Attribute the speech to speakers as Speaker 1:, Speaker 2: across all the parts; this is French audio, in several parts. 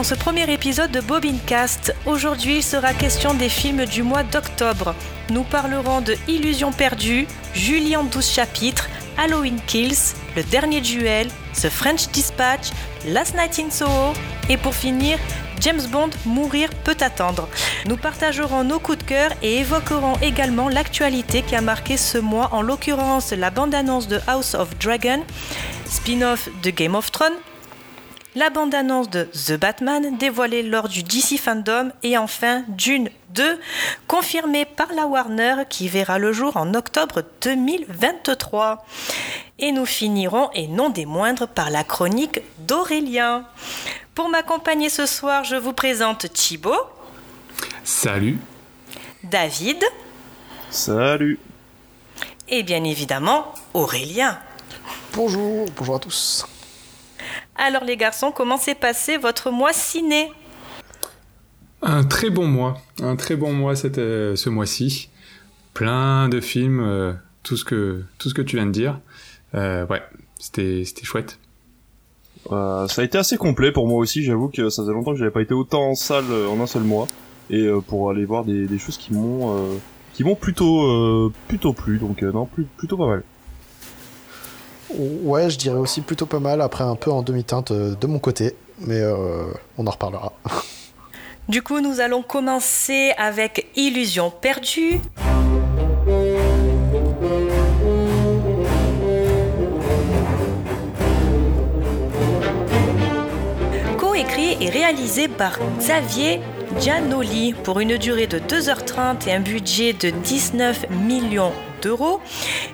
Speaker 1: Dans ce premier épisode de Bobincast. Aujourd'hui, il sera question des films du mois d'octobre. Nous parlerons de Illusion perdue, Julie en 12 chapitres, Halloween Kills, Le Dernier Duel, The French Dispatch, Last Night in Soho et pour finir, James Bond Mourir peut attendre. Nous partagerons nos coups de cœur et évoquerons également l'actualité qui a marqué ce mois, en l'occurrence la bande-annonce de House of Dragon, spin-off de Game of Thrones, la bande-annonce de The Batman dévoilée lors du DC Fandom et enfin Dune 2 confirmée par la Warner qui verra le jour en octobre 2023. Et nous finirons, et non des moindres, par la chronique d'Aurélien. Pour m'accompagner ce soir, je vous présente Thibaut.
Speaker 2: Salut.
Speaker 1: David.
Speaker 3: Salut.
Speaker 1: Et bien évidemment, Aurélien.
Speaker 4: Bonjour, bonjour à tous.
Speaker 1: Alors les garçons, comment s'est passé votre mois ciné?
Speaker 2: Un très bon mois, un très bon mois euh, ce mois-ci. Plein de films, euh, tout, ce que, tout ce que tu viens de dire. Euh, ouais, c'était chouette.
Speaker 3: ça a été assez complet pour moi aussi, j'avoue que ça faisait longtemps que j'avais pas été autant en salle en un seul mois. Et pour aller voir des, des choses qui m'ont qui m'ont plutôt plutôt plu, donc non, plutôt pas mal.
Speaker 4: Ouais, je dirais aussi plutôt pas mal, après un peu en demi-teinte euh, de mon côté, mais euh, on en reparlera.
Speaker 1: Du coup, nous allons commencer avec Illusion perdue. Co-écrit et réalisé par Xavier Giannoli pour une durée de 2h30 et un budget de 19 millions d'euros,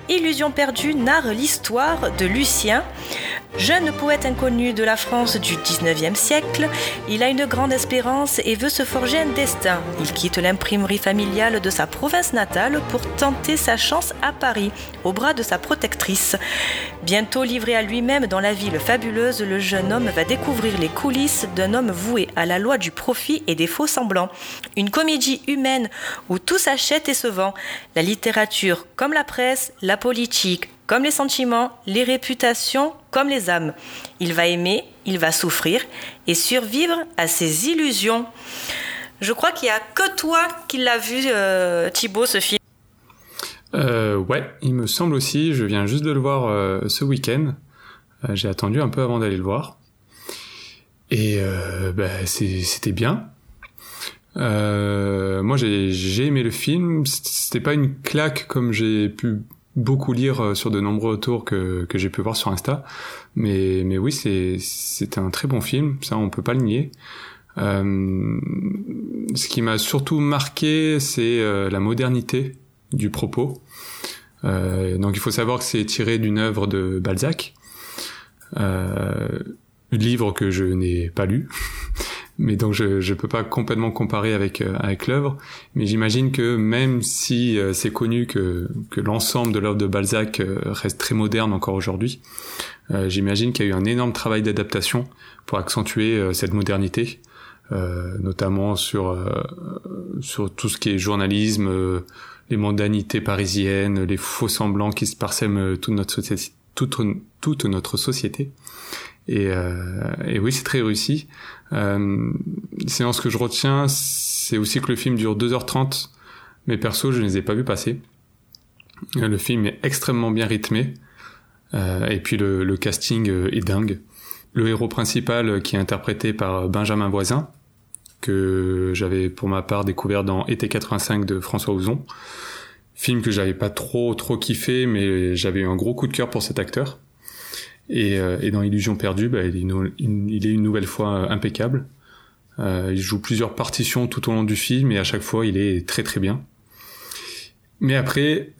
Speaker 1: Illusion perdue narre l'histoire de Lucien, jeune poète inconnu de la France du 19e siècle. Il a une grande espérance et veut se forger un destin. Il quitte l'imprimerie familiale de sa province natale pour tenter sa chance à Paris, au bras de sa protectrice. Bientôt livré à lui-même dans la ville fabuleuse, le jeune homme va découvrir les coulisses d'un homme voué à la loi du profit et des faux semblants. Une comédie humaine où tout s'achète et se vend. La littérature comme la presse, la politique comme les sentiments, les réputations comme les âmes. Il va aimer, il va souffrir et survivre à ses illusions. Je crois qu'il n'y a que toi qui l'as vu, euh, Thibaut, ce film.
Speaker 2: Euh, ouais, il me semble aussi. Je viens juste de le voir euh, ce week-end. Euh, j'ai attendu un peu avant d'aller le voir. Et bah, c'était bien. Moi, j'ai aimé le film. C'était pas une claque comme j'ai pu beaucoup lire euh, sur de nombreux retours que, que j'ai pu voir sur Insta. Mais, mais oui, c'est, un très bon film, ça on peut pas le nier. Euh, ce qui m'a surtout marqué, c'est euh, la modernité du propos. Euh, donc il faut savoir que c'est tiré d'une œuvre de Balzac, euh, livre que je n'ai pas lu. mais donc je je peux pas complètement comparer avec euh, avec l'œuvre. Mais j'imagine que même si euh, c'est connu que que l'ensemble de l'œuvre de Balzac euh, reste très moderne encore aujourd'hui j'imagine qu'il y a eu un énorme travail d'adaptation pour accentuer cette modernité notamment sur sur tout ce qui est journalisme les mondanités parisiennes les faux semblants qui se parsèment toute notre société toute toute notre société. Et, et oui c'est très réussi euh, sinon, ce que je retiens, c'est aussi que le film dure 2h30, mais perso, je ne les ai pas vus passer. Euh, le film est extrêmement bien rythmé, euh, et puis le, le, casting euh, est dingue. Le héros principal, qui est interprété par Benjamin Voisin, que j'avais pour ma part découvert dans Été 85 de François Ozon, film que j'avais pas trop trop kiffé, mais j'avais eu un gros coup de cœur pour cet acteur. Et, euh, et dans Illusion perdue, bah, il, est une, nouvelle fois euh, impeccable. Euh, il joue plusieurs partitions tout au long du film et à chaque fois il est très très bien. Mais après,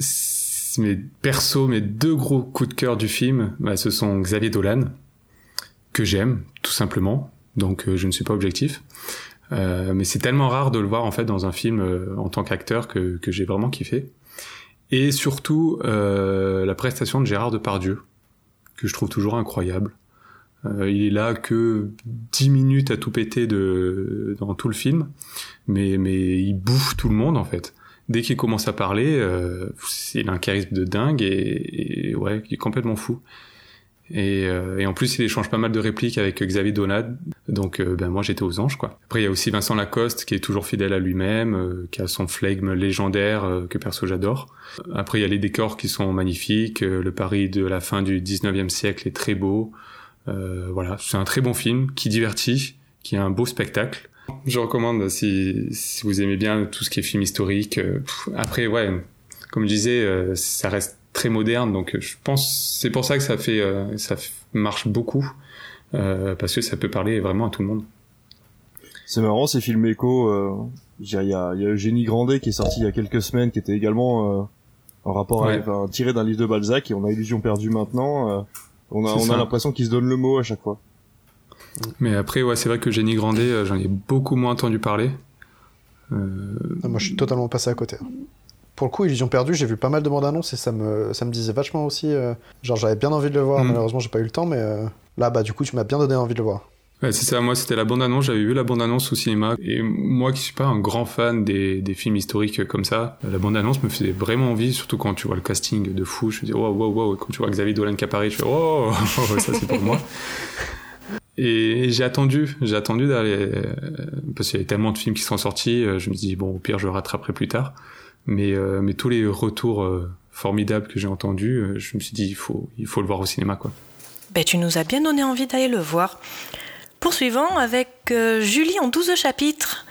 Speaker 2: mes perso, mes deux gros coups de cœur du film, bah, ce sont Xavier Dolan, que j'aime tout simplement, donc je ne suis pas objectif. Euh, mais c'est tellement rare de le voir en fait dans un film en tant qu'acteur que, que j'ai vraiment kiffé. Et surtout la prestation de Gérard Depardieu, que je trouve toujours incroyable. Euh, il est là que 10 minutes à tout péter dans tout le film, mais, mais il bouffe tout le monde en fait. Dès qu'il commence à parler, euh, il a un charisme de dingue et, ouais, il est complètement fou. Et, euh, et, en plus, il échange pas mal de répliques avec Xavier Donad. Donc, euh, ben moi, j'étais aux anges, quoi. Après, il y a aussi Vincent Lacoste, qui est toujours fidèle à lui-même, euh, qui a son flegme légendaire que perso j'adore. Après, il y a les décors qui sont magnifiques. le Paris de la fin du 19e siècle est très beau. voilà, c'est un très bon film qui divertit, qui est un beau spectacle. Je recommande si, si vous aimez bien tout ce qui est film historique. après, ouais, comme je disais, ça reste très moderne. Donc je pense c'est pour ça que ça fait euh, ça marche beaucoup euh, parce que ça peut parler vraiment à tout le monde.
Speaker 3: C'est marrant ces films éco. Euh, il y a, y a Eugénie Grandet qui est sorti il y a quelques semaines, qui était également en rapport avec, tiré d'un livre de Balzac et on a Illusion perdue maintenant. on a on a l'impression qu'ils se donnent le mot à chaque fois.
Speaker 2: Mais après ouais c'est vrai que Eugénie Grandet j'en ai beaucoup moins entendu parler.
Speaker 4: Ah, moi je suis totalement passé à côté pour le coup, Illusion perdue, j'ai vu pas mal de bandes annonces et ça me, ça me disait vachement aussi. Euh, genre, j'avais bien envie de le voir. Mm. Malheureusement, j'ai pas eu le temps, mais euh, là, bah, du coup, tu m'as bien donné envie de le voir.
Speaker 2: Ouais, c'est ça. Moi, c'était la bande annonce. J'avais vu la bande annonce au cinéma. Et moi, qui suis pas un grand fan des, des films historiques comme ça, la bande annonce me faisait vraiment envie, surtout quand tu vois le casting de fou. Je me dis, wow, wow, wow. Quand tu vois Xavier Dolan qui apparaît, je fais, oh, ça c'est pour moi. Et j'ai attendu, j'ai attendu d'aller, euh, parce qu'il y avait tellement de films qui sont sortis, je me dis, bon, au pire, je rattraperai plus tard. Mais, euh, mais tous les retours euh, formidables que j'ai entendus, euh, je me suis dit, il faut, il faut le voir au cinéma. Quoi.
Speaker 1: Ben, tu nous as bien donné envie d'aller le voir. Poursuivons avec Julie en 12 chapitres.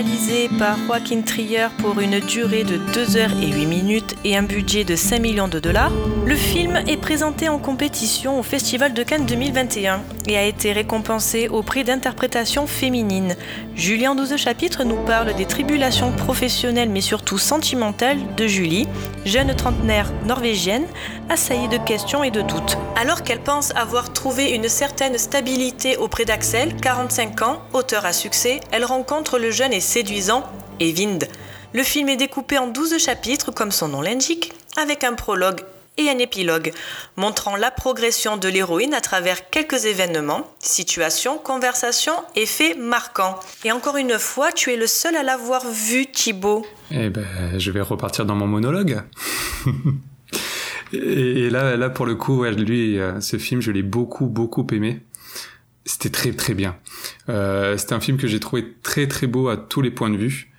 Speaker 1: Réalisé par Joaquin Trier pour une durée de 2 heures et 8 minutes et un budget de 5 millions de dollars, le film est présenté en compétition au Festival de Cannes 2021 et a été récompensé au prix d'interprétation féminine. Julien 12 chapitres nous parle des tribulations professionnelles mais surtout sentimentales de Julie, jeune trentenaire norvégienne, assaillie de questions et de doutes. Alors qu'elle pense avoir trouvé une certaine stabilité auprès d'Axel, 45 ans, auteur à succès, elle rencontre le jeune et séduisant Evind. Le film est découpé en 12 chapitres comme son nom l'indique, avec un prologue et un épilogue, montrant la progression de l'héroïne à travers quelques événements, situations, conversations et faits marquants. Et encore une fois, tu es le seul à l'avoir vu, Thibaut.
Speaker 2: Eh ben, je vais repartir dans mon monologue. et là, là, pour le coup, lui, euh, ce film, je l'ai beaucoup, beaucoup aimé. C'était très, très bien. Euh, c'est un film que j'ai trouvé très, très beau à tous les points de vue.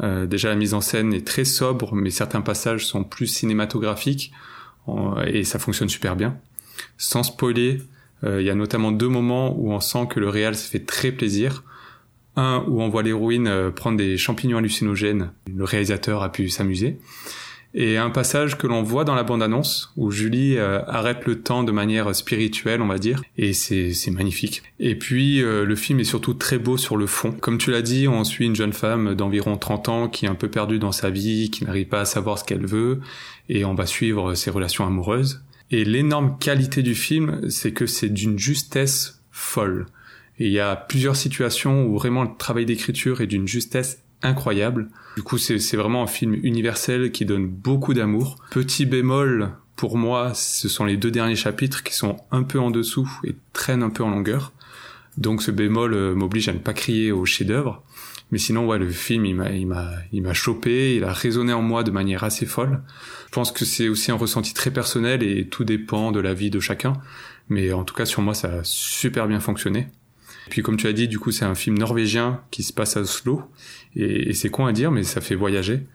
Speaker 2: Euh, déjà, la mise en scène est très sobre, mais certains passages sont plus cinématographiques et ça fonctionne super bien. Sans spoiler, euh, il y a notamment deux moments où on sent que le réal se fait très plaisir. Un où on voit l'héroïne euh, prendre des champignons hallucinogènes, le réalisateur a pu s'amuser. Et un passage que l'on voit dans la bande-annonce où Julie euh, arrête le temps de manière spirituelle, on va dire, et c'est magnifique. Et puis le film est surtout très beau sur le fond. Comme tu l'as dit, on suit une jeune femme d'environ 30 ans qui est un peu perdue dans sa vie, qui n'arrive pas à savoir ce qu'elle veut, et on va suivre ses relations amoureuses. Et l'énorme qualité du film, c'est que c'est d'une justesse folle. Et il y a plusieurs situations où vraiment le travail d'écriture est d'une justesse incroyable. Du coup, c'est vraiment un film universel qui donne beaucoup d'amour. Petit bémol, pour moi, ce sont les deux derniers chapitres qui sont un peu en dessous et traînent un peu en longueur. Donc ce bémol euh, m'oblige à ne pas crier au chef-d'œuvre. Mais sinon, ouais, le film, il m'a, il m'a, il m'a chopé, il a résonné en moi de manière assez folle. Je pense que c'est aussi un ressenti très personnel et tout dépend de la vie de chacun. Mais en tout cas, sur moi, ça a super bien fonctionné. Et puis, comme tu as dit, du coup, c'est un film norvégien qui se passe à Oslo. Et, c'est con à dire, mais ça fait voyager.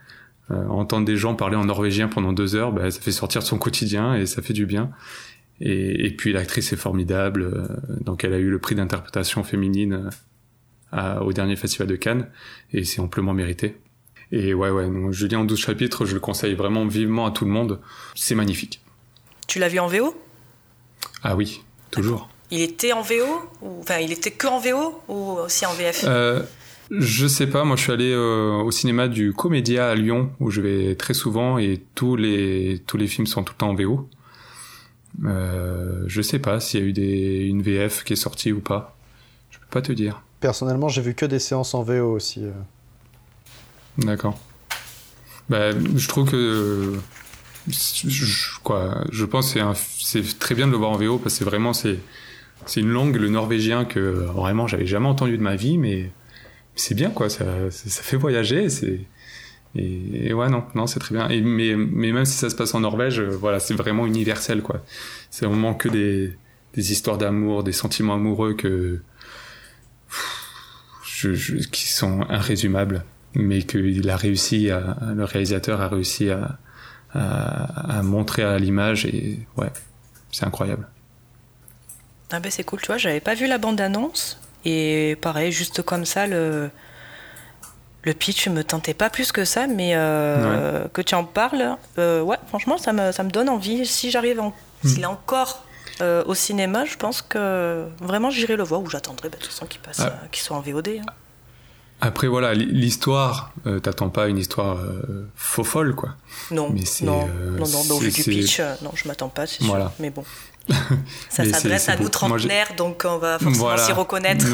Speaker 2: Euh, entendre des gens parler en norvégien pendant deux heures, bah, ça fait sortir de son quotidien et ça fait du bien. Et, et puis l'actrice est formidable, euh, donc elle a eu le prix d'interprétation féminine au dernier festival de Cannes et c'est amplement mérité. Et ouais, ouais, donc, Julien en 12 chapitres, je le conseille vraiment vivement à tout le monde. C'est magnifique.
Speaker 1: Tu l'as vu en VO
Speaker 2: Ah oui, toujours.
Speaker 1: Il était en VO ou, Enfin, il était que en VO ou aussi en VF
Speaker 2: euh, Je sais pas, moi je suis allé euh, au cinéma du Comédia à Lyon où je vais très souvent et tous les, tous les films sont tout le temps en VO. Euh, je sais pas s'il y a eu des, une VF qui est sortie ou pas. Je peux pas te dire.
Speaker 4: Personnellement, j'ai vu que des séances en VO aussi. Euh.
Speaker 2: D'accord. Bah, je trouve que je, quoi, je pense que c'est très bien de le voir en VO parce que vraiment c'est c'est une langue le norvégien que vraiment j'avais jamais entendu de ma vie mais c'est bien quoi, ça, ça fait voyager, et, ouais non non c'est très bien. Mais même si ça se passe en Norvège, euh, voilà c'est vraiment universel quoi. C'est vraiment que des histoires d'amour, des sentiments amoureux que qui sont irrésumables, mais qu'il a réussi le réalisateur a réussi à montrer à l'image et ouais c'est incroyable.
Speaker 1: Ah ben c'est cool, tu vois, j'avais pas vu la bande-annonce. Et pareil, juste comme ça, le, le pitch me tentait pas plus que ça, mais euh, que tu en parles, euh, ouais, franchement, ça me, ça me donne envie. Si j'arrive, en, hmm. s'il est encore euh, au cinéma, je pense que vraiment j'irai le voir ou j'attendrai bah, de toute façon qu'il passe, ah. qu'il soit en VOD. Hein.
Speaker 2: Après voilà, l'histoire, t'attends pas une histoire faux folle quoi.
Speaker 1: Non, mais non, non, non, non, vu du pitch, non, je m'attends pas, c'est sûr. Mais bon. Ça s'adresse à nous trentenaires, donc on va forcément s'y reconnaître.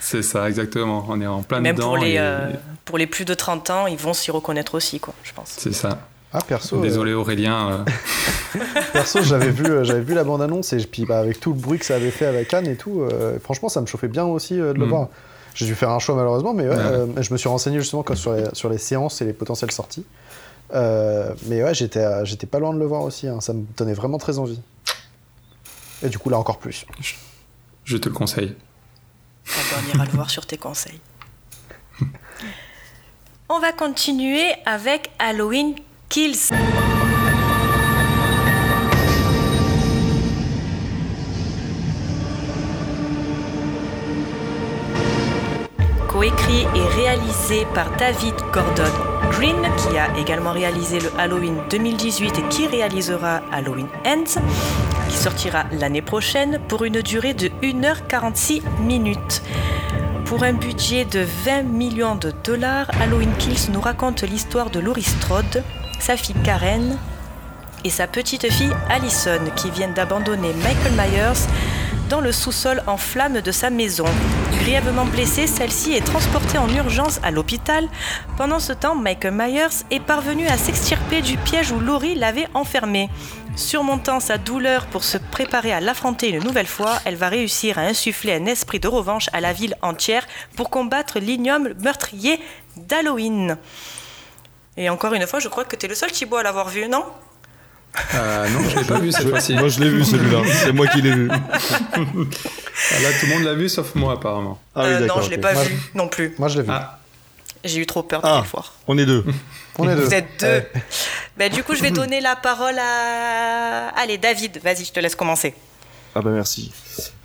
Speaker 2: C'est ça, exactement. On est en plein
Speaker 1: Même
Speaker 2: dedans.
Speaker 1: Pour les, euh, pour les plus de 30 ans, ils vont s'y reconnaître aussi, quoi, je pense.
Speaker 2: C'est ça.
Speaker 4: Ah, perso.
Speaker 2: Désolé, euh, Aurélien.
Speaker 4: Euh. perso, j'avais vu, j'avais vu la bande-annonce et puis bah, avec tout le bruit que ça avait fait à la canne et tout, franchement, ça me chauffait bien aussi de le mm. voir. J'ai dû faire un choix malheureusement, mais ouais, je me suis renseigné justement sur, les, sur les séances et les potentielles sorties. mais ouais, j'étais, j'étais pas loin de le voir aussi. Hein. Ça me donnait vraiment très envie. Et du coup, là encore plus.
Speaker 2: Je te le conseille.
Speaker 1: On ira le voir sur tes conseils. On va continuer avec Halloween Kills. Coécrit et réalisé par David Gordon Green, qui a également réalisé le Halloween 2018 et qui réalisera Halloween Ends qui sortira l'année prochaine pour une durée de 1h46 minutes. Pour un budget de 20 millions de dollars, Halloween Kills nous raconte l'histoire de Laurie Strode, sa fille Karen et sa petite fille Allison qui viennent d'abandonner Michael Myers dans le sous-sol en flammes de sa maison. Grièvement blessée, celle-ci est transportée en urgence à l'hôpital. Pendant ce temps, Michael Myers est parvenu à s'extirper du piège où Laurie l'avait enfermée. Surmontant sa douleur pour se préparer à l'affronter une nouvelle fois, elle va réussir à insuffler un esprit de revanche à la ville entière pour combattre l'ignoble meurtrier d'Halloween. Et encore une fois, je crois que tu es le seul Thibaut à l'avoir vu, non?
Speaker 2: Euh, non, je l'ai pas vu cette fois-ci.
Speaker 3: Moi, je l'ai vu celui-là. C'est moi qui l'ai vu.
Speaker 2: Ah, là, tout le monde l'a vu sauf moi, apparemment.
Speaker 1: Ah, oui, euh, non, je l'ai pas vu non plus.
Speaker 4: Moi, je l'ai vu. Ah.
Speaker 1: J'ai eu trop peur de ah, le voir.
Speaker 3: On est deux.
Speaker 4: On est deux.
Speaker 1: Vous êtes deux. Bah, du coup, je vais donner la parole à. Allez, David, vas-y, je te laisse commencer.
Speaker 3: Ah bah merci.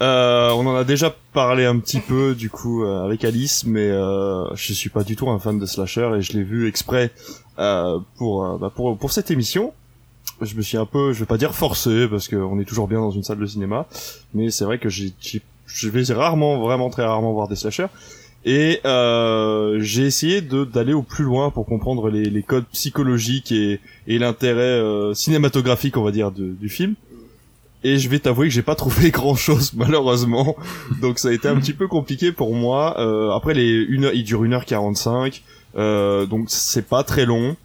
Speaker 3: Euh, on en a déjà parlé un petit peu du coup euh, avec Alice, mais euh, je suis pas du tout un fan de slasher et je l'ai vu exprès euh, pour, euh, bah, pour pour cette émission je me suis un peu, je vais pas dire forcé, parce qu'on est toujours bien dans une salle de cinéma, mais c'est vrai que j'ai, je vais rarement, vraiment très rarement voir des slashers. Et euh, j'ai essayé d'aller au plus loin pour comprendre les, les codes psychologiques et, et l'intérêt euh, cinématographique, on va dire, du film. Et je vais t'avouer que j'ai pas trouvé grand chose malheureusement, donc ça a été un petit peu compliqué pour moi. Euh, après les une, il dure 1h45, euh, donc c'est pas très long.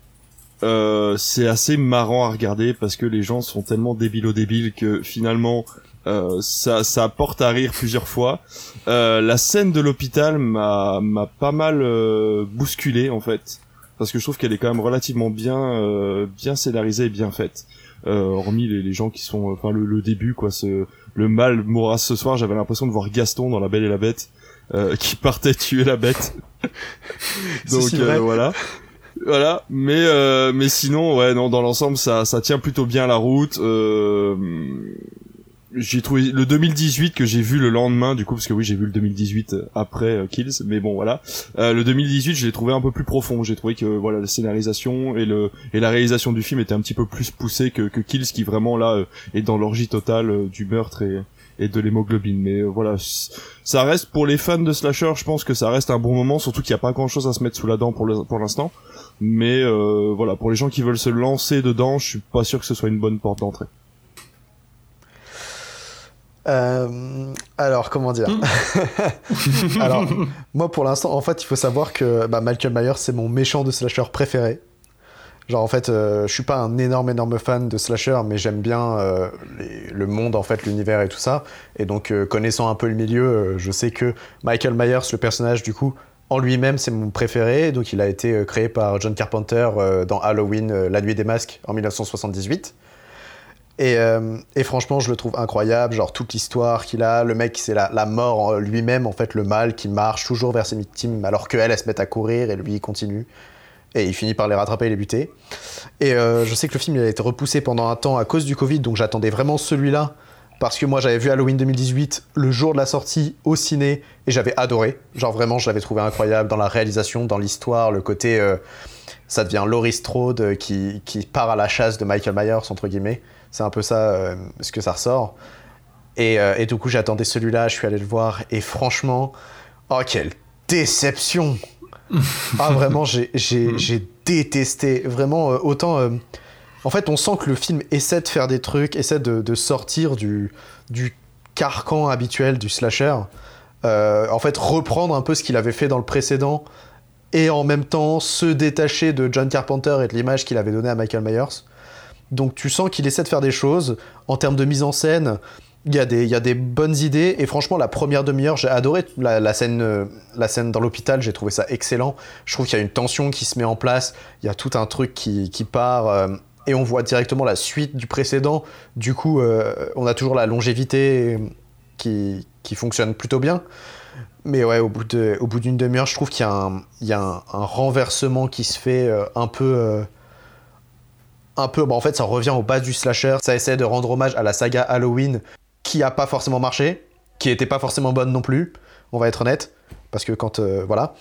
Speaker 3: Euh, c'est assez marrant à regarder parce que les gens sont tellement débiles débiles que finalement euh, ça, ça apporte à rire plusieurs fois. Euh, la scène de l'hôpital m'a, m'a pas mal euh, bousculé en fait parce que je trouve qu'elle est quand même relativement bien, euh, bien scénarisée et bien faite. hormis les, les, gens qui sont, enfin le, le, début quoi, ce, le mal mourra ce soir. J'avais l'impression de voir Gaston dans La Belle et la Bête. qui partait tuer la bête. Donc voilà. Voilà, mais euh, mais sinon ouais non dans l'ensemble ça ça tient plutôt bien la route. Euh, j'ai trouvé le 2018 que j'ai vu le lendemain du coup parce que oui j'ai vu le 2018 après euh, Kills mais bon voilà euh, le 2018 je l'ai trouvé un peu plus profond j'ai trouvé que voilà la scénarisation et le et la réalisation du film était un petit peu plus poussée que, que Kills qui vraiment là euh, est dans l'orgie totale du meurtre et et de l'hémoglobine. Mais euh, voilà, ça reste pour les fans de slasher, je pense que ça reste un bon moment, surtout qu'il n'y a pas grand chose à se mettre sous la dent pour pour l'instant. Mais euh, voilà, pour les gens qui veulent se lancer dedans, je suis pas sûr que ce soit une bonne porte d'entrée.
Speaker 4: Euh, alors, comment dire hmm. Alors, moi pour l'instant, en fait, il faut savoir que bah, Malcolm Myers, c'est mon méchant de slasher préféré. Genre en fait, euh, je suis pas un énorme énorme fan de slasher, mais j'aime bien euh, le monde en fait, l'univers et tout ça. Et donc euh, connaissant un peu le milieu, je sais que Michael Myers, le personnage du coup, en lui-même, c'est mon préféré. Donc, il a été créé par John Carpenter dans Halloween, La Nuit des Masques, en 1978. Et, et, franchement, je le trouve incroyable. Genre, toute l'histoire qu'il a. Le mec, c'est la, mort lui-même, en fait, le mal qui marche toujours vers ses victimes, alors qu'elles, elles se mettent à courir et lui, il continue. Et il finit par les rattraper et les buter. Et je sais que le film il a été repoussé pendant un temps à cause du Covid, donc j'attendais vraiment celui-là parce que moi j'avais vu Halloween 2018 le jour de la sortie au ciné et j'avais adoré. Genre vraiment, je l'avais trouvé incroyable dans la réalisation, dans l'histoire, le côté. Euh, ça devient Laurie Strode euh, qui, part à la chasse de Michael Myers, entre guillemets. C'est un peu ça euh, ce que ça ressort. Et, et du coup, j'attendais celui-là, je suis allé le voir et franchement, oh quelle déception! ah vraiment, j'ai détesté. Vraiment, autant en fait, on sent que le film essaie de faire des trucs, essaie de, sortir du, du carcan habituel du slasher. Euh, en fait, reprendre un peu ce qu'il avait fait dans le précédent et en même temps se détacher de John Carpenter et de l'image qu'il avait donnée à Michael Myers. Donc tu sens qu'il essaie de faire des choses. En termes de mise en scène, il y, a des, bonnes idées. Et franchement, la première demi-heure, j'ai adoré la, scène, euh, la scène dans l'hôpital, j'ai trouvé ça excellent. Je trouve qu'il y a une tension qui se met en place. Il y a tout un truc qui, part. Euh, et on voit directement la suite du précédent. Du coup, euh, on a toujours la longévité qui, qui, fonctionne plutôt bien. Mais ouais, au bout, d'une demi-heure, je trouve qu'il y a, un, renversement qui se fait un peu. Euh, un peu. Bah en fait, ça revient au bas du slasher. Ça essaie de rendre hommage à la saga Halloween qui a pas forcément marché, qui était pas forcément bonne non plus. On va être honnête. Parce que quand. voilà.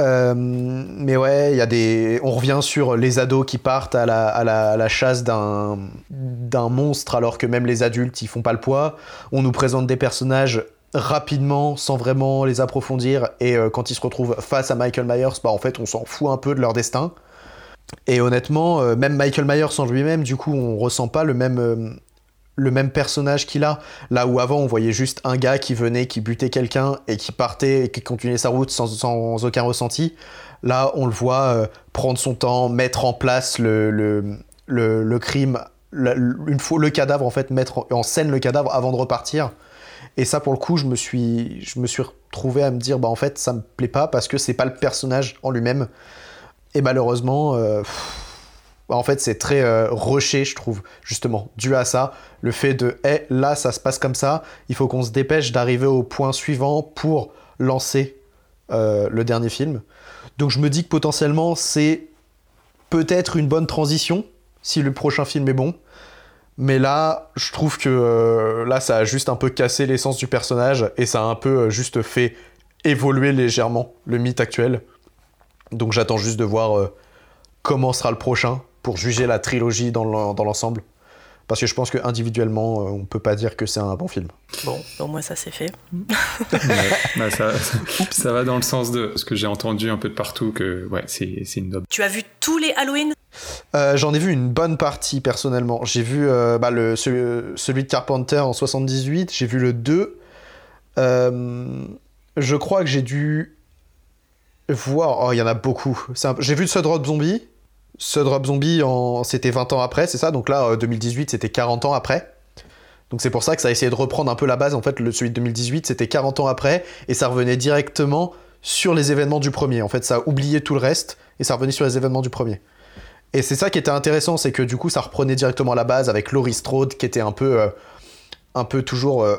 Speaker 4: Euh, mais ouais, il y a des. On revient sur les ados qui partent à la, à la, à la chasse d'un d'un monstre alors que même les adultes ils font pas le poids. On nous présente des personnages rapidement sans vraiment les approfondir et euh, quand ils se retrouvent face à Michael Myers, bah en fait on s'en fout un peu de leur destin. Et honnêtement, euh, même Michael Myers en lui-même, du coup, on ressent pas le même le même personnage qu'il a. Là où avant, on voyait juste un gars qui venait, qui butait quelqu'un et qui partait et qui continuait sa route sans, aucun ressenti. Là, on le voit euh, prendre son temps, mettre en place le, le, crime, une fois le cadavre, en fait, mettre en scène le cadavre avant de repartir. Et ça, pour le coup, je me suis, je me suis retrouvé à me dire, bah en fait, ça me plaît pas parce que c'est pas le personnage en lui-même. Et malheureusement, euh, en fait, c'est très euh, rushé, je trouve, justement, dû à ça. Le fait de, hé, là, ça se passe comme ça, il faut qu'on se dépêche d'arriver au point suivant pour lancer euh, le dernier film. Donc je me dis que potentiellement, c'est peut-être une bonne transition, si le prochain film est bon. Mais là, je trouve que euh, là, ça a juste un peu cassé l'essence du personnage et ça a un peu juste fait évoluer légèrement le mythe actuel. Donc j'attends juste de voir comment sera le prochain pour juger la trilogie dans l'ensemble. Parce que je pense qu'individuellement, euh, on peut pas dire que c'est un bon film.
Speaker 1: Bon, au moins ça c'est fait.
Speaker 2: Bah, ça, va dans le sens de ce que j'ai entendu un peu de partout, que ouais, c'est une noble.
Speaker 1: Tu as vu tous les Halloween?
Speaker 4: Euh, J'en ai vu une bonne partie personnellement. J'ai vu euh, bah, le, celui, de Carpenter en 78, j'ai vu le 2. je crois que j'ai dû voir. Oh, il y en a beaucoup. J'ai vu ce Drop Zombie. Ce Drop Zombie, c'était 20 ans après, c'est ça? Donc là, 2018, euh, c'était 40 ans après. Donc c'est pour ça que ça a essayé de reprendre un peu la base. En fait, le, celui de 2018, c'était 40 ans après, et ça revenait directement sur les événements du premier. En fait, ça a oublié tout le reste, et ça revenait sur les événements du premier. Et c'est ça qui était intéressant, c'est que du coup, ça reprenait directement la base avec Laurie Strode, qui était un peu, euh, un peu toujours euh,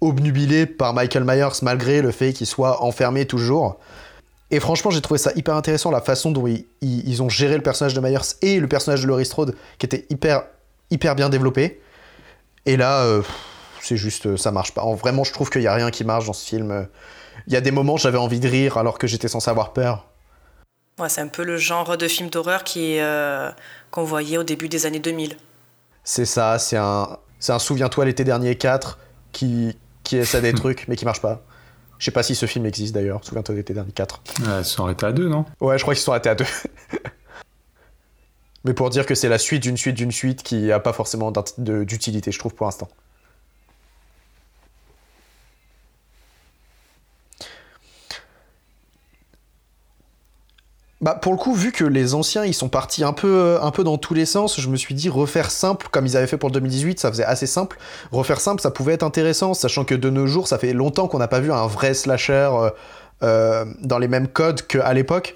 Speaker 4: obnubilé par Michael Myers, malgré le fait qu'il soit enfermé toujours. Et franchement, j'ai trouvé ça hyper intéressant, la façon dont ils, ont géré le personnage de Myers et le personnage de Laurie Strode, qui était hyper, hyper bien développé. Et là, euh, c'est juste, euh, ça marche pas. vraiment, je trouve qu'il y a rien qui marche dans ce film. Il y a des moments, j'avais envie de rire alors que j'étais censé avoir peur.
Speaker 1: Ouais, c'est un peu le genre de film d'horreur qui euh, qu'on voyait au début des années 2000.
Speaker 4: C'est ça, c'est un, c'est un Souviens-toi l'été dernier 4 qui, qui essaie des trucs mais qui marche pas. Je sais pas si ce film existe d'ailleurs, souviens-toi d'été dernier 4.
Speaker 2: Ouais, ils sont arrêtés à deux, non?
Speaker 4: Ouais, je crois qu'ils sont arrêtés à deux. Mais pour dire que c'est la suite d'une suite d'une suite qui a pas forcément d'utilité, je trouve, pour l'instant. Bah pour le coup, vu que les anciens ils sont partis un peu, un peu dans tous les sens, je me suis dit refaire simple comme ils avaient fait pour le 2018, ça faisait assez simple. Refaire simple, ça pouvait être intéressant, sachant que de nos jours, ça fait longtemps qu'on n'a pas vu un vrai slasher euh, dans les mêmes codes qu'à l'époque.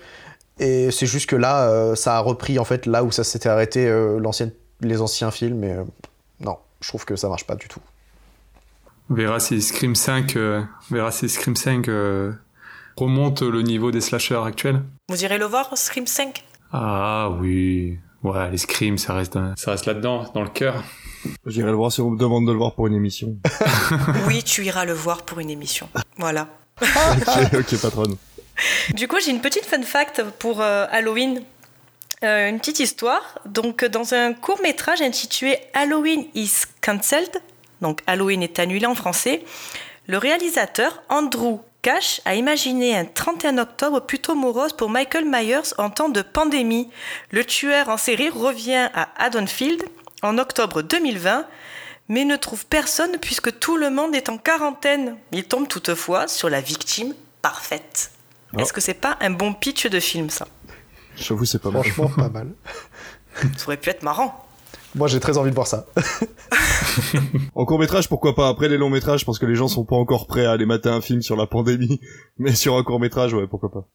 Speaker 4: Et c'est juste que là, ça a repris en fait là où ça s'était arrêté les anciens films. Et non, je trouve que ça marche pas du tout.
Speaker 2: On verra si Scream 5, verra si Scream 5 remonte le niveau des slashers actuels.
Speaker 1: Vous irez le voir, Scream 5
Speaker 2: Ah oui, ouais, les Scream, ça reste, ça reste là-dedans, dans le cœur.
Speaker 3: J'irai le voir si on me demande de le voir pour une émission.
Speaker 1: oui, tu iras le voir pour une émission. Voilà.
Speaker 3: ok, ok, patronne.
Speaker 1: Du coup, j'ai une petite fun fact pour euh, Halloween. Euh, une petite histoire. Donc, dans un court métrage intitulé Halloween is cancelled, donc Halloween est annulé en français, le réalisateur Andrew Cash a imaginé un 31 octobre plutôt morose pour Michael Myers en temps de pandémie. Le tueur en série revient à Haddonfield en octobre 2020, mais ne trouve personne puisque tout le monde est en quarantaine. Il tombe toutefois sur la victime parfaite. Oh. Est-ce que c'est pas un bon pitch de film ça?
Speaker 3: J'avoue, c'est pas
Speaker 4: mal. Franchement, pas mal.
Speaker 1: ça aurait pu être marrant.
Speaker 4: Moi, j'ai très envie de voir ça.
Speaker 3: en court métrage, pourquoi pas Après les longs métrages, je pense que les gens sont pas encore prêts à aller mater un film sur la pandémie. Mais sur un court métrage, ouais, pourquoi pas.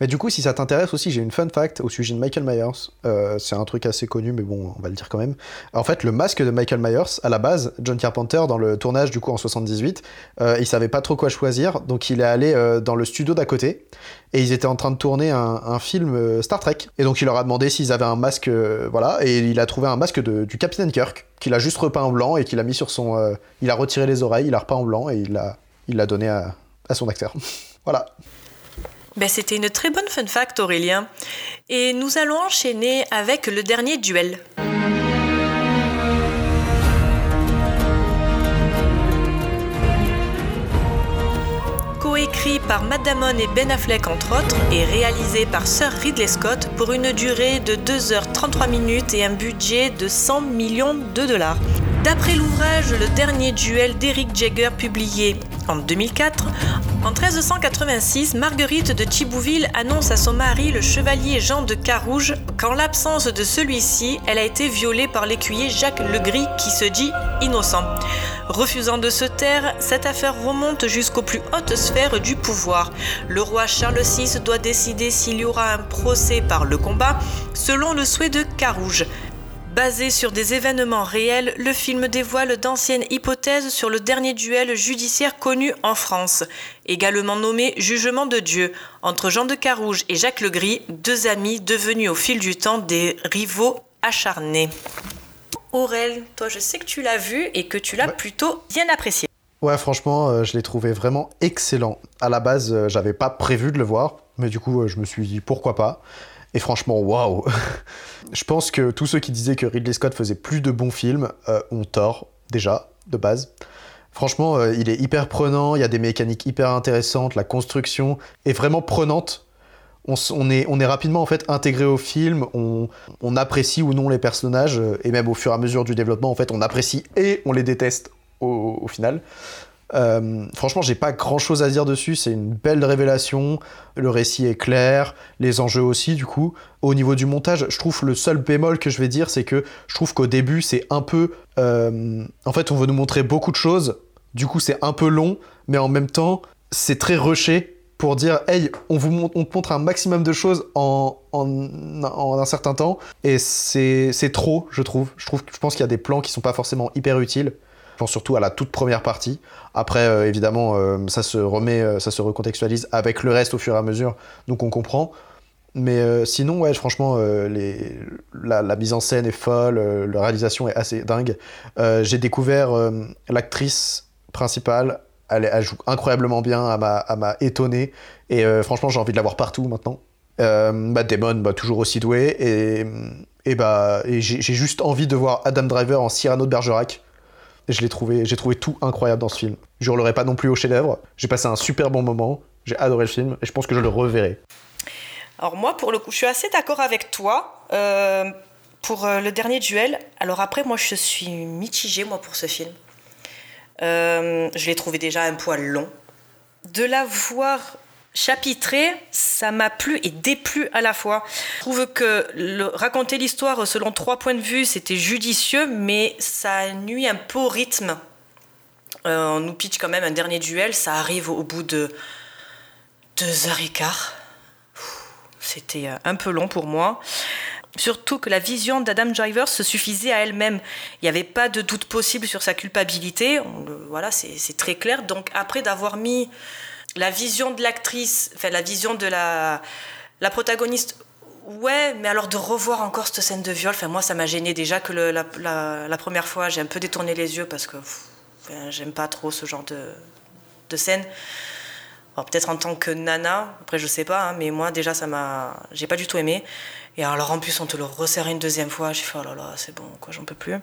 Speaker 4: Mais du coup, si ça t'intéresse aussi, j'ai une fun fact au sujet de Michael Myers. Euh, c'est un truc assez connu, mais bon, on va le dire quand même. En fait, le masque de Michael Myers, à la base, John Carpenter, dans le tournage du coup en 78, euh, il savait pas trop quoi choisir, donc il est allé euh, dans le studio d'à côté et ils étaient en train de tourner un, film Star Trek. Et donc il leur a demandé s'ils avaient un masque, voilà, et il a trouvé un masque du Capitaine Kirk qu'il a juste repeint en blanc et qu'il a mis sur son, il a retiré les oreilles, il a repeint en blanc et il l'a, il donné à, à son acteur. voilà.
Speaker 1: Ben, C'était une très bonne fun fact, Aurélien. Et nous allons enchaîner avec le dernier duel. Coécrit par Matt et Ben Affleck entre autres, et réalisé par Sir Ridley Scott pour une durée de 2h33 minutes et un budget de 100 millions de dollars. D'après l'ouvrage Le dernier duel d'Eric Jagger publié en 2004, en 1386, Marguerite de Thibouville annonce à son mari, le chevalier Jean de Carouge, qu'en l'absence de celui-ci, elle a été violée par l'écuyer Jacques Legris qui se dit innocent. Refusant de se taire, cette affaire remonte jusqu'aux plus hautes sphères du pouvoir. Le roi Charles VI doit décider s'il y aura un procès par le combat, selon le souhait de Carouge. Basé sur des événements réels, le film dévoile d'anciennes hypothèses sur le dernier duel judiciaire connu en France, également nommé Jugement de Dieu, entre Jean de Carouge et Jacques Legris, deux amis devenus au fil du temps des rivaux acharnés. Aurel, toi je sais que tu l'as vu et que tu l'as plutôt bien apprécié.
Speaker 4: Ouais, franchement, euh, je l'ai trouvé vraiment excellent. À la base, euh, j'avais pas prévu de le voir, mais du coup, euh, je me suis dit pourquoi pas. Et franchement, waouh Je pense que tous ceux qui disaient que Ridley Scott faisait plus de bons films ont tort, déjà, de base. Franchement, il est hyper prenant, il y a des mécaniques hyper intéressantes, la construction est vraiment prenante. On, est, on rapidement en fait intégré au film, on, apprécie ou non les personnages, et même au fur et à mesure du développement, en fait, on apprécie et on les déteste au final. Euh, franchement, j'ai pas grand chose à dire dessus. C'est une belle révélation. Le récit est clair, les enjeux aussi, du coup. Au niveau du montage, je trouve le seul bémol que je vais dire, c'est que je trouve qu'au début, c'est un peu. Euh, en fait, on veut nous montrer beaucoup de choses. Du coup, c'est un peu long, mais en même temps, c'est très rushé pour dire hey, on vous montre, on te montre un maximum de choses en, en, un certain temps. Et c'est trop, je trouve. Je, trouve, je pense qu'il y a des plans qui sont pas forcément hyper utiles. Je pense surtout à la toute première partie. Après, euh, évidemment, euh, ça se remet, euh, ça se recontextualise avec le reste au fur et à mesure, donc on comprend. Mais sinon, ouais, franchement, la, mise en scène est folle, la réalisation est assez dingue. J'ai découvert l'actrice principale, elle, joue incroyablement bien, elle m'a étonné, et franchement, j'ai envie de la voir partout maintenant. bah, Damon, bah, toujours aussi doué, et, bah, et j'ai juste envie de voir Adam Driver en Cyrano de Bergerac je l'ai trouvé, j'ai trouvé tout incroyable dans ce film. Je ne pas non plus au chef-d'œuvre. J'ai passé un super bon moment. J'ai adoré le film et je pense que je le reverrai.
Speaker 1: Alors moi, pour le coup, je suis assez d'accord avec toi euh, pour euh, le dernier duel. Alors après, moi, je suis mitigée moi pour ce film. Euh, je l'ai trouvé déjà un poil long. De la voir chapitré, ça m'a plu et déplu à la fois. Je trouve que raconter l'histoire selon trois points de vue, c'était judicieux, mais ça nuit un peu au rythme. Euh, on nous pitch quand même un dernier duel, ça arrive au bout de deux heures et quart. C'était euh, un peu long pour moi. Surtout que la vision d'Adam Driver se suffisait à elle-même. Il n'y avait pas de doute possible sur sa culpabilité. voilà, c'est très clair. Donc après d'avoir mis la vision de l'actrice, enfin la vision de la, la protagoniste, ouais, mais alors de revoir encore cette scène de viol, moi ça m'a gêné déjà que la, la, première fois j'ai un peu détourné les yeux parce que j'aime pas trop ce genre de, de scène. peut-être en tant que nana, après je sais pas, hein, mais moi déjà ça m'a, j'ai pas du tout aimé. Et alors en plus on te le resserre une deuxième fois, j'ai fait oh là là c'est bon quoi, j'en peux plus.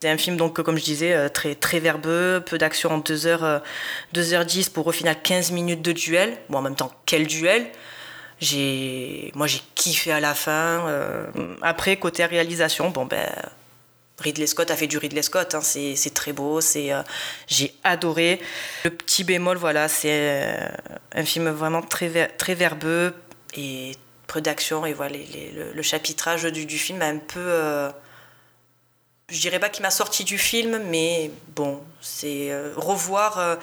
Speaker 1: C'est un film donc comme je disais euh, très très verbeux, peu d'action en 2 h 2h10 pour au final 15 minutes de duel. Bon en même temps quel duel j'ai moi j'ai kiffé à la fin. Euh, après côté réalisation, bon ben Ridley Scott a fait du Ridley Scott, hein, c'est très beau, c'est euh, j'ai adoré. Le petit bémol, voilà, c'est un film vraiment très, très verbeux et peu d'action. Et voilà, le, chapitrage du, du, film a un peu je dirais pas qu'il m'a sorti du film, mais bon, c'est euh, revoir euh,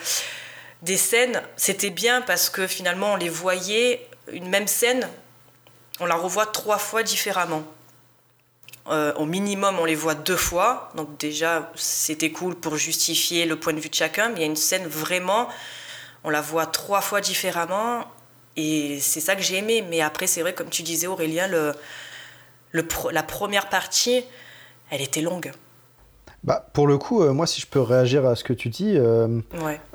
Speaker 1: des scènes, c'était bien parce que finalement on les voyait, une même scène, on la revoit trois fois différemment. Euh, au minimum, on les voit deux fois, donc déjà c'était cool pour justifier le point de vue de chacun, mais il y a une scène vraiment, on la voit trois fois différemment, et c'est ça que j'ai aimé. Mais après, c'est vrai, comme tu disais Aurélien, la première partie, elle était longue.
Speaker 4: Bah, pour le coup, euh, moi, si je peux réagir à ce que tu dis, euh,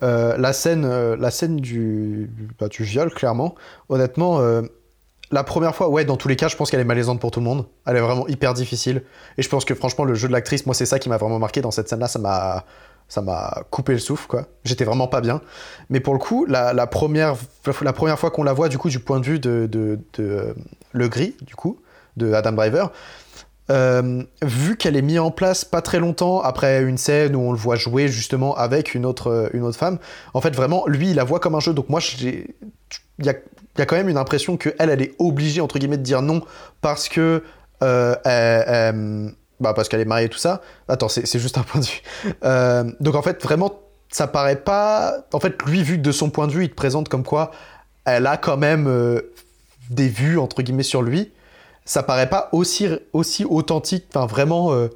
Speaker 4: euh, la scène, la scène du, bah, du viol, clairement, honnêtement, la première fois, ouais, dans tous les cas, je pense qu'elle est malaisante pour tout le monde. Elle est vraiment hyper difficile. Et je pense que franchement, le jeu de l'actrice, moi, c'est ça qui m'a vraiment marqué dans cette scène-là. Ça m'a, ça m'a coupé le souffle, quoi. J'étais vraiment pas bien. Mais pour le coup, la, la première, la première fois qu'on la voit, du coup, du point de vue de, de, de Le Gris, du coup, de Adam Driver, euh, vu qu'elle est mise en place pas très longtemps après une scène où on le voit jouer justement avec une autre, euh, une autre femme, en fait vraiment lui il la voit comme un jeu. Donc moi il y a, quand même une impression que elle, est obligée entre guillemets de dire non parce que euh, bah parce qu'elle est mariée et tout ça. Attends c'est juste un point de vue. donc en fait vraiment ça paraît pas. En fait lui vu de son point de vue il te présente comme quoi elle a quand même des vues entre guillemets sur lui ça paraît pas aussi, aussi authentique, enfin vraiment. Euh,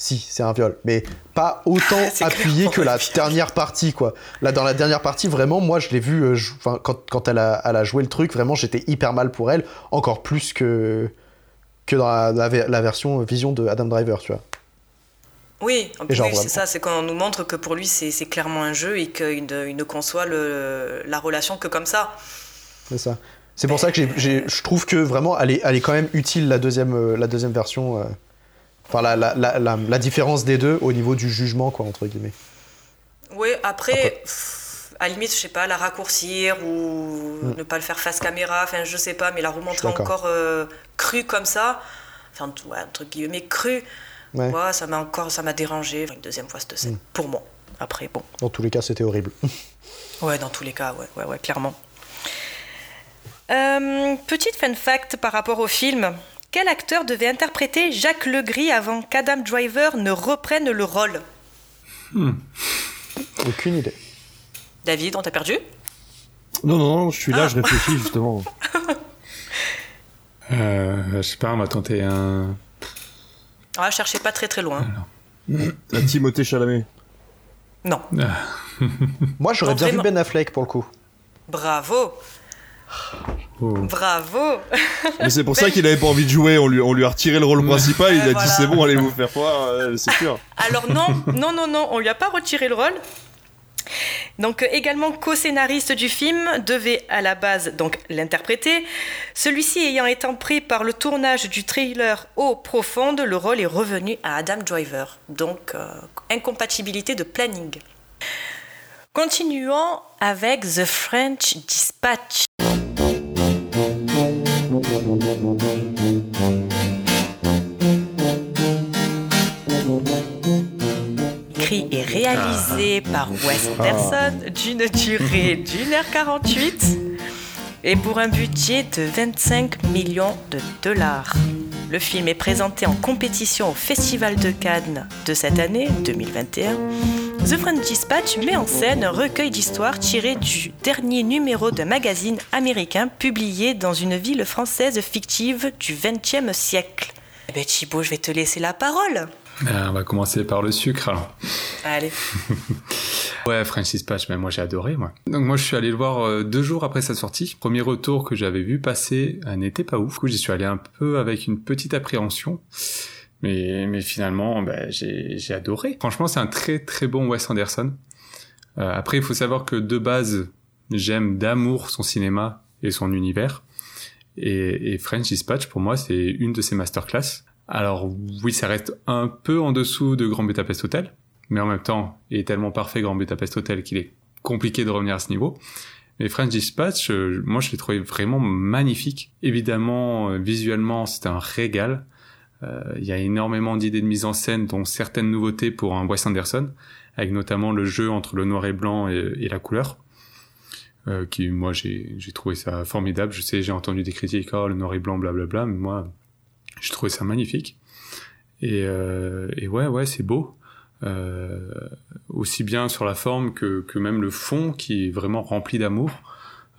Speaker 4: si, c'est un viol, mais pas autant appuyé que la dernière partie, quoi. Là, dans la dernière partie, vraiment, moi, je l'ai vu, euh, quand, quand elle, a, elle, a, joué le truc, vraiment, j'étais hyper mal pour elle, encore plus que, que dans la, la, version vision de Adam Driver, tu vois.
Speaker 1: Oui, c'est ça, c'est qu'on nous montre que pour lui, c'est clairement un jeu et qu'il ne, conçoit le, la relation que comme ça.
Speaker 4: C'est ça. C'est pour ça que je trouve que vraiment, elle est, elle est quand même utile la deuxième, euh, la deuxième version. Euh. Enfin, la, la, la, la, différence des deux au niveau du jugement, quoi, entre guillemets.
Speaker 1: Oui, après, à la limite, je sais pas, la raccourcir ou mm. ne pas le faire face caméra, enfin, je sais pas, mais la remontrer encore euh, crue comme ça, enfin, ouais, entre guillemets, crue, ouais. ça m'a encore, ça m'a dérangé une deuxième fois cette scène, mm. pour moi. Après, bon.
Speaker 4: Dans tous les cas, c'était horrible.
Speaker 1: ouais, dans tous les cas, ouais, ouais, ouais, clairement. Euh, petite fun fact par rapport au film. Quel acteur devait interpréter Jacques Legris avant qu'Adam Driver ne reprenne le rôle?
Speaker 4: Hmm. Aucune idée.
Speaker 1: David, on t'a perdu?
Speaker 3: Non, non, non, je suis là, je ah. réfléchis justement.
Speaker 2: euh, je sais pas, on va tenter un.
Speaker 1: Ah, cherchez pas très très loin.
Speaker 3: La Timothée Chalamet.
Speaker 1: Non.
Speaker 4: Ah. Moi, j'aurais bien vu Ben Affleck pour le coup.
Speaker 1: Bravo. Oh. Bravo
Speaker 3: Mais c'est pour ça qu'il avait pas envie de jouer, on lui, on lui a retiré le rôle principal, il a dit c'est bon, allez vous faire voir, c'est sûr.
Speaker 1: Alors non, non, non, non, on lui a pas retiré le rôle. Donc également co-scénariste du film, devait à la base donc l'interpréter. Celui-ci ayant été pris par le tournage du trailer Eau profonde, le rôle est revenu à Adam Driver. Donc euh, incompatibilité de planning. Continuons avec The French Dispatch. Écrit et réalisé par Wes Anderson d'une durée d'une heure 48 et pour un budget de 25 millions de dollars. Le film est présenté en compétition au Festival de Cannes de cette année, 2021, The French Dispatch met en scène un recueil d'histoires tiré du dernier numéro d'un magazine américain publié dans une ville française fictive du XXe siècle. Eh ben Thibaut, je vais te laisser la parole.
Speaker 2: Ah, on va commencer par le sucre alors.
Speaker 1: Allez.
Speaker 2: ouais, French Dispatch, mais moi j'ai adoré moi. Donc moi je suis allé le voir euh, deux jours après sa sortie. Premier retour que j'avais vu passer n'était pas ouf. Du coup j'y suis allé un peu avec une petite appréhension. Mais, mais finalement, bah, j'ai adoré. Franchement, c'est un très très bon Wes Anderson. Euh, après, il faut savoir que de base, j'aime d'amour son cinéma et son univers. Et, et French Dispatch, pour moi, c'est une de ses masterclass. Alors oui, ça reste un peu en dessous de Grand Budapest Hotel, mais en même temps, il est tellement parfait Grand Budapest Hotel qu'il est compliqué de revenir à ce niveau. Mais French Dispatch, euh, moi je l'ai trouvé vraiment magnifique. Évidemment, euh, visuellement, c'est un régal. Euh, il y a énormément d'idées de mise en scène, dont certaines nouveautés pour un Wes Anderson, avec notamment le jeu entre le noir et blanc et, la couleur. Euh, qui moi j'ai trouvé ça formidable. Je sais, j'ai entendu des critiques, oh le noir et blanc, blablabla, mais moi j'ai trouvé ça magnifique. Et, euh, et ouais, ouais, c'est beau. Euh, aussi bien sur la forme que, que même le fond qui est vraiment rempli d'amour.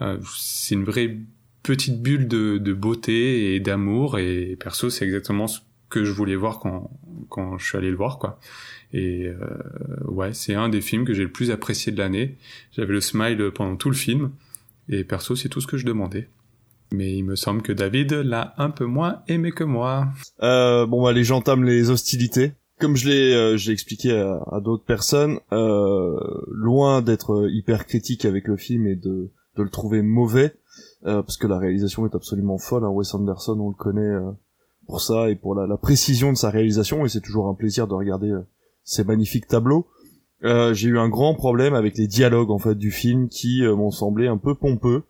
Speaker 2: Euh, c'est une vraie petite bulle de, de beauté et d'amour et perso c'est exactement ce que je voulais voir quand, quand je suis allé le voir, quoi. Et euh, ouais, c'est un des films que j'ai le plus apprécié de l'année. J'avais le smile pendant tout le film, et perso, c'est tout ce que je demandais. Mais il me semble que David l'a un peu moins aimé que moi.
Speaker 3: Euh, bon bah les gens les hostilités. Comme je l'ai, euh, expliqué à, d'autres personnes, euh, loin d'être hyper critique avec le film et de, de le trouver mauvais, euh, parce que la réalisation est absolument folle. Hein. Wes Anderson, on le connaît pour ça et pour la, précision de sa réalisation et c'est toujours un plaisir de regarder euh, ces magnifiques tableaux. Euh, j'ai eu un grand problème avec les dialogues en fait du film qui euh, m'ont semblé un peu pompeux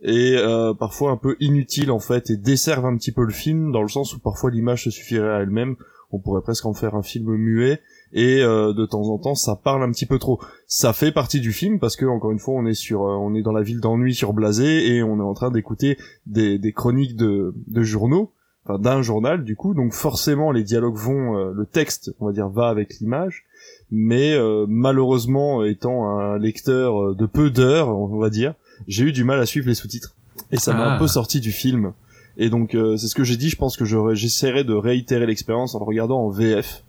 Speaker 3: et euh, parfois un peu inutiles en fait et desservent un petit peu le film dans le sens où parfois l'image se suffirait à elle-même. On pourrait presque en faire un film muet et de temps en temps ça parle un petit peu trop. Ça fait partie du film parce que encore une fois on est sur on est dans la ville d'ennui sur Blasé et on est en train d'écouter des, chroniques de journaux d'un journal du coup. Donc forcément les dialogues vont euh, le texte on va dire va avec l'image. Mais euh, malheureusement étant un lecteur euh, de peu d'heures on va dire j'ai eu du mal à suivre les sous-titres. Et ça m'a un ah. peu sorti du film. Et donc c'est ce que j'ai dit. Je pense que j'essaierai de réitérer l'expérience en le regardant en VF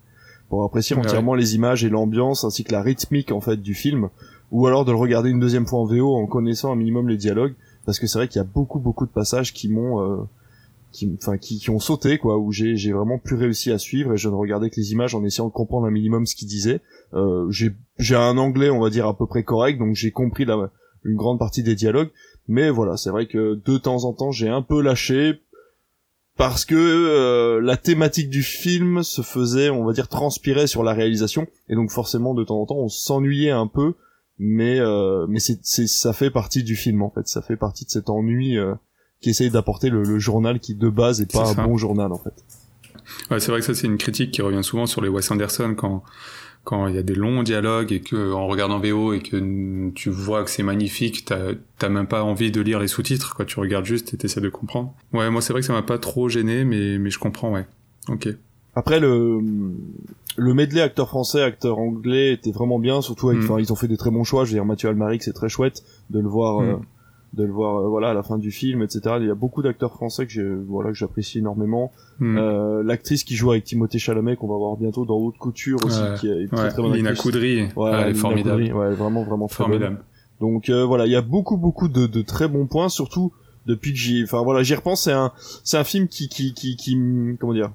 Speaker 3: pour apprécier entièrement les images et l'ambiance ainsi que la rythmique en fait du film. Ou alors de le regarder une deuxième fois en VO en connaissant un minimum les dialogues. Parce que c'est vrai qu'il y a beaucoup beaucoup de passages qui m'ont qui enfin qui, qui ont sauté quoi où j'ai vraiment plus réussi à suivre et je ne regardais que les images en essayant de comprendre un minimum ce qu'il disait euh, j'ai j'ai un anglais on va dire à peu près correct donc j'ai compris la une grande partie des dialogues. Mais voilà c'est vrai que de temps en temps j'ai un peu lâché parce que euh, la thématique du film se faisait on va dire transpirer sur la réalisation. Et donc forcément de temps en temps on s'ennuyait un peu. Mais euh, mais c'est ça fait partie du film en fait. Ça fait partie de cet ennui euh, qui essaye d'apporter le, journal qui de base est pas un bon journal en fait.
Speaker 2: Ouais, c'est vrai que ça c'est une critique qui revient souvent sur les Wes Anderson quand quand il y a des longs dialogues et que en regardant VO et que tu vois que c'est magnifique, t'as même pas envie de lire les sous-titres, quoi. Tu regardes juste et t'essaies de comprendre. Ouais, moi c'est vrai que ça m'a pas trop gêné, mais mais je comprends, ouais. Ok.
Speaker 3: Après le le medley acteur français, acteur anglais était vraiment bien, surtout avec, mm. ils ont fait des très bons choix. Je veux dire Mathieu Almaric, c'est très chouette de le voir. Mm. Euh, de le voir euh, voilà à la fin du film etc il y a beaucoup d'acteurs français que j'ai voilà que j'apprécie énormément. Hmm. euh, l'actrice qui joue avec Timothée Chalamet qu'on va voir bientôt dans Haute Couture aussi qui est très très bonne
Speaker 2: Lina Coudry ouais, formidable.
Speaker 3: ouais vraiment vraiment très formidable. Donc euh, voilà il y a beaucoup beaucoup de, de très bons points surtout depuis que j'y enfin voilà j'y repense. C'est un c'est un film qui qui qui qui comment dire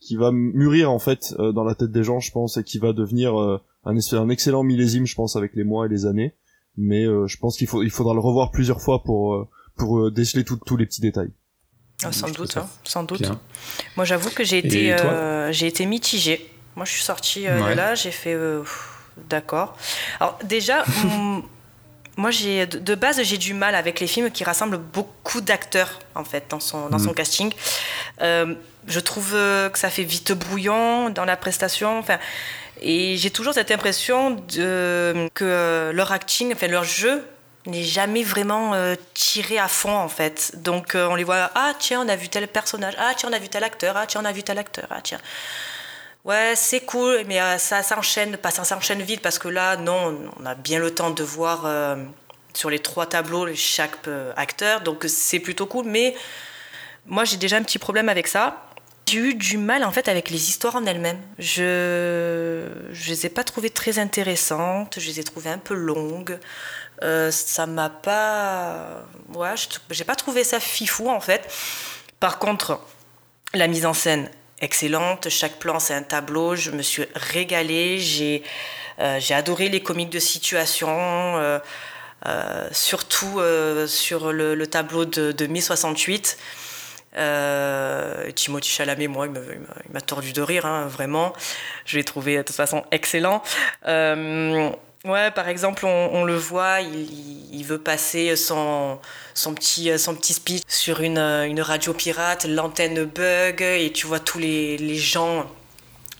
Speaker 3: qui va mûrir en fait euh, dans la tête des gens je pense et qui va devenir un, un excellent millésime je pense avec les mois et les années mais euh, je pense qu'il faut il faudra le revoir plusieurs fois pour euh, pour euh, déceler tous les petits détails.
Speaker 1: Ah, sans doute, hein, sans doute. Moi, j'avoue que j'ai été j'ai été mitigée. Moi, je suis sortie de là, j'ai fait d'accord. Alors déjà. Moi, j'ai de base, j'ai du mal avec les films qui rassemblent beaucoup d'acteurs en fait dans son dans son mm. casting. je trouve que ça fait vite brouillon dans la prestation. Enfin, et j'ai toujours cette impression que leur acting, enfin leur jeu, n'est jamais vraiment euh, tiré à fond en fait. Donc euh, on les voit, ah tiens, on a vu tel personnage, ah tiens, on a vu tel acteur, ah tiens, on a vu tel acteur, ah tiens. Ouais, c'est cool, mais euh, ça s'enchaîne, pas ça s'enchaîne vite parce que là, non, on a bien le temps de voir euh, sur les trois tableaux chaque euh, acteur, donc c'est plutôt cool. Mais moi, j'ai déjà un petit problème avec ça. J'ai eu du mal en fait avec les histoires en elles-mêmes. Je je les ai pas trouvées très intéressantes. Je les ai trouvées un peu longues. Euh, ça m'a pas, ouais, j'ai pas trouvé ça fifou en fait. Par contre, la mise en scène excellente. Chaque plan c'est un tableau. Je me suis régalée. J'ai euh, adoré les comiques de situation. Euh, euh surtout sur le, le, tableau de, de mai 68 euh, Timothy Chalamet, moi, il m'a tordu de rire, hein, vraiment. Je l'ai trouvé de toute façon excellent. Euh, ouais, par exemple, on, le voit, il, il, veut passer son, son, petit, son petit speech sur une, une radio pirate, l'antenne bug, et tu vois tous les, les gens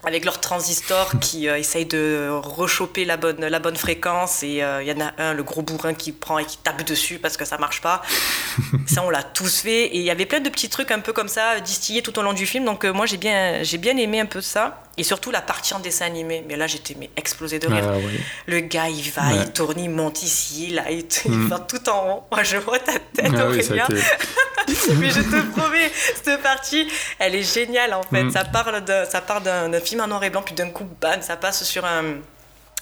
Speaker 1: avec leurs transistors qui euh, essayent de rechoper la bonne, la bonne fréquence et il euh, y en a un, le gros bourrin qui prend et qui tape dessus parce que ça marche pas. ça, on l'a tous fait et il y avait plein de petits trucs un peu comme ça distillés tout au long du film. Donc euh, moi, j'ai bien, j'ai bien aimé un peu ça et surtout la partie en dessin animé. Mais là, j'étais mais explosé de rire. Ah, oui. Le gars, il va, ouais. il tourne, il monte ici, là, il, mm. va tout en haut. Moi, je vois ta tête, ah, Aurélien. Oui, mais je te promets, cette partie, elle est géniale en fait. Mm. Ça parle de, ça part d'un film en noir et blanc, puis d'un coup, bam, ça passe sur un,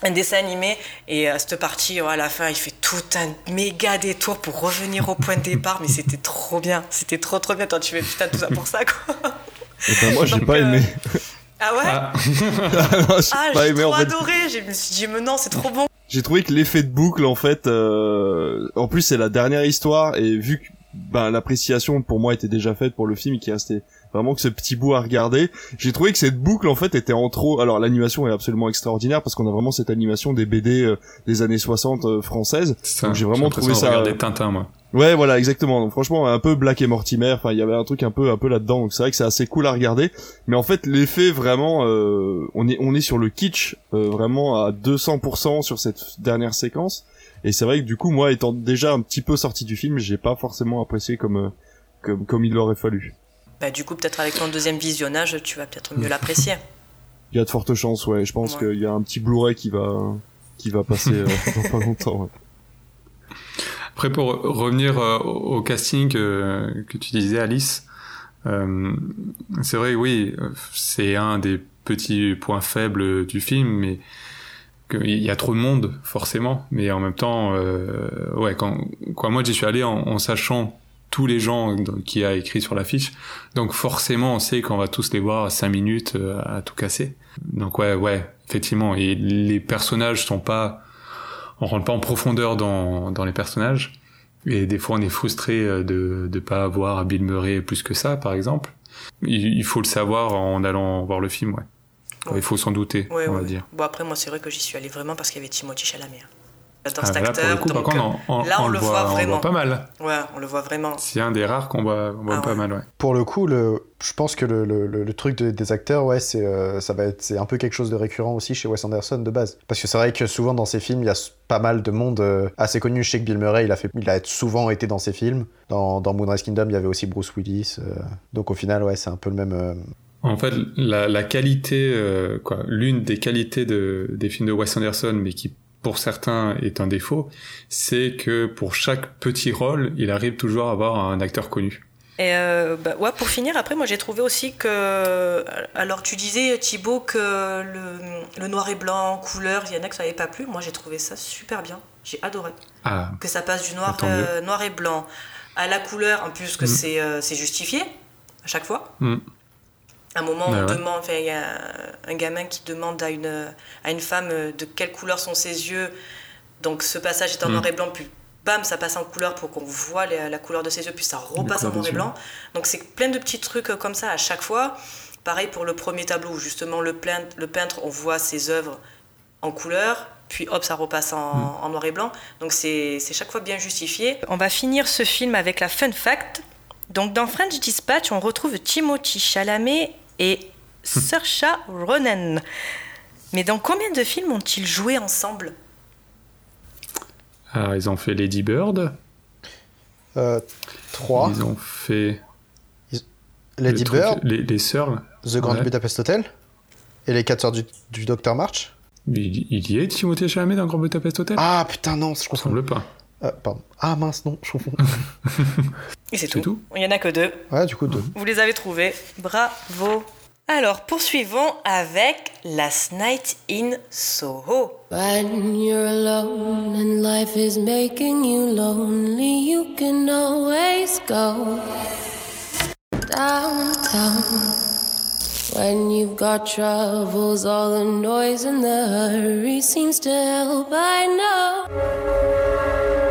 Speaker 1: un dessin animé. Et euh, cette partie, oh, à la fin, il fait tout un méga détour pour revenir au point de départ. Mais c'était trop bien. C'était trop, trop bien. Toi, tu fais putain tout ça pour ça, quoi.
Speaker 3: Et ben, moi, j'ai pas euh...
Speaker 1: Ah ouais Ah, ah j'ai aimé, trop en fait. adoré. Je me suis dit, mais non, c'est trop bon.
Speaker 3: J'ai trouvé que l'effet de boucle, en fait, euh... en plus, c'est la dernière histoire. Et vu que ben, l'appréciation pour moi était déjà faite pour le film et qui restait vraiment que ce petit bout à regarder. J'ai trouvé que cette boucle en fait était en trop. Alors l'animation est absolument extraordinaire parce qu'on a vraiment cette animation des BD euh, des années 60 euh, françaises.
Speaker 2: Donc j'ai vraiment trouvé ça. Regarder Tintin moi.
Speaker 3: Ouais, voilà, exactement. Donc franchement, un peu Black et Mortimer. Enfin, il y avait un truc un peu, un peu là-dedans. Donc c'est vrai que c'est assez cool à regarder. Mais en fait, l'effet vraiment, euh, on est, on est sur le kitsch euh, vraiment à 200% sur cette dernière séquence. Et c'est vrai que du coup, moi, étant déjà un petit peu sorti du film, j'ai pas forcément apprécié comme, euh, comme, comme il aurait fallu.
Speaker 1: Bah, du coup, peut-être avec ton deuxième visionnage, tu vas peut-être mieux l'apprécier.
Speaker 3: Il y a de fortes chances, ouais. Je pense ouais. qu'il y a un petit Blu-ray qui va, qui va passer euh, dans pas longtemps. Ouais.
Speaker 2: Après, pour revenir euh, au casting euh, que tu disais, Alice, euh, c'est vrai, oui, c'est un des petits points faibles du film, mais il y a trop de monde forcément. Mais en même temps euh, ouais quand quoi moi j'y suis allé en, en, sachant tous les gens qui a écrit sur l'affiche donc forcément on sait qu'on va tous les voir à 5 minutes euh, à tout casser. Donc ouais ouais effectivement et les personnages sont pas on rentre pas en profondeur dans, dans les personnages et des fois on est frustré euh, de de pas avoir Bill Murray plus que ça par exemple il, il faut le savoir en allant voir le film ouais Ouais. Il faut s'en douter,
Speaker 1: ouais,
Speaker 2: on
Speaker 1: ouais.
Speaker 2: va dire.
Speaker 1: Bon, après, moi, c'est vrai que j'y suis allé vraiment parce qu'il y avait Timothy Chalamet. Dans cet
Speaker 2: là,
Speaker 1: acteur.
Speaker 2: Coup, donc, contre, on, on,
Speaker 1: là, on,
Speaker 2: on
Speaker 1: le voit,
Speaker 2: voit,
Speaker 1: vraiment.
Speaker 2: On voit pas mal.
Speaker 1: Ouais, on le voit vraiment.
Speaker 2: C'est un des rares qu'on voit, on voit ah, pas mal, ouais.
Speaker 4: Pour le coup, le, je pense que le, le, le truc de, des acteurs, ouais, c'est euh, ça va être, c'est un peu quelque chose de récurrent aussi chez Wes Anderson de base. Parce que c'est vrai que souvent dans ses films, il y a pas mal de monde euh, assez connu. Je sais que Bill Murray, il a, fait, il a souvent été dans ses films. Dans, dans Moonrise Kingdom, il y avait aussi Bruce Willis. Euh, donc au final, ouais, c'est un peu le même euh,
Speaker 2: en fait, la, la qualité, euh, quoi, l'une des qualités de, des films de Wes Anderson, mais qui pour certains est un défaut, c'est que pour chaque petit rôle, il arrive toujours à avoir un acteur connu.
Speaker 1: Et euh, bah, ouais, pour finir, après, moi j'ai trouvé aussi que. Alors tu disais, Thibaut, que le, le noir et blanc, couleur, il y en a que ça n'avait pas plu. Moi j'ai trouvé ça super bien. J'ai adoré.
Speaker 2: Ah,
Speaker 1: que ça passe du noir, euh, noir et blanc à la couleur, en plus que mm. c'est justifié à chaque fois.
Speaker 2: Mm.
Speaker 1: À un moment, on ouais. demande, il y a un gamin qui demande à une, à une femme de quelle couleur sont ses yeux. Donc ce passage est en mmh. noir et blanc, puis bam, ça passe en couleur pour qu'on voit les, la couleur de ses yeux, puis ça repasse en noir et blanc. Donc c'est plein de petits trucs comme ça à chaque fois. Pareil pour le premier tableau, où justement le, peintre, on voit ses œuvres en couleur, puis hop, ça repasse en, mmh. en noir et blanc. Donc c'est chaque fois bien justifié. On va finir ce film avec la fun fact. Donc dans French Dispatch, on retrouve Timothy Chalamet et Saoirse Ronan. Mais dans combien de films ont-ils joué ensemble?
Speaker 2: Alors, ils ont fait Lady Bird.
Speaker 4: Euh, trois.
Speaker 2: Ils ont fait.
Speaker 4: Lady Bird.
Speaker 2: Les, les sœurs.
Speaker 4: The Grand ouais. Budapest Hotel. Et les 4 sœurs du, du Docteur March
Speaker 2: il, il, y est Timothée Chalamet dans Grand Budapest Hotel?
Speaker 4: Ah putain, non, je
Speaker 2: confonds. semble pas.
Speaker 4: Euh, pardon. Ah mince, non, je confonds.
Speaker 1: Et c'est tout. tout. Il y en a que deux.
Speaker 4: Ouais, du coup, deux.
Speaker 1: Vous les avez trouvés. Bravo. Alors, poursuivons avec Last Night in Soho. When you're alone and life is making you lonely, you can always go downtown. When you've got troubles, all the noise and the hurry seems to help. I know.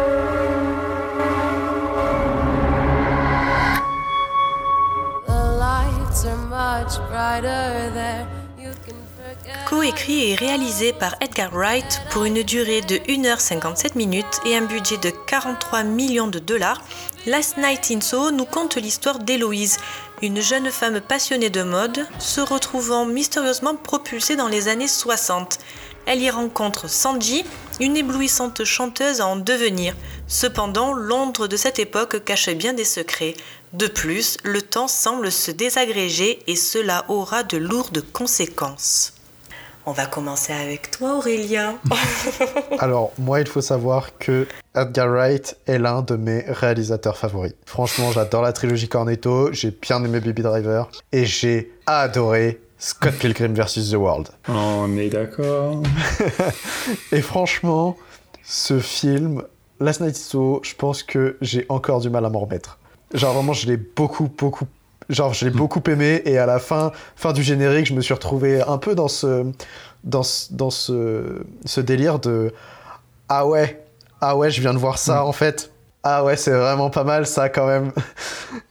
Speaker 1: Co-écrit et réalisé par Edgar Wright pour une durée de 1h57 minutes et un budget de 43 millions de dollars, Last Night in Soho nous conte l'histoire d'Héloïse, une jeune femme passionnée de mode, se retrouvant mystérieusement propulsée dans les années 60. Elle y rencontre Sanji, une éblouissante chanteuse à en devenir. Cependant, Londres de cette époque cache bien des secrets. De plus, le temps semble se désagréger et cela aura de lourdes conséquences. On va commencer avec toi, Aurélien.
Speaker 4: Alors, moi, il faut savoir que Edgar Wright est l'un de mes réalisateurs favoris. Franchement, j'adore la trilogie Cornetto, j'ai bien aimé Baby Driver et j'ai adoré Scott Pilgrim vs. The World.
Speaker 2: On est d'accord.
Speaker 4: et franchement, ce film, Last Night So, je pense que j'ai encore du mal à m'en remettre. Genre vraiment, je l'ai beaucoup, beaucoup, genre je l'ai beaucoup aimé et à la fin, fin du générique, je me suis retrouvé un peu dans ce, dans ce, dans ce, ce délire de ah ouais, ah ouais, je viens de voir ça mm. en fait. Ah ouais, c'est vraiment pas mal ça quand même.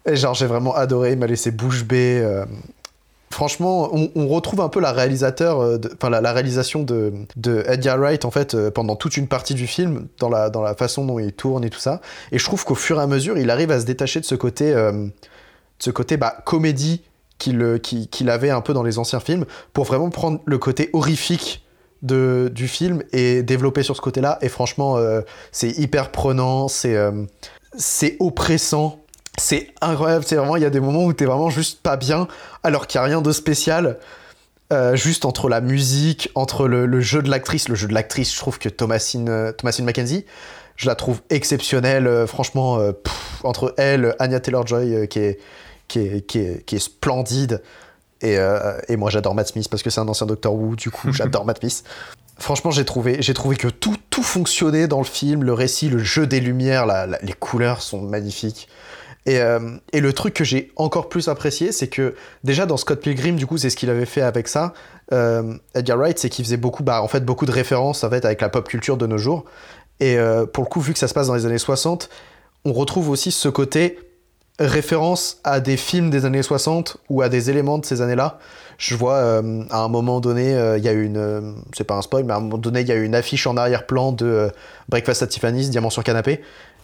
Speaker 4: Et genre j'ai vraiment adoré, il m'a laissé bouche bée. Euh, franchement, on, retrouve un peu la euh, réalisation de, Edgar Wright en fait euh, pendant toute une partie du film, dans la, façon dont il tourne et tout ça. Et je trouve qu'au fur et à mesure, il arrive à se détacher de ce côté, euh, bah, comédie qu'il avait un peu dans les anciens films, pour vraiment prendre le côté horrifique du film et développer sur ce côté-là. Et franchement, c'est hyper prenant, c'est oppressant c'est incroyable, c'est vraiment, il y a des moments où t'es vraiment juste pas bien, alors qu'il n'y a rien de spécial. Euh, juste entre la musique, entre le, jeu de l'actrice, le jeu de l'actrice, je trouve que Thomasine, euh, Thomasine Mackenzie, je la trouve exceptionnelle, euh, franchement, entre elle, Anya Taylor-Joy, qui, est, qui, est, qui, est, qui, est, splendide, et, et moi j'adore Matt Smith, parce que c'est un ancien Doctor Who, du coup j'adore Matt Smith. Franchement, j'ai trouvé, j'ai trouvé que tout, tout fonctionnait dans le film, le récit, le jeu des lumières, les couleurs sont magnifiques. Euh, et, le truc que j'ai encore plus apprécié, c'est que déjà dans Scott Pilgrim, du coup, c'est ce qu'il avait fait avec ça. Euh, Edgar Wright, c'est qu'il faisait beaucoup, bah, en fait, beaucoup de références en fait, avec la pop culture de nos jours. Et euh, pour le coup, vu que ça se passe dans les années 60, on retrouve aussi ce côté référence à des films des années 60 ou à des éléments de ces années-là. Je vois à un moment donné, il y a une, c'est pas un spoil, mais à un moment donné, il y a une affiche en arrière-plan de Breakfast at Tiffany's, Diamant sur canapé,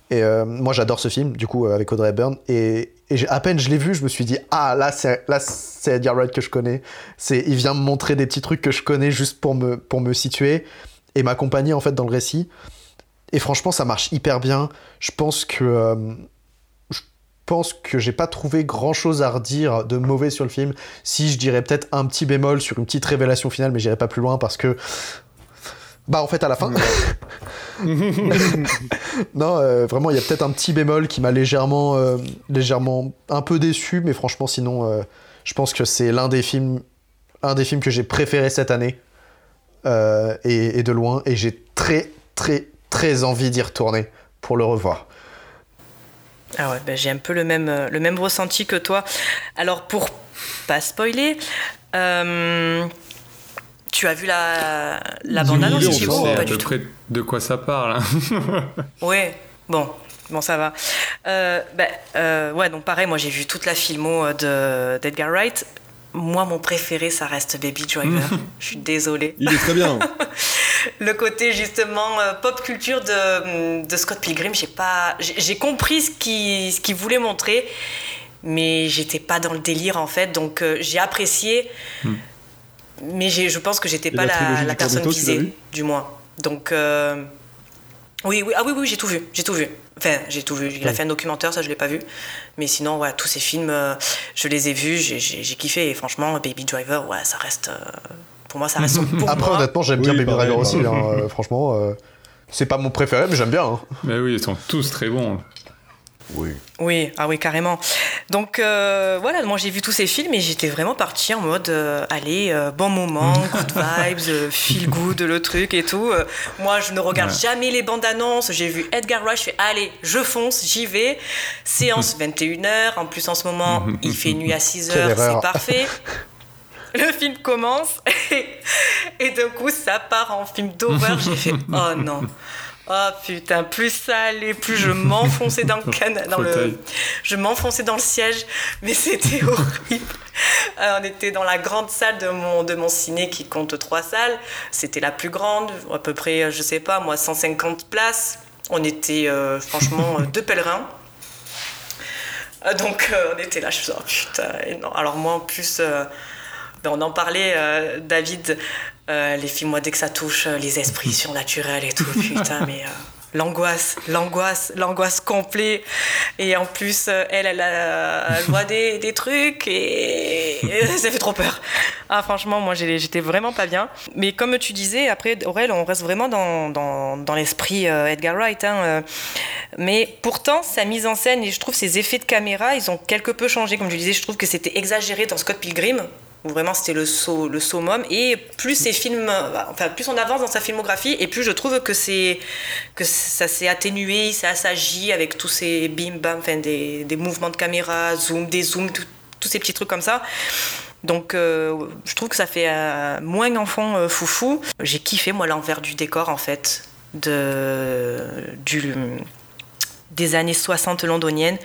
Speaker 4: et euh, moi, j'adore ce film, du coup, euh, avec Audrey Hepburn. Et, à peine je l'ai vu, je me suis dit, ah, là, c'est, là, c'est Edgar Wright que je connais. Il vient me montrer des petits trucs que je connais juste pour me, pour me situer et m'accompagner, en fait, dans le récit. Et franchement, ça marche hyper bien. Je pense que. Euh, je pense que j'ai pas trouvé grand chose à redire de mauvais sur le film. Si je dirais peut-être un petit bémol sur une petite révélation finale, mais j'irai pas plus loin parce que bah en fait à la fin. non, euh, vraiment il y a peut-être un petit bémol qui m'a légèrement, euh, légèrement un peu déçu, mais franchement sinon euh, je pense que c'est l'un des films, un des films que j'ai préféré cette année et, de loin, et j'ai très très très envie d'y retourner pour le revoir.
Speaker 1: Ah ouais, bah, j'ai un peu le même, le même ressenti que toi. Alors pour pas spoiler. Tu as vu la, la bande-annonce,
Speaker 2: Thibaut pas du tout de quoi ça parle.
Speaker 1: oui, bon, bon, ça va. Euh, ben, euh, ouais, donc pareil, moi j'ai vu toute la filmo d'Edgar Wright. Moi, mon préféré, ça reste Baby Driver. Je suis désolée.
Speaker 3: Il est très bien.
Speaker 1: le côté justement euh, pop culture de, de Scott Pilgrim, j'ai pas, j'ai compris ce qu'il ce voulait montrer, mais j'étais pas dans le délire en fait. Donc j'ai apprécié. Hmm mais je pense que j'étais pas la, la personne visée, du moins. Donc, euh, oui, oui, ah oui, oui, j'ai tout vu, j'ai tout vu. Enfin, j'ai tout vu. Il a fait un documentaire, ça je l'ai pas vu. Mais sinon, ouais, tous ces films, euh, je les ai vus, j'ai kiffé. Et franchement, Baby Driver, ouais, ça reste. Euh, pour moi, ça reste. Pour
Speaker 4: Après,
Speaker 1: moi.
Speaker 4: honnêtement, j'aime bien Baby Driver aussi. Hein, franchement, c'est pas mon préféré, mais j'aime bien. Hein.
Speaker 2: Mais oui, ils sont tous très bons.
Speaker 1: Oui. Oui, ah oui, carrément. Donc euh, voilà, moi j'ai vu tous ces films et j'étais vraiment partie en mode euh, allez, euh, bon moment, good vibes, feel good, le truc et tout. moi je ne regarde jamais les bandes annonces. J'ai vu Edgar Wright, je fais allez, je fonce, j'y vais. Séance 21h, en plus en ce moment il fait nuit à 6h, c'est parfait. Le film commence et, et d'un coup ça part en film d'horreur. J'ai fait oh non. Oh putain, plus ça allait, plus je m'enfonçais dans le canal, dans le, je m'enfonçais dans le siège, mais c'était horrible. Euh, on était dans la grande salle de mon, de mon ciné qui compte trois salles. C'était la plus grande, à peu près, je sais pas, moi, 150 places. On était euh, franchement deux pèlerins. Euh, donc on était là, je me suis dit, oh putain, non. Alors moi en plus, on en parlait, David, euh, les films, moi, dès que ça touche euh, les esprits surnaturels et tout, putain, mais euh, l'angoisse, l'angoisse, l'angoisse complète. Et en plus, elle, elle, voit des, des, trucs et, ça fait trop peur. Ah, franchement, moi, j'étais vraiment pas bien. Mais comme tu disais, après, Aurel, on reste vraiment dans, dans, dans l'esprit Edgar Wright. Hein, mais pourtant, sa mise en scène et je trouve ses effets de caméra, ils ont quelque peu changé. Comme je disais, je trouve que c'était exagéré dans Scott Pilgrim vraiment c'était le, summum. Et plus on avance dans sa filmographie, et plus je trouve que, ça s'est atténué, ça s'agit avec tous ces bim bam, des, mouvements de caméra, zoom, des zooms, tous ces petits trucs comme ça. Donc euh, je trouve que ça fait euh, moins enfant euh, foufou. J'ai kiffé moi l'envers du décor en fait des années 60 londoniennes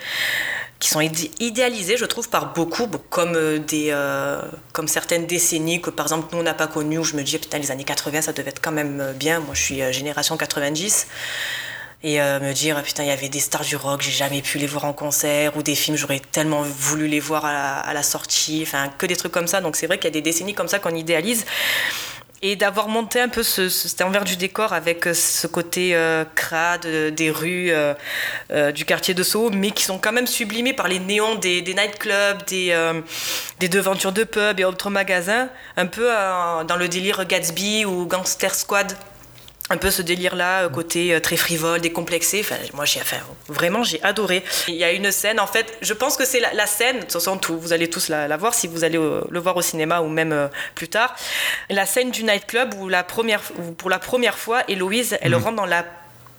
Speaker 1: qui sont idéalisés, je trouve, par beaucoup, comme, euh, des, euh, comme certaines décennies que, par exemple, nous, on n'a pas connues, où je me dis, putain, les années 80, ça devait être quand même euh, bien. Moi, je suis génération 90. Et me dire, putain, il y avait des stars du rock, j'ai jamais pu les voir en concert, ou des films, j'aurais tellement voulu les voir à la sortie, enfin, que des trucs comme ça. Donc, c'est vrai qu'il y a des décennies comme ça qu'on idéalise et d'avoir monté un peu ce, cet envers du décor avec euh, ce côté euh, crade euh, des rues du quartier de Soho, mais qui sont quand même sublimés par les néons des, nightclubs, des, des devantures de pubs et autres magasins, un peu dans le délire Gatsby ou Gangster Squad un peu ce délire-là, euh, côté euh, très frivole, décomplexé. Enfin, moi, j'ai, enfin, vraiment, j'ai adoré. Il y a une scène, en fait, je pense que c'est la, scène, de toute façon, vous allez tous la, voir si vous allez euh, le voir au cinéma ou même plus tard. La scène du nightclub où, la première, pour la première fois, Héloïse, elle mhm. rentre dans la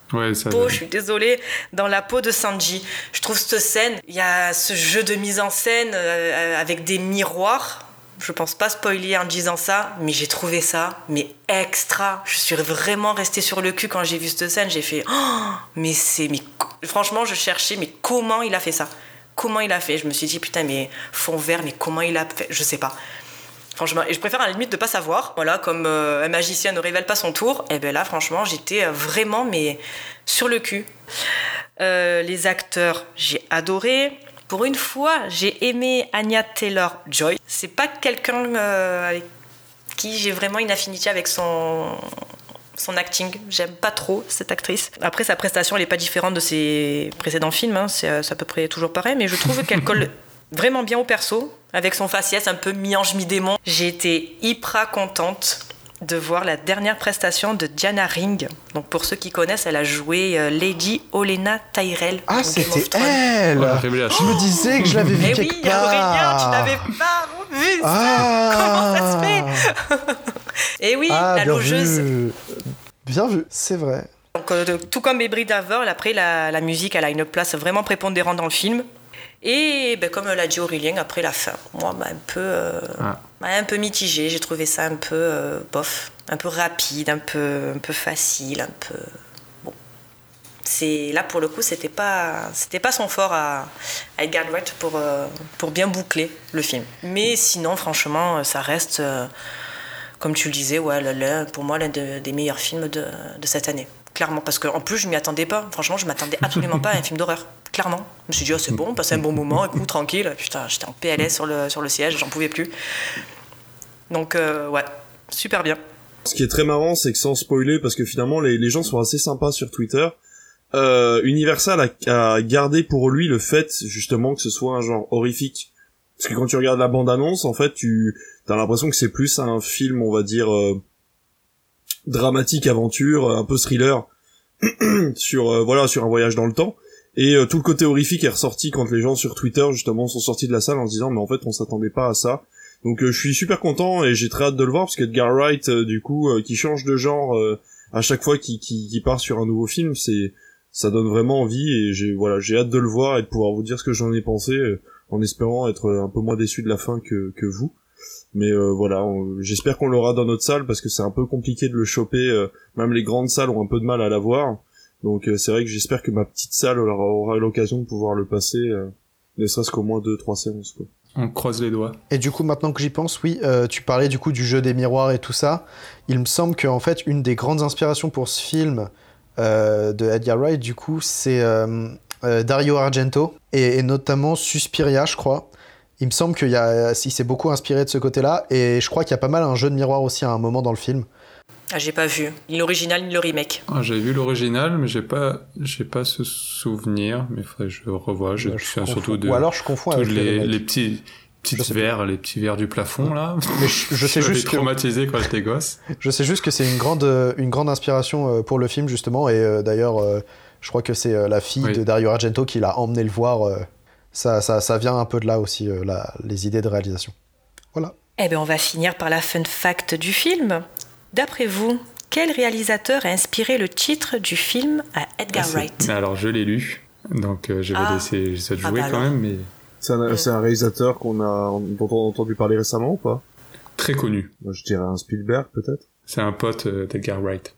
Speaker 1: peau, je suis désolée, dans la peau de Sanji. Je trouve cette scène, il y a ce jeu de mise en scène avec des miroirs je pense pas spoiler en disant ça, mais j'ai trouvé ça, mais extra. Je suis vraiment restée sur le cul quand j'ai vu cette scène. J'ai fait, oh, mais c'est, mais franchement, je cherchais, mais comment il a fait ça? Comment il a fait? Je me suis dit, putain, mais fond vert, mais comment il a fait? Je sais pas. Franchement, et je préfère à la limite de pas savoir. Voilà, comme euh, un magicien ne révèle pas son tour. Et ben là, franchement, j'étais euh, vraiment mais sur le cul. Euh, les acteurs, j'ai adoré. Pour une fois, j'ai aimé Anya Taylor Joy. C'est pas quelqu'un euh, avec qui j'ai vraiment une affinité avec son son acting. J'aime pas trop cette actrice. Après, sa prestation, elle est pas différente de ses précédents films. Hein. C'est à peu près toujours pareil, mais je trouve qu'elle colle vraiment bien au perso, avec son faciès un peu mi-ange, mi-démon. J'ai été hyper contente de voir la dernière prestation de Diana Ring. Donc pour ceux qui connaissent, elle a joué euh, Lady Olena Tyrell.
Speaker 4: Ah, c'était elle Je me disais que je l'avais vu quelque
Speaker 1: oui, Aurélien, tu l'avais pas vu ah. Comment ça se fait Et oui, ah, la logeuse.
Speaker 4: Bien vu, c'est vrai.
Speaker 1: Donc, euh, tout comme Ebri Daver, après la, la musique, elle a une place vraiment prépondérante dans le film. Et ben, comme l'a dit Aurélien, après la fin, moi, ben, un peu, euh, ah. Un peu mitigé. J'ai trouvé ça un peu euh, bof, un peu rapide, un peu, un peu facile, un peu. Bon. Là pour le coup, c'était pas, pas son fort à, à Edgar Wright pour euh, pour bien boucler le film. Mais sinon, franchement, ça reste, comme tu le disais, ouais, pour moi l'un des meilleurs films de, cette année clairement. Parce qu'en plus, je m'y attendais pas. Franchement, je m'attendais absolument pas à un film d'horreur. Clairement. Je me suis dit, oh, c'est bon, passer un bon moment, écoute, tranquille. Putain, j'étais en PLS sur le, sur le siège, j'en pouvais plus. Donc, euh, ouais, super bien.
Speaker 3: Ce qui est très marrant, c'est que sans spoiler, parce que finalement, les, gens sont assez sympas sur Twitter. euh, Universal a, gardé pour lui le fait justement que ce soit un genre horrifique. Parce que quand tu regardes la bande-annonce, en fait, tu as l'impression que c'est plus un film, on va dire, euh, dramatique, aventure, un peu thriller, sur euh, voilà, sur un voyage dans le temps. Et tout le côté horrifique est ressorti quand les gens sur Twitter justement sont sortis de la salle en se disant mais en fait on s'attendait pas à ça. Donc je suis super content et j'ai très hâte de le voir parce qu'Edgar Wright du coup qui change de genre à chaque fois qu'il qui part sur un nouveau film, c'est ça donne vraiment envie et j'ai voilà j'ai hâte de le voir et de pouvoir vous dire ce que j'en ai pensé euh, en espérant être un peu moins déçu de la fin que, vous. Mais euh, voilà j'espère qu'on l'aura dans notre salle parce que c'est un peu compliqué de le choper euh, même les grandes salles ont un peu de mal à l'avoir. Donc c'est vrai que j'espère que ma petite salle aura, aura l'occasion de pouvoir le passer ne serait-ce qu'au moins deux trois séances quoi
Speaker 2: on croise les doigts.
Speaker 4: Et du coup, maintenant que j'y pense, oui, tu parlais du coup du jeu des miroirs et tout ça. Il me semble qu'en fait, une des grandes inspirations pour ce film, euh, de Edgar Wright, du coup, c'est euh, euh, Dario Argento et, notamment Suspiria, je crois. Il me semble qu'il s'est beaucoup inspiré de ce côté-là et je crois qu'il y a pas mal un jeu de miroir aussi à un moment dans le film.
Speaker 1: Ah, j'ai pas vu ni l'original ni le remake.
Speaker 2: Ah, j'ai vu l'original, mais j'ai pas, j'ai pas ce souvenir. Mais faudrait que je revoie. Je,
Speaker 4: suis surtout de. Ou alors je confonds avec
Speaker 2: les, les petits petites verres, les petits verres du plafond là.
Speaker 4: Mais je, sais juste
Speaker 2: que traumatisé quand j'étais gosse.
Speaker 4: Je sais juste que c'est une grande une grande inspiration euh, pour le film justement et euh, d'ailleurs euh, je crois que c'est la fille de Dario Argento qui l'a emmené le voir. Ça, ça, ça, vient un peu de là aussi les idées de réalisation. Voilà.
Speaker 1: Eh bien on va finir par la fun fact du film. D'après vous, quel réalisateur a inspiré le titre du film à Edgar ah, Wright
Speaker 2: Alors je l'ai lu, donc je vais ah. laisser ça jouer ah, bah quand même, mais
Speaker 3: c'est un, réalisateur qu'on a, dont on a entendu parler récemment ou pas?
Speaker 2: Très connu.
Speaker 3: Moi, je dirais un Spielberg, peut-être?
Speaker 2: C'est un pote euh, d'Edgar Wright.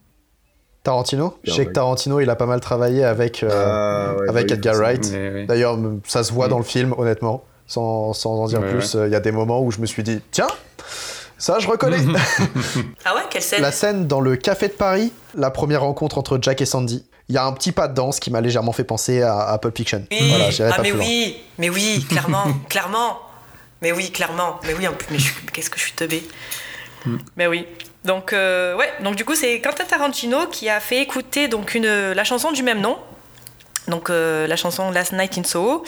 Speaker 4: Tarantino? Je sais que Tarantino, il a pas mal travaillé avec, euh, ah, avec Edgar Wright. D'ailleurs, ça se voit mm. dans le film, honnêtement. Sans, sans en dire plus, il y a des moments où je me suis dit, tiens, ça, je reconnais.
Speaker 1: ah ouais, quelle scène
Speaker 4: La scène dans le café de Paris, la première rencontre entre Jack et Sandy il y a un petit pas de danse qui m'a légèrement fait penser à, à Pulp Fiction.
Speaker 1: Oui. Voilà, ah, mais oui, mais oui, clairement, clairement. Mais oui, clairement. Mais oui, en plus, mais qu'est-ce que je suis teubé. Mm. Mais oui. Donc, euh, ouais, donc du coup, c'est Quentin Tarantino qui a fait écouter donc une, la chanson du même nom. Donc, euh, la chanson Last Night in Soho.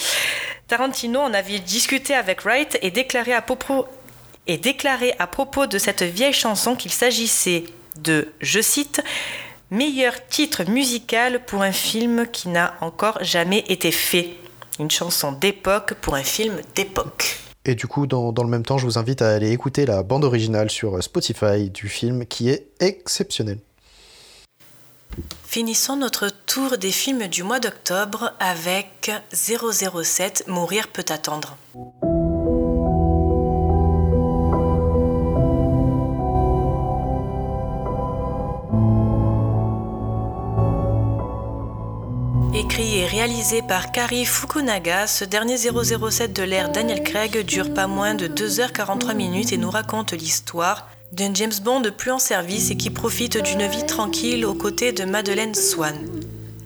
Speaker 1: Tarantino en avait discuté avec Wright et déclaré à propos, et déclaré à propos de cette vieille chanson qu'il s'agissait de, je cite, Meilleur titre musical pour un film qui n'a encore jamais été fait. Une chanson d'époque pour un film d'époque.
Speaker 4: Et du coup, dans, dans, le même temps, je vous invite à aller écouter la bande originale sur Spotify du film qui est exceptionnelle.
Speaker 1: Finissons notre tour des films du mois d'octobre avec 007 Mourir peut attendre. Écrit et réalisé par Kari Fukunaga, ce dernier 007 de l'ère Daniel Craig dure pas moins de 2h43 minutes et nous raconte l'histoire d'un James Bond plus en service et qui profite d'une vie tranquille aux côtés de Madeleine Swan.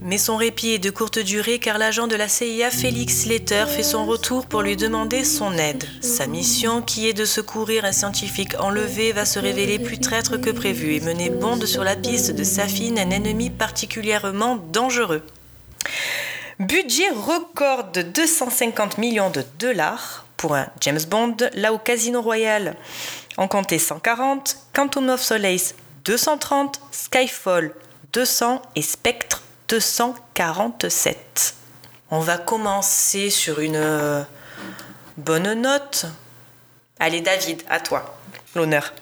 Speaker 1: Mais son répit est de courte durée car l'agent de la CIA Félix Slater fait son retour pour lui demander son aide. Sa mission, qui est de secourir un scientifique enlevé, va se révéler plus traître que prévu et mener Bond sur la piste de Safine, un ennemi particulièrement dangereux. Budget record de 250 millions de dollars pour un James Bond, là où Casino Royale en comptait 140, Quantum of Solace 230, Skyfall 200 et Spectre 247. On va commencer sur une euh, bonne note. Allez David, à toi, l'honneur.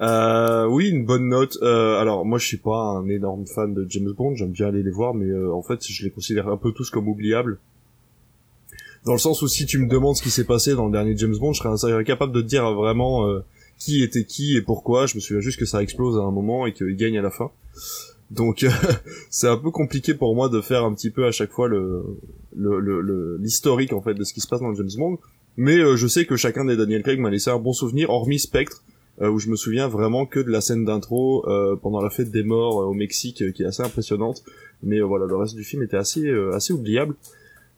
Speaker 3: Euh, oui, une bonne note. Euh, alors moi, je suis pas un énorme fan de James Bond. J'aime bien aller les voir, mais euh, en fait, je les considère un peu tous comme oubliables. Dans le sens où si tu me demandes ce qui s'est passé dans le dernier James Bond, je serais incapable de dire vraiment euh, qui était qui et pourquoi. Je me souviens juste que ça explose à un moment et qu'il gagne à la fin. Donc c'est un peu compliqué pour moi de faire un petit peu à chaque fois le l'historique en fait de ce qui se passe dans James Bond. Mais je sais que chacun des Daniel Craig m'a laissé un bon souvenir, hormis Spectre euh, où je me souviens vraiment que de la scène d'intro euh, pendant la fête des morts euh, au Mexique, qui est assez impressionnante. Mais voilà, le reste du film était assez assez oubliable.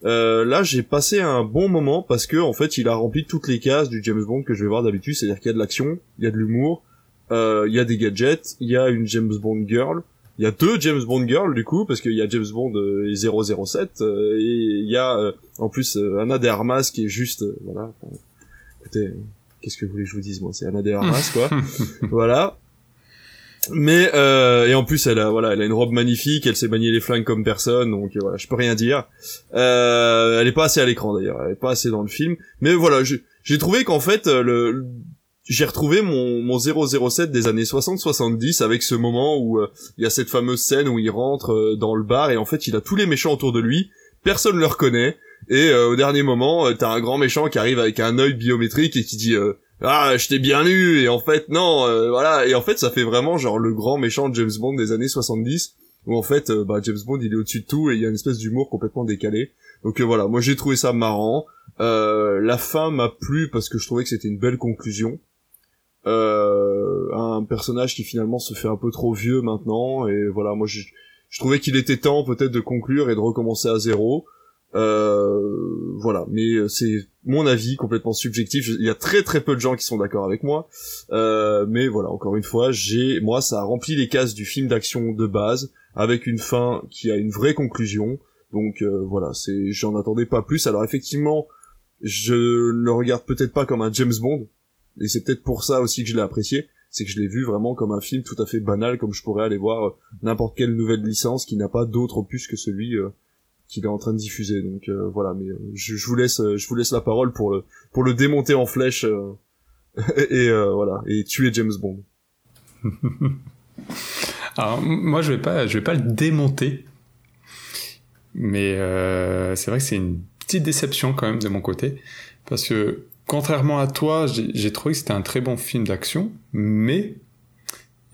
Speaker 3: là, j'ai passé un bon moment parce que en fait, il a rempli toutes les cases du James Bond que je vais voir d'habitude, c'est-à-dire qu'il y a de l'action, il y a de l'humour, il y a des gadgets, il y a une James Bond girl, il y a deux James Bond girls du coup parce qu'il y a James Bond et 007 et il y a en plus Anna de Armas qui est juste voilà écoutez qu'est-ce que vous voulez que je vous dise moi c'est Anna de Armas quoi. Voilà. Mais euh, et en plus elle a voilà elle a une robe magnifique elle sait manier les flingues comme personne donc euh, voilà je peux rien dire. Euh, elle est pas assez à l'écran d'ailleurs elle est pas assez dans le film. Mais voilà j'ai trouvé qu'en fait euh, le j'ai retrouvé mon, mon 007 des années 60-70 avec ce moment où euh, il y a cette fameuse scène où il rentre dans le bar et en fait il a tous les méchants autour de lui. Personne le reconnaît et au dernier moment t'as un grand méchant qui arrive avec un œil biométrique et qui dit ah je t'ai bien lu! Et en fait non euh, voilà. Et en fait ça fait vraiment genre le grand méchant James Bond des années 70 où en fait euh, bah, James Bond il est au-dessus de tout et il y a une espèce d'humour complètement décalé. Donc euh, voilà. Moi j'ai trouvé ça marrant. La fin m'a plu parce que je trouvais que c'était une belle conclusion. Un personnage qui finalement se fait un peu trop vieux maintenant. Et voilà moi je, je trouvais qu'il était temps peut-être de conclure et de recommencer à zéro euh, voilà, mais euh, c'est mon avis complètement subjectif. Il y a très très peu de gens qui sont d'accord avec moi, euh, mais voilà, encore une fois, j'ai moi ça a rempli les cases du film d'action de base avec une fin qui a une vraie conclusion. Donc voilà, c'est j'en attendais pas plus. Alors effectivement, je le regarde peut-être pas comme un James Bond, et c'est peut-être pour ça aussi que je l'ai apprécié. C'est que je l'ai vu vraiment comme un film tout à fait banal, comme je pourrais aller voir n'importe quelle nouvelle licence qui n'a pas d'autre opus que celui qu'il est en train de diffuser. Donc euh, voilà, mais euh, je, vous laisse, euh, je vous laisse la parole pour le pour le démonter en flèche et voilà et tuer James Bond.
Speaker 2: Alors moi je vais pas, je vais pas le démonter, mais c'est vrai que c'est une petite déception quand même de mon côté parce que contrairement à toi, j'ai trouvé que c'était un très bon film d'action, mais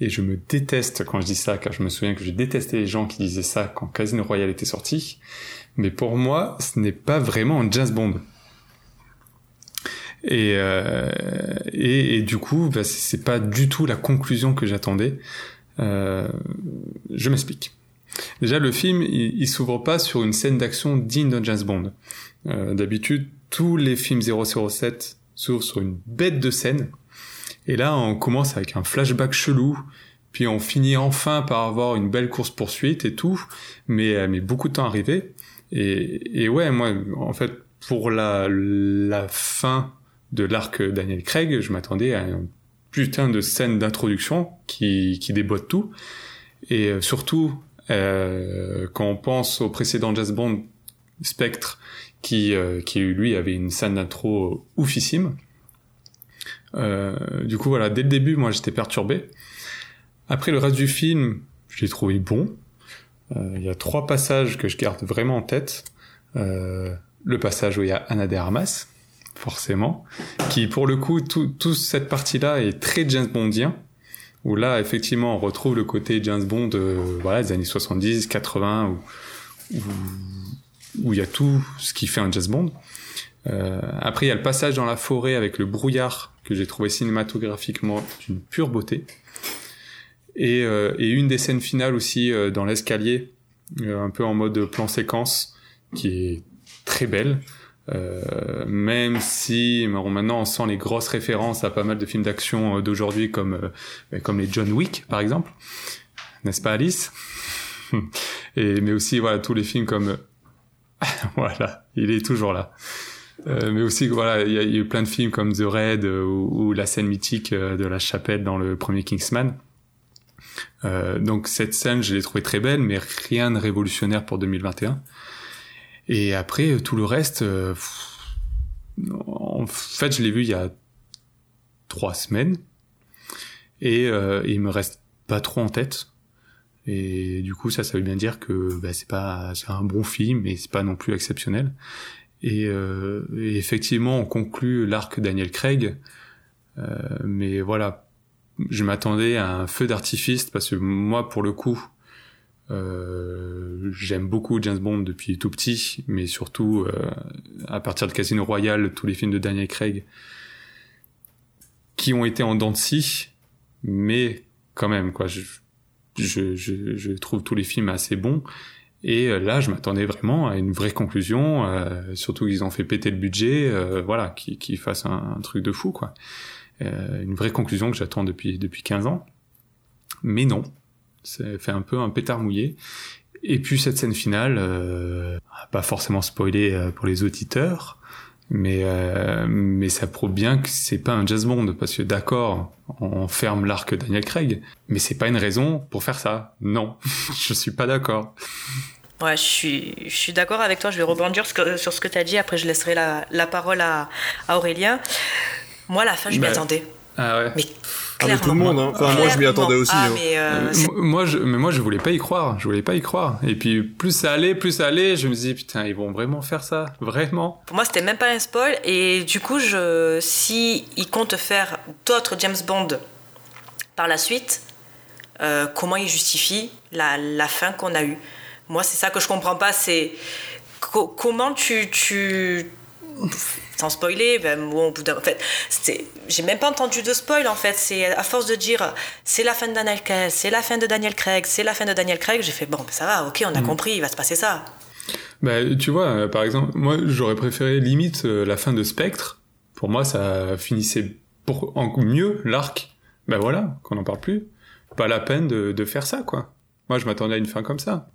Speaker 2: et je me déteste quand je dis ça, car je me souviens que je détestais les gens qui disaient ça quand Casino Royale était sorti. Mais pour moi, ce n'est pas vraiment un James Bond. Et, euh, et, du coup, bah, c'est pas du tout la conclusion que j'attendais. Euh, je m'explique. Déjà, le film, il, s'ouvre pas sur une scène d'action digne d'un James Bond. Euh, D'habitude, tous les films 007 s'ouvrent sur une bête de scène et là, on commence avec un flashback chelou, puis on finit enfin par avoir une belle course poursuite et tout, mais euh, mais beaucoup de temps arrivé. Et, et ouais, moi, en fait, pour la, la fin de l'arc Daniel Craig, je m'attendais à une putain de scène d'introduction qui, qui déboîte tout. Et euh, surtout, euh, quand on pense au précédent Jazz Bond, Spectre, qui, euh, qui lui avait une scène d'intro oufissime. Euh, du coup, voilà, dès le début, moi, j'étais perturbé. Après, le reste du film, je l'ai trouvé bon. Euh, il y a trois passages que je garde vraiment en tête. Euh, le passage où il y a Anna de Armas, forcément, qui, pour le coup, toute cette partie-là est très James Bondien où là, effectivement, on retrouve le côté James Bond, voilà, des années 70, 80, où, où, il y a tout ce qui fait un James Bond. Euh, après, il y a le passage dans la forêt avec le brouillard que j'ai trouvé cinématographiquement d'une pure beauté. Et, euh, et, une des scènes finales aussi euh, dans l'escalier, un peu en mode plan séquence, qui est très belle. même si maintenant on sent les grosses références à pas mal de films d'action d'aujourd'hui comme comme les John Wick par exemple, n'est-ce pas Alice? Et mais aussi voilà tous les films comme voilà, il est toujours là. Euh, mais aussi voilà il y, a eu plein de films comme The Raid euh, ou, la scène mythique euh, de la chapelle dans le premier Kingsman. Donc cette scène je l'ai trouvée très belle mais rien de révolutionnaire pour 2021 et après tout le reste en fait je l'ai vu il y a trois semaines. Et, il me reste pas trop en tête. Et du coup ça ça veut bien dire que bah, c'est pas c'est un bon film mais c'est pas non plus exceptionnel euh, et, effectivement, on conclut l'arc Daniel Craig. Euh, mais voilà, je m'attendais à un feu d'artifice parce que moi, pour le coup, euh, j'aime beaucoup James Bond depuis tout petit, mais surtout à partir de Casino Royale, tous les films de Daniel Craig qui ont été en dents de scie, mais quand même quoi. Je, je, je trouve tous les films assez bons et euh, là, je m'attendais vraiment à une vraie conclusion, euh, surtout qu'ils ont fait péter le budget, euh, voilà, qu'ils qui fassent un, truc de fou, quoi. Une vraie conclusion que j'attends depuis depuis 15 ans. Mais non, C'est fait un peu un pétard mouillé. Et puis cette scène finale, pas forcément spoilé euh, pour les auditeurs, mais euh, mais ça prouve bien que c'est pas un jazz bond parce que d'accord, on ferme l'arc Daniel Craig, mais c'est pas une raison pour faire ça. Non, je suis pas d'accord.
Speaker 1: Ouais, je suis, je suis d'accord avec toi. Je vais rebondir sur ce que tu as dit. Après, je laisserai la, la parole à, à, Aurélien. Moi, à la fin, je m'y attendais.
Speaker 2: Ah ouais.
Speaker 1: Mais
Speaker 3: ah, mais tout le monde, hein. enfin, moi je m'y attendais aussi.
Speaker 1: Ah,
Speaker 3: hein.
Speaker 1: mais euh,
Speaker 2: moi, je, mais moi je voulais pas y croire, je voulais pas y croire. Et puis plus ça allait, plus ça allait, je me dis putain ils vont vraiment faire ça, vraiment.
Speaker 1: Pour moi c'était même pas un spoil et du coup je, si ils comptent faire d'autres James Bond par la suite, euh, comment ils justifient la, la fin qu'on a eue? Moi c'est ça que je comprends pas, c'est comment tu, tu sans spoiler, ben, bon, au bout en fait, j'ai même pas entendu de spoil en fait. C'est à force de dire c'est la fin de Daniel Craig, c'est la fin de Daniel Craig, c'est la fin de Daniel Craig, j'ai fait bon, ben, ça va, ok, on a mm. compris, il va se passer ça.
Speaker 2: Bah, tu vois, euh, par exemple, moi j'aurais préféré limite euh, la fin de Spectre. Pour moi, ça finissait pour en mieux l'arc. Ben voilà, qu'on n'en parle plus. Pas la peine de, de faire ça, quoi. Moi, je m'attendais à une fin comme ça.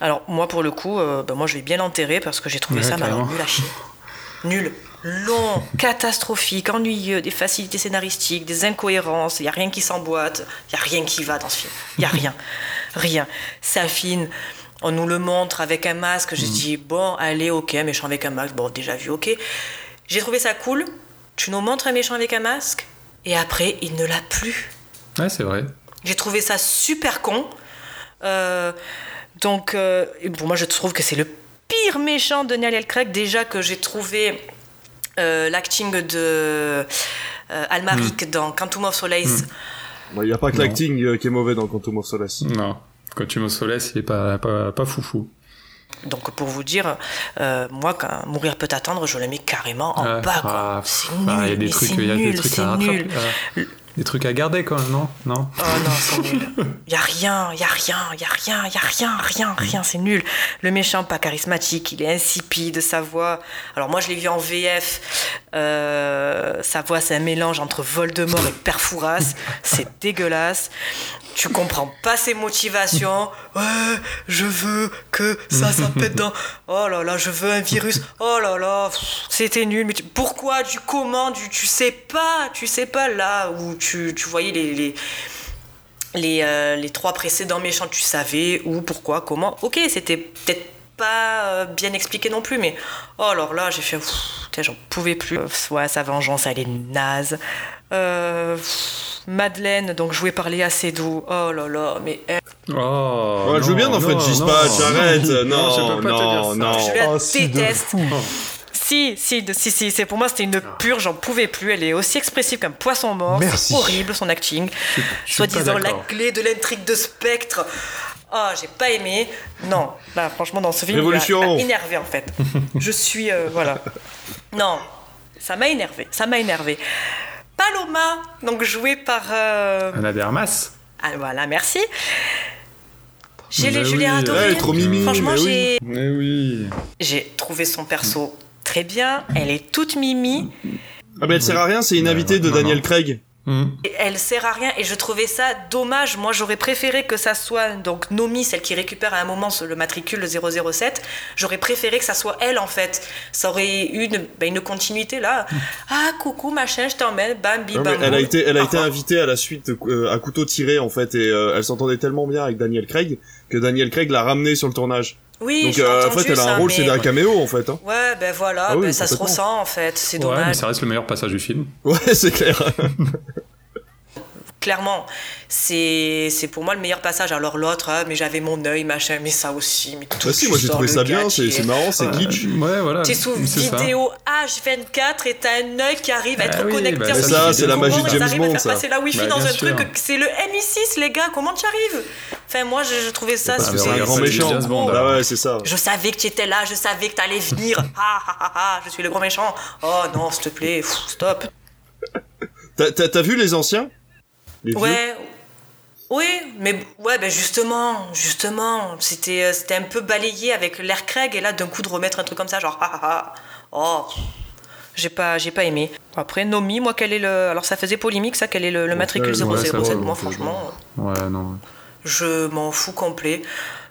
Speaker 1: Alors, moi, pour le coup, euh, ben, moi, je vais bien l'enterrer parce que j'ai trouvé ça mal nul à chier. Nul long, catastrophique, ennuyeux, des facilités scénaristiques, des incohérences, il n'y a rien qui s'emboîte, il n'y a rien qui va dans ce film. Il n'y a rien. rien. Ça affine. On nous le montre avec un masque. Je mm. dis, bon, allez, ok, méchant avec un masque. Bon, déjà vu, ok. J'ai trouvé ça cool. Tu nous montres un méchant avec un masque, et après, il ne l'a plus.
Speaker 2: Ouais, c'est vrai.
Speaker 1: J'ai trouvé ça super con. Euh, donc, euh, pour moi, je trouve que c'est le pire méchant de Daniel Craig. Déjà que j'ai trouvé euh, l'acting de euh, Almaric hmm. dans Quantum of Solace.
Speaker 3: Il n'y a pas que l'acting euh, qui est mauvais dans Quantum of Solace.
Speaker 2: Non, Quantum of Solace, il est pas, pas, pas foufou.
Speaker 1: Donc pour vous dire, moi, quand Mourir peut attendre, je le mets carrément en ah, bas. Ah, c'est nul, ah, il y a des trucs, il y a des trucs à nul
Speaker 2: des trucs à garder quand même, non? Non?
Speaker 1: Oh non, c'est nul. Il y a rien, il y a rien, il y a rien, y a rien, rien, rien, c'est nul. Le méchant pas charismatique, il est insipide, sa voix. Alors moi je l'ai vu en VF. Euh, sa voix c'est un mélange entre Voldemort et Perfouras, c'est dégueulasse tu comprends pas ses motivations. Ouais, je veux que ça, ça pète dans. Oh là là, je veux un virus. Oh là là, c'était nul. Mais pourquoi, du comment, du tu sais pas, tu sais pas là où tu, tu voyais les, les les, euh, les, trois précédents méchants, tu savais où, pourquoi, comment. Ok, c'était peut-être pas euh, bien expliqué non plus, mais oh alors là, j'ai fait, j'en pouvais plus. Ouais, sa vengeance, elle est naze. Euh, Madeleine, donc jouée par Léa Seydoux. Oh là là, mais.
Speaker 3: Oh, elle joue bien dans French Dispatch, arrête Non, non, non,
Speaker 1: Je la oh, déteste. Si, si, si, si, c'est pour moi c'était une pure, j'en pouvais plus. Elle est aussi expressive qu'un poisson mort. C'est horrible son acting. Soit disant la clé de l'intrigue de Spectre. Oh, j'ai pas aimé. Non, là, franchement, dans ce film,
Speaker 3: Révolution.
Speaker 1: il m'a énervé en fait. Je suis, euh, voilà. Non, ça m'a énervé. Ça m'a énervé. Paloma, donc jouée par. Euh...
Speaker 2: Anna Dermas.
Speaker 1: Ah, voilà, merci. J'ai les oui. adoré.
Speaker 3: Elle est trop mimi.
Speaker 1: Franchement, j'ai.
Speaker 2: Mais oui.
Speaker 1: J'ai trouvé son perso très bien. Elle est toute mimi.
Speaker 3: Ah, mais elle sert à rien, c'est une invitée de Daniel Craig.
Speaker 1: Hmm. Elle sert à rien et je trouvais ça dommage. Moi, j'aurais préféré que ça soit donc Nomi, celle qui récupère à un moment le matricule 007. J'aurais préféré que ça soit elle en fait. Ça aurait eu une, ben, une continuité là. Hmm. Ah coucou machin, je t'emmène, bam bam.
Speaker 3: Elle a été, elle a été invitée à la suite euh, à couteau tiré en fait et euh, elle s'entendait tellement bien avec Daniel Craig que Daniel Craig l'a ramenée sur le tournage.
Speaker 1: Oui,
Speaker 3: Donc euh, en fait, elle a un rôle, c'est un caméo en fait. Hein.
Speaker 1: Ouais, ben voilà, ah ben, ça se ressent en fait, c'est dommage. Ouais, mais
Speaker 2: ça reste le meilleur passage du film.
Speaker 3: Ouais, c'est clair.
Speaker 1: clairement, c'est c'est pour moi le meilleur passage. Alors l'autre, ah, mais j'avais mon œil, machin, mais ça aussi. Mais tout
Speaker 3: bah si, moi j'ai trouvé ça bien, c'est marrant, c'est kitsch.
Speaker 2: Ouais, voilà.
Speaker 1: T'es sous vidéo H24 et t'as un œil qui arrive à être bah connecté.
Speaker 3: Bah ça, c'est la magie de James Bond. Ça.
Speaker 1: passer la Wi-Fi bah, dans un truc, c'est le MI6, les gars. Comment tu arrives Enfin, moi, je, trouvais ça.
Speaker 3: C'est un grand méchant. Ah ouais, c'est ça.
Speaker 1: Je savais que tu étais là, je savais que t'allais venir. Ah ah ah ah, je suis le grand méchant. Oh non, s'il te plaît, stop.
Speaker 3: T'as vu les anciens?
Speaker 1: Ouais. Oui, mais ouais, ben justement, justement, c'était euh, c'était un peu balayé avec l'air Craig et là d'un coup de remettre un truc comme ça, genre ah ah ah, oh, j'ai pas j'ai pas aimé. Après Nomi, moi quel est le, alors ça faisait polémique ça, quel est le, matricule 007, moi franchement.
Speaker 2: Ouais non.
Speaker 1: je m'en fous complet.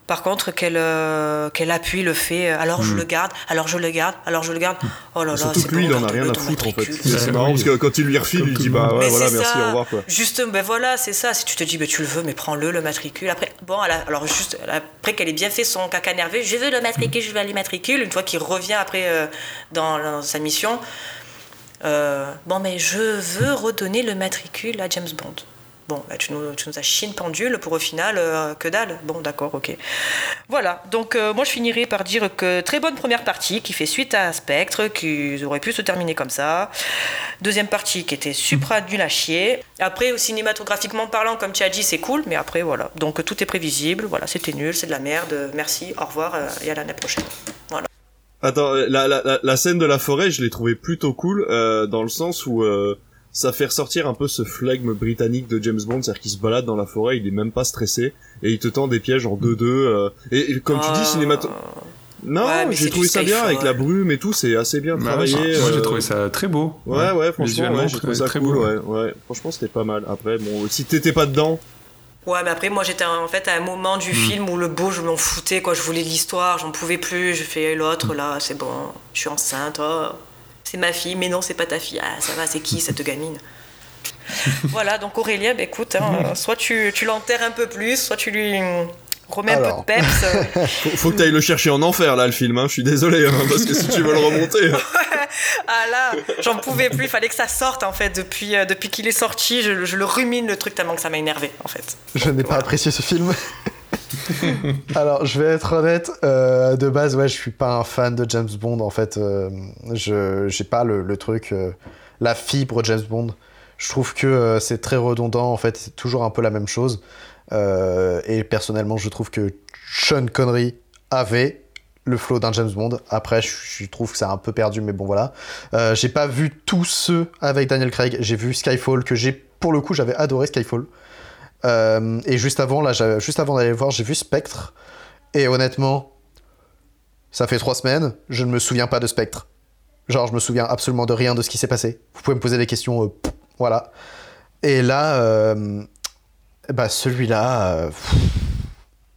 Speaker 1: Par contre, qu'elle euh, qu'elle appuie le fait, euh, alors je
Speaker 3: Hmm.
Speaker 1: le garde, alors je le garde, alors je le garde. Oh là là,
Speaker 3: Surtout
Speaker 1: c'est
Speaker 3: que lui, il en a rien à foutre en fait.
Speaker 1: matricule.
Speaker 3: C'est marrant
Speaker 2: oui.
Speaker 3: parce que quand il lui refile,
Speaker 2: Comme
Speaker 3: il dit bah ouais,
Speaker 1: Mais
Speaker 3: voilà, merci,
Speaker 1: ça.
Speaker 3: au revoir quoi.
Speaker 1: Juste, ben voilà, c'est ça. Si tu te dis, ben tu le veux, mais prends-le, le matricule. Après, bon, a- alors juste après qu'elle ait bien fait son caca nerveux, je veux le matricule, je veux aller matricule. Une fois qu'il revient après euh, dans, dans sa mission, euh, bon, mais je veux redonner le matricule à James Bond. Bon, bah, tu, nous, tu nous as chié une pendule pour au final, euh, que dalle. Bon, d'accord, ok. Voilà, donc euh, moi je finirai par dire que très bonne première partie qui fait suite à Spectre, qui aurait pu se terminer comme ça. Deuxième partie qui était supra nul à chier. Après, cinématographiquement parlant, comme tu as dit, c'est cool, mais après voilà. Donc tout est prévisible, voilà, c'était nul, c'est de la merde. Merci, au revoir euh, et à l'année prochaine. Voilà.
Speaker 3: Attends, la, scène de la forêt, je l'ai trouvée plutôt cool, dans le sens où ça fait ressortir un peu ce flegme britannique de James Bond, c'est-à-dire qu'il se balade dans la forêt, il est même pas stressé, et il te tend des pièges en 2-2. euh, et, et comme tu dis,
Speaker 1: Euh,
Speaker 3: cinémato... Non,
Speaker 1: ouais,
Speaker 3: j'ai trouvé ça bien, avec la brume et tout, c'est assez bien
Speaker 2: Bah
Speaker 3: travaillé.
Speaker 2: moi j'ai
Speaker 3: euh,
Speaker 2: trouvé ça très beau.
Speaker 3: Ouais, ouais, franchement,
Speaker 2: Visuellement,
Speaker 3: ouais, j'ai trouvé ça
Speaker 2: très
Speaker 3: cool,
Speaker 2: beau.
Speaker 3: ouais, ouais. Franchement, c'était pas mal. Après, bon, si t'étais pas dedans,
Speaker 1: Ouais, mais après, moi, j'étais en fait à un moment du film où le beau, je m'en foutais, quoi. Je voulais de l'histoire, j'en pouvais plus. Je fais l'autre, là, c'est bon, je suis enceinte, oh, c'est ma fille, mais non, c'est pas ta fille. Ah, ça va, c'est qui cette gamine Voilà, donc Aurélien, bah, écoute, hein, soit tu, tu l'enterres un peu plus, soit tu lui remets un peu de peps.
Speaker 3: faut, faut que t'ailles le chercher en enfer, là, le film, hein. Je suis désolé, hein, parce que si tu veux le remonter.
Speaker 1: ah là, j'en pouvais plus, il fallait que ça sorte, en fait. Depuis, euh, depuis qu'il est sorti, je, je le rumine le truc tellement que ça m'a énervé, en fait.
Speaker 4: Je n'ai pas apprécié ce film. Alors, je vais être honnête, euh, de base, ouais, je suis pas un fan de James Bond, en fait. euh, je j'ai pas le, truc, euh, la fibre James Bond. Je trouve que c'est très redondant, en fait, c'est toujours un peu la même chose. Et personnellement, je trouve que Sean Connery avait le flow d'un James Bond. Après, je, trouve que c'est un peu perdu, mais bon, voilà. J'ai pas vu tous ceux avec Daniel Craig. J'ai vu Skyfall, que j'ai, pour le coup, j'avais adoré Skyfall. Euh, et juste avant, là, juste avant d'aller le voir, j'ai vu Spectre. Et honnêtement, ça fait trois semaines, je ne me souviens pas de Spectre. Genre, je me souviens absolument de rien de ce qui s'est passé. Vous pouvez me poser des questions, euh, voilà. Et là, euh, bah celui-là,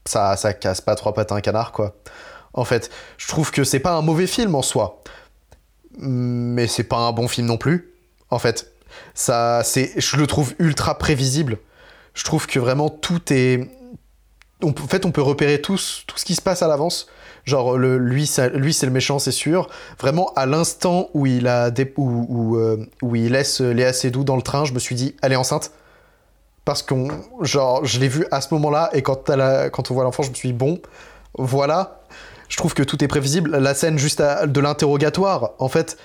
Speaker 4: ça, ça casse pas trois pattes à un canard, quoi. En fait, je trouve que c'est pas un mauvais film en soi, mais c'est pas un bon film non plus. En fait, ça, c'est, je le trouve ultra prévisible. Je trouve que vraiment tout est, en fait, on peut repérer tout, tout ce qui se passe à l'avance. Genre, lui, lui c'est le méchant, c'est sûr. Vraiment, à l'instant où il a où, euh, où il laisse Léa Seydoux dans le train, je me suis dit, elle est enceinte. Parce qu'on, genre, je l'ai vu à ce moment-là, et quand, quand on voit l'enfant, je me suis dit, bon, voilà. Je trouve que tout est prévisible. La scène juste de l'interrogatoire, en fait,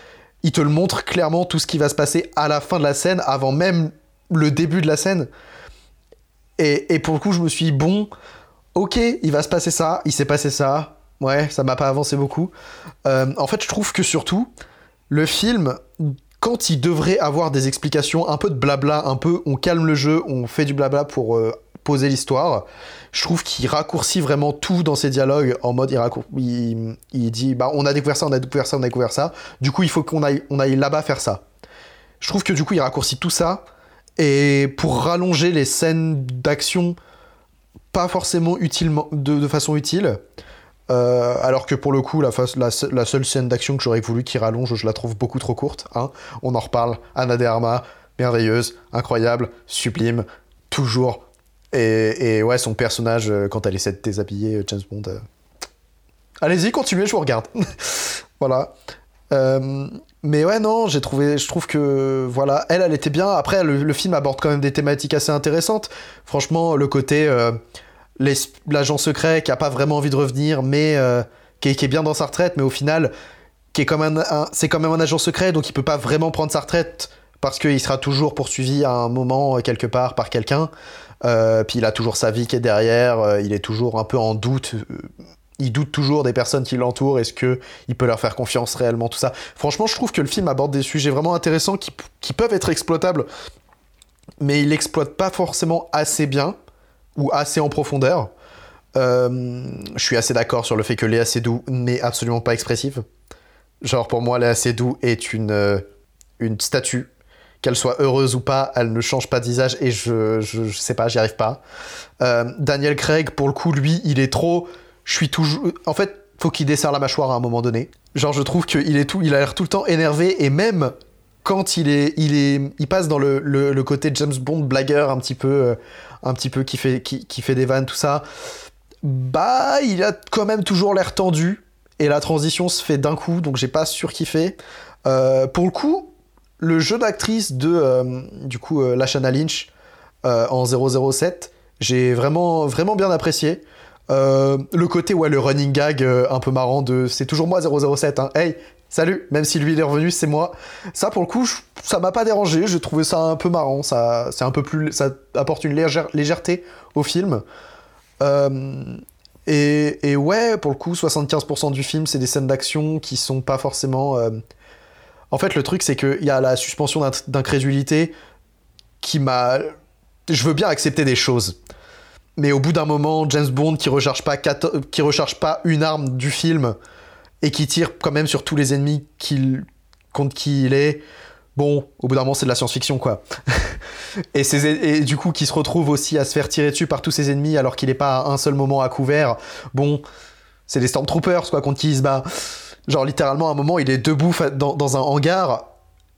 Speaker 4: il te le montre clairement tout ce qui va se passer à la fin de la scène, avant même le début de la scène. Et, pour le coup, je me suis dit, bon, ok, il va se passer ça, il s'est passé ça. Ouais, ça m'a pas avancé beaucoup. Euh, en fait, je trouve que surtout, le film, quand il devrait avoir des explications, un peu de blabla, un peu on calme le jeu, on fait du blabla pour euh, poser l'histoire, je trouve qu'il raccourcit vraiment tout dans ses dialogues en mode il, il, il dit bah on a découvert ça, on a découvert ça, on a découvert ça. Du coup, il faut qu'on aille, on aille là-bas faire ça. Je trouve que du coup, il raccourcit tout ça et pour rallonger les scènes d'action pas forcément utilement de, façon utile. Euh, alors que pour le coup, la, seule scène d'action que j'aurais voulu qu'il rallonge, je la trouve beaucoup trop courte. hein. On en reparle. Anna de Armas, merveilleuse, incroyable, sublime, toujours. Et, ouais, son personnage, euh, quand elle essaie de déshabiller euh, James Bond. Allez-y, continuez, je vous regarde. voilà. Euh, mais ouais, non, j'ai trouvé, je trouve que voilà, elle, elle était bien. Après, le, film aborde quand même des thématiques assez intéressantes. Franchement, le côté euh, l'agent secret qui a pas vraiment envie de revenir, mais euh, qui, est, bien dans sa retraite, mais au final, qui c'est quand même un agent secret, donc il peut pas vraiment prendre sa retraite parce qu'il sera toujours poursuivi à un moment euh, quelque part par quelqu'un. Puis il a toujours sa vie qui est derrière, il est toujours un peu en doute. Il doute toujours des personnes qui l'entourent, est-ce que il peut leur faire confiance réellement, tout ça? Franchement, je trouve que le film aborde des sujets vraiment intéressants qui, peuvent être exploitables, mais il l'exploite pas forcément assez bien ou assez en profondeur. Euh, je suis assez d'accord sur le fait que Léa Seydoux n'est absolument pas expressive. Genre pour moi, Léa Seydoux est une, euh, une statue qu'elle soit heureuse ou pas, elle ne change pas de et je, je, sais pas, j'y arrive pas. Euh, Daniel Craig, pour le coup, lui, il est trop. Je suis toujours. En fait, faut qu'il desserre la mâchoire à un moment donné. Genre, je trouve qu'il est tout, il a l'air tout le temps énervé et même quand il est, il est, il passe dans le, le, côté James Bond blagueur un petit peu, euh, un petit peu qui fait, qui, fait des vannes tout ça. Bah, il a quand même toujours l'air tendu et la transition se fait d'un coup, donc j'ai pas surkiffé. Euh, pour le coup, le jeu d'actrice de euh, du coup euh, Lashana Lynch en 007, j'ai vraiment vraiment bien apprécié. Le côté ouais le running gag un peu marrant de c'est toujours moi 007 hein. hey salut même si lui il est revenu c'est moi ça pour le coup ça m'a pas dérangé j'ai trouvé ça un peu marrant ça c'est un peu plus ça apporte une légère, légèreté au film et, et, ouais pour le coup 75% du film c'est des scènes d'action qui sont pas forcément en fait, le truc, c'est qu'il y a la suspension d'incrédulité qui m'a. Je veux bien accepter des choses. Mais au bout d'un moment, James Bond qui recharge pas, qui recharge pas une arme du film et qui tire quand même sur tous les ennemis contre qui il est, bon, au bout d'un moment, c'est de la science-fiction, quoi. et, et, du coup, qui se retrouve aussi à se faire tirer dessus par tous ses ennemis alors qu'il n'est pas à un seul moment à couvert. Bon, c'est des Stormtroopers, quoi, contre qui il se bat. Genre littéralement à un moment il est debout dans, un hangar,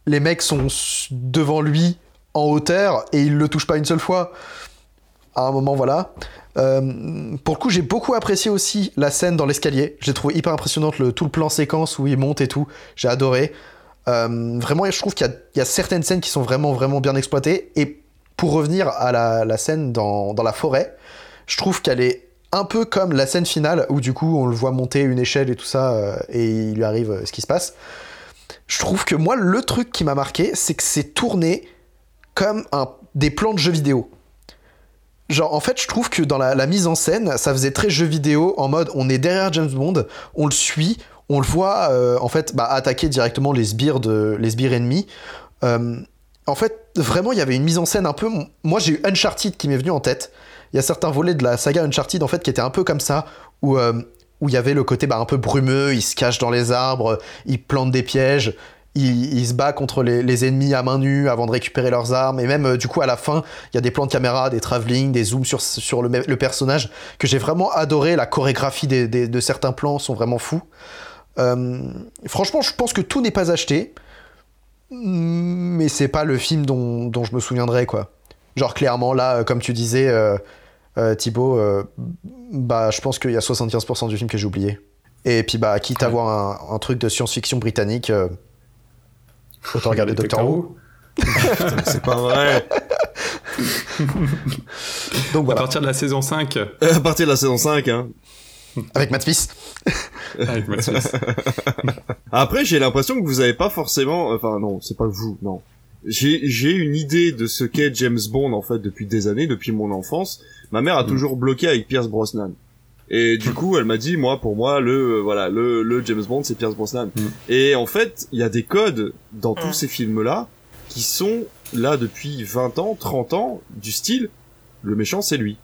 Speaker 4: les mecs sont devant lui en hauteur et il le touche pas une seule fois. À un moment voilà. Euh, pour le coup j'ai beaucoup apprécié aussi la scène dans l'escalier. J'ai trouvé hyper impressionnante le, tout le plan séquence où il monte et tout. J'ai adoré. Euh, vraiment je trouve qu'il y, a certaines scènes qui sont vraiment vraiment bien exploitées. Et pour revenir à la, scène dans, la forêt, je trouve qu'elle est un peu comme la scène finale où du coup on le voit monter une échelle et tout ça euh, et il lui arrive ce qui se passe. Je trouve que moi le truc qui m'a marqué c'est que c'est tourné comme des plans de jeux vidéo. Genre en fait je trouve que dans la, mise en scène ça faisait très jeu vidéo en mode on est derrière James Bond, on le suit, on le voit euh, en fait bah, attaquer directement les sbires, de, les sbires ennemis. en fait vraiment il y avait une mise en scène un peu... Moi j'ai eu Uncharted qui m'est venu en tête il y a certains volets de la saga Uncharted en fait qui étaient un peu comme ça, où euh, où il y avait le côté bah, un peu brumeux, il se cache dans les arbres, il plante des pièges, il, se bat contre les, ennemis à main nue avant de récupérer leurs armes, et même euh, du coup à la fin, il y a des plans de caméra, des travelling, des zooms sur, sur le, personnage, que j'ai vraiment adoré, la chorégraphie de certains plans sont vraiment fous. Euh, franchement, je pense que tout n'est pas acheté, mais c'est pas le film dont, dont, je me souviendrai, quoi. Genre clairement là, euh, comme tu disais, euh, Thibaut, bah je pense qu'il y a 75% du film que j'ai oublié. Et puis bah quitte à voir un, truc de science-fiction britannique, autant regarder Doctor Who.
Speaker 3: c'est pas vrai.
Speaker 2: Donc À partir de la saison 5.
Speaker 3: À partir de la saison 5, hein.
Speaker 4: Avec Matt Smith.
Speaker 2: Avec Matt Smith.
Speaker 3: Après, j'ai l'impression que vous avez pas forcément, enfin non, c'est pas vous, non j'ai une idée de ce qu'est James Bond en fait depuis des années, depuis mon enfance. Ma mère a mm. toujours bloqué avec Pierce Brosnan. Et du coup, elle m'a dit, moi, pour moi, le voilà, le, le James Bond, c'est Pierce Brosnan. Mm. Et en fait, il y a des codes dans tous mm. ces films-là qui sont là depuis 20 ans, 30 ans, du style, le méchant, c'est lui.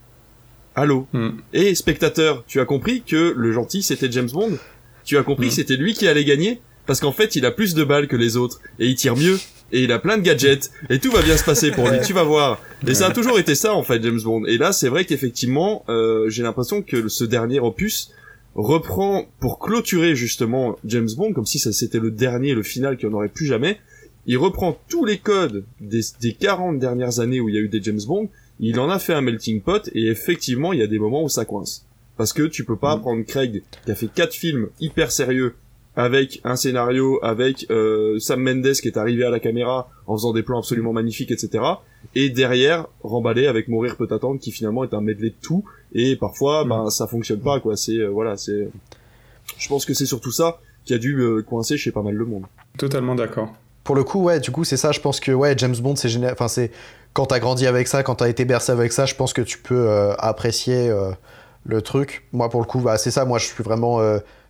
Speaker 3: Allô. Et spectateur, tu as compris que le gentil, c'était James Bond? Tu as compris que c'était lui qui allait gagner? Parce qu'en fait, il a plus de balles que les autres et il tire mieux et il a plein de gadgets et tout va bien se passer pour lui. tu vas voir. Et ça a toujours été ça en fait, James Bond. Et là, c'est vrai qu'effectivement, euh, j'ai l'impression que ce dernier opus reprend pour clôturer justement James Bond, comme si ça c'était le dernier, le final qu'il n'y en aurait plus jamais. Il reprend tous les codes des, des 40 dernières années où il y a eu des James Bond. Il en a fait un melting pot et effectivement, il y a des moments où ça coince. Parce que tu peux pas mm. prendre Craig qui a fait quatre films hyper sérieux avec un scénario, avec euh, Sam Mendes qui est arrivé à la caméra en faisant des plans absolument magnifiques, etc. Et derrière, remballer avec Mourir peut attendre, qui finalement est un medley de tout. Et parfois, mm. ben ça fonctionne pas, quoi. C'est euh, voilà, c'est. Je pense que c'est surtout ça qui a dû euh, coincer chez pas mal de monde.
Speaker 2: Totalement d'accord.
Speaker 4: Pour le coup, ouais, du coup, c'est ça. Je pense que ouais, James Bond, c'est génial. Enfin, c'est quand t'as grandi avec ça, quand t'as été bercé avec ça, je pense que tu peux apprécier le truc. Moi, pour le coup, bah, c'est ça. Moi, je suis vraiment,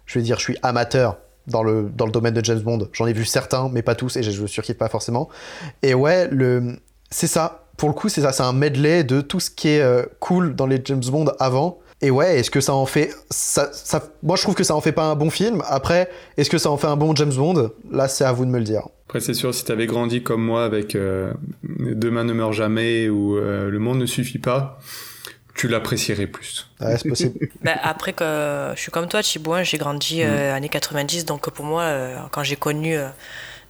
Speaker 4: je vais dire, je suis amateur dans le, dans le domaine de James Bond. J'en ai vu certains, mais pas tous, et je ne surkiffe pas forcément. Et ouais, le, c'est ça. Pour le coup, c'est ça. C'est un medley de tout ce qui est euh, cool dans les James Bond avant. Et ouais, est-ce que ça en fait ça, ça, Moi, je trouve que ça en fait pas un bon film. Après, est-ce que ça en fait un bon James Bond? Là, c'est à vous de me le dire.
Speaker 2: Après, c'est sûr, si t'avais grandi comme moi avec euh, Demain ne meurt jamais ou euh, Le monde ne suffit pas, tu l'apprécierais plus.
Speaker 4: Ouais, c'est possible.
Speaker 1: bah, après que je suis comme toi, Thibaut, hein, j'ai grandi euh, années 90, donc pour moi, euh, quand j'ai connu euh,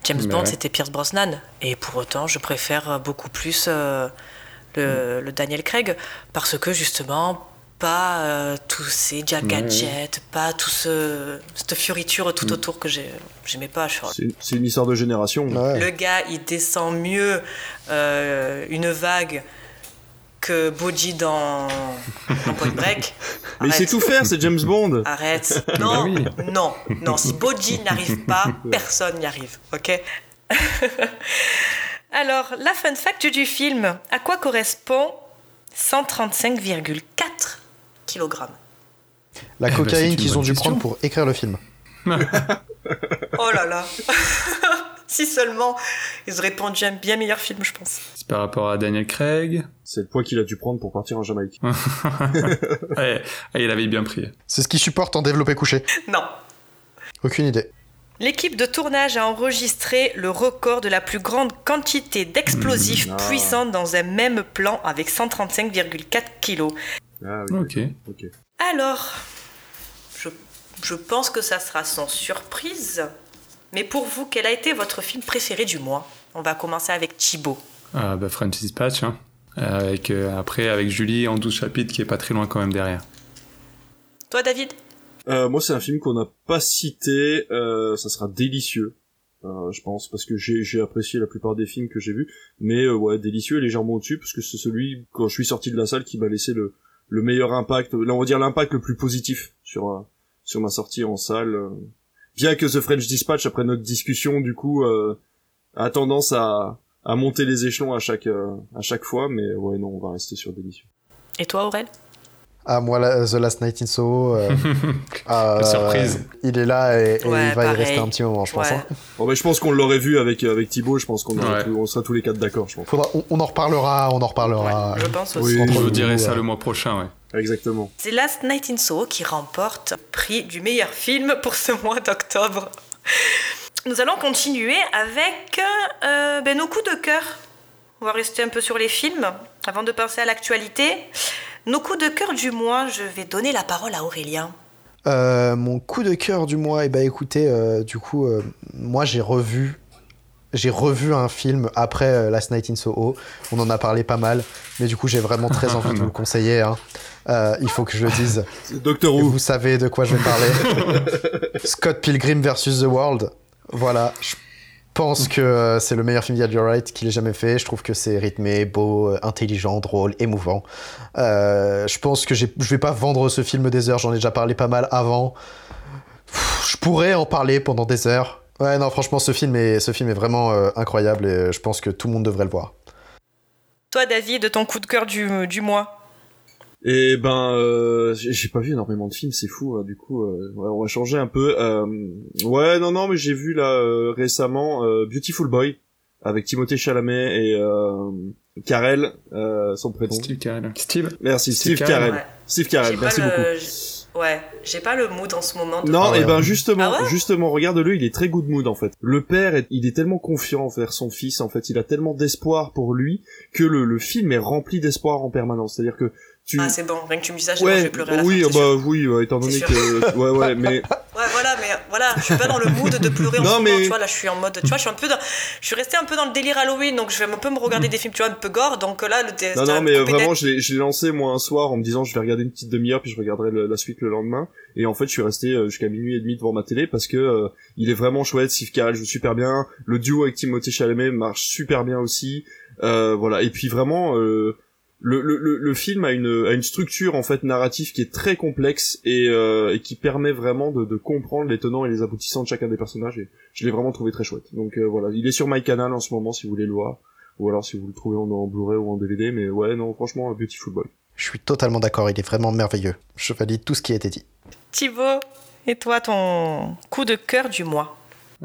Speaker 1: James Bond,
Speaker 2: Ouais.
Speaker 1: c'était Pierce Brosnan. Et pour autant, je préfère beaucoup plus euh, le, le Daniel Craig, parce que justement, pas euh, tous ces Jack
Speaker 2: Ouais,
Speaker 1: gadgets, pas tout ce, cette fioriture tout autour que j'ai- j'aimais pas.
Speaker 3: C'est c'est une histoire de génération.
Speaker 4: Ouais.
Speaker 1: Le gars, il descend mieux euh, une vague que Bodhi dans, dans Point Break.
Speaker 3: Mais il sait tout faire, c'est James Bond.
Speaker 1: Arrête.
Speaker 2: Bah
Speaker 1: Non,
Speaker 2: oui.
Speaker 1: non, non. Si Bodhi n'arrive pas, personne n'y arrive. Ok? Alors, la fun fact du film. À quoi correspond 135,4 kg
Speaker 4: La
Speaker 2: Eh ben,
Speaker 4: cocaïne qu'ils ont dû
Speaker 2: question.
Speaker 4: prendre pour écrire le film.
Speaker 1: Oh là là Si seulement ils auraient pondu un bien meilleur film, je pense.
Speaker 2: Par rapport à Daniel Craig.
Speaker 3: C'est le poids qu'il a dû prendre pour partir en Jamaïque.
Speaker 2: ouais, il avait bien pris.
Speaker 4: C'est ce qu'ils supportent en développé couché.
Speaker 1: Non.
Speaker 4: Aucune idée.
Speaker 1: L'équipe de tournage a enregistré le record de la plus grande quantité d'explosifs
Speaker 3: Mmh. Ah.
Speaker 1: puissants dans un même plan avec 135,4 kilos.
Speaker 3: Ah oui.
Speaker 2: Ok.
Speaker 3: Ok.
Speaker 1: Alors, je, je pense que ça sera sans surprise. Mais pour vous, quel a été votre film préféré du mois? On va commencer avec Thibaut.
Speaker 2: Ah, bah, French Dispatch, hein. Avec, euh, après, avec Julie en 12 chapitres qui est pas très loin quand même derrière.
Speaker 1: Toi, David?
Speaker 3: Euh, moi, c'est un film qu'on n'a pas cité. Euh, ça sera délicieux, euh, je pense, parce que j'ai j'ai apprécié la plupart des films que j'ai vus. Mais euh, ouais, délicieux et légèrement au-dessus, parce que c'est celui quand je suis sorti de la salle qui m'a laissé le le meilleur impact. Là, on va dire l'impact le plus positif sur euh, sur ma sortie en salle. euh. Bien que The French Dispatch, après notre discussion, du coup, euh, a tendance à à monter les échelons à chaque euh, à chaque fois. Mais ouais, non, on va rester sur délicieux.
Speaker 1: Et toi, Aurel?
Speaker 4: Ah, moi, la- The Last Night in Soho. euh, euh,
Speaker 2: La surprise.
Speaker 4: Il est là et, et
Speaker 1: Ouais,
Speaker 4: il va y rester un petit moment, je pense. Hein.
Speaker 3: Bon, mais je pense qu'on l'aurait vu avec avec Thibaut. Je pense qu'on
Speaker 2: Ouais.
Speaker 3: on sera tous les quatre d'accord. Je pense.
Speaker 4: Faudra, on, on en reparlera, on en reparlera.
Speaker 1: Je pense
Speaker 3: Oui.
Speaker 1: aussi.
Speaker 2: Je vous
Speaker 4: nous,
Speaker 2: dirai ça
Speaker 4: euh,
Speaker 2: le mois prochain, ouais.
Speaker 3: Exactement.
Speaker 1: C'est Last Night in Soho qui remporte le prix du meilleur film pour ce mois d'octobre. Nous allons continuer avec euh, ben, nos coups de cœur. On va rester un peu sur les films avant de passer à l'actualité. Nos coups de cœur du mois, je vais donner la parole à Aurélien.
Speaker 4: Euh, mon coup de cœur du mois, et bah écoutez, euh, du coup, euh, moi j'ai revu, j'ai revu un film après Last Night in Soho. On en a parlé pas mal, mais du coup j'ai vraiment très envie de vous le conseiller. hein. Euh, il faut que je le dise.
Speaker 3: Doctor
Speaker 4: Et
Speaker 3: Who.
Speaker 4: vous savez de quoi je vais parler. Scott Pilgrim versus The World. Voilà. Je pense que euh, c'est le meilleur film d'Edgar Wright qu'il ait jamais fait. Je trouve que c'est rythmé, beau, euh, intelligent, drôle, émouvant. Euh, je pense que je vais pas vendre ce film des heures. J'en ai déjà parlé pas mal avant. Je pourrais en parler pendant des heures. Ouais, non, franchement, ce film est, vraiment incroyable et je pense que tout le monde devrait le voir.
Speaker 1: Toi, David, ton coup de cœur du mois.
Speaker 3: Et ben, euh, j'ai pas vu énormément de films, c'est fou. hein, du coup, euh, ouais, on va changer un peu. Euh, ouais, non, non, mais j'ai vu là euh, récemment euh, Beautiful Boy avec Timothée Chalamet et euh, Carell, euh, son prénom.
Speaker 2: Steve Carell. Steve
Speaker 3: Merci,
Speaker 2: Steve
Speaker 3: Steve,
Speaker 2: Carell.
Speaker 1: Ouais.
Speaker 3: Steve
Speaker 1: J'ai
Speaker 3: Carell,
Speaker 1: pas
Speaker 3: merci
Speaker 1: le-
Speaker 3: beaucoup.
Speaker 1: Ouais, j'ai pas le mood en ce moment. de-
Speaker 3: Non,
Speaker 4: Ah
Speaker 3: et ben justement,
Speaker 1: Ah ouais
Speaker 3: justement, regarde-le, il est très good mood en fait. Le père, est- il est tellement confiant envers son fils, en fait, il a tellement d'espoir pour lui que le, le film est rempli d'espoir en permanence. C'est-à-dire que tu,
Speaker 1: Ah, c'est bon, rien que tu me dis ça, je, je vais
Speaker 3: ouais,
Speaker 1: pleurer à la
Speaker 3: oui,
Speaker 1: fin,
Speaker 3: bah
Speaker 1: sûr.
Speaker 3: oui, ouais, étant donné que, ouais, ouais, mais
Speaker 1: Ouais, voilà, mais voilà, je suis pas dans le mood de pleurer en
Speaker 3: Non,
Speaker 1: ce moment,
Speaker 3: mais-
Speaker 1: tu vois, là, je suis en mode, tu vois, je suis un peu dans, je suis resté un peu dans le délire Halloween, donc je vais un peu me regarder des films, tu vois, un peu gore, donc là, le
Speaker 3: non, non, mais euh, vraiment, je l'ai, lancé moi un soir en me disant je vais regarder une petite demi-heure puis je regarderai le- la suite le lendemain. Et en fait, je suis resté euh, jusqu'à minuit et demi devant ma télé parce que euh, il est vraiment chouette. Steve Carell joue super bien. Le duo avec Timothée Chalamet marche super bien aussi. Euh, voilà. Et puis vraiment, euh, le, le, le, le film a une, a une structure en fait narrative qui est très complexe et, euh, et qui permet vraiment de, de comprendre les tenants et les aboutissants de chacun des personnages. Et je l'ai vraiment trouvé très chouette. Donc euh, voilà, il est sur MyCanal en ce moment si vous voulez le voir. Ou alors si vous le trouvez en, en Blu-ray ou en DVD, mais ouais, non, franchement, Beautiful Boy.
Speaker 4: Je suis totalement d'accord, il est vraiment merveilleux. Je valide tout ce qui a été dit.
Speaker 1: Thibaut, et toi, ton coup de cœur du mois?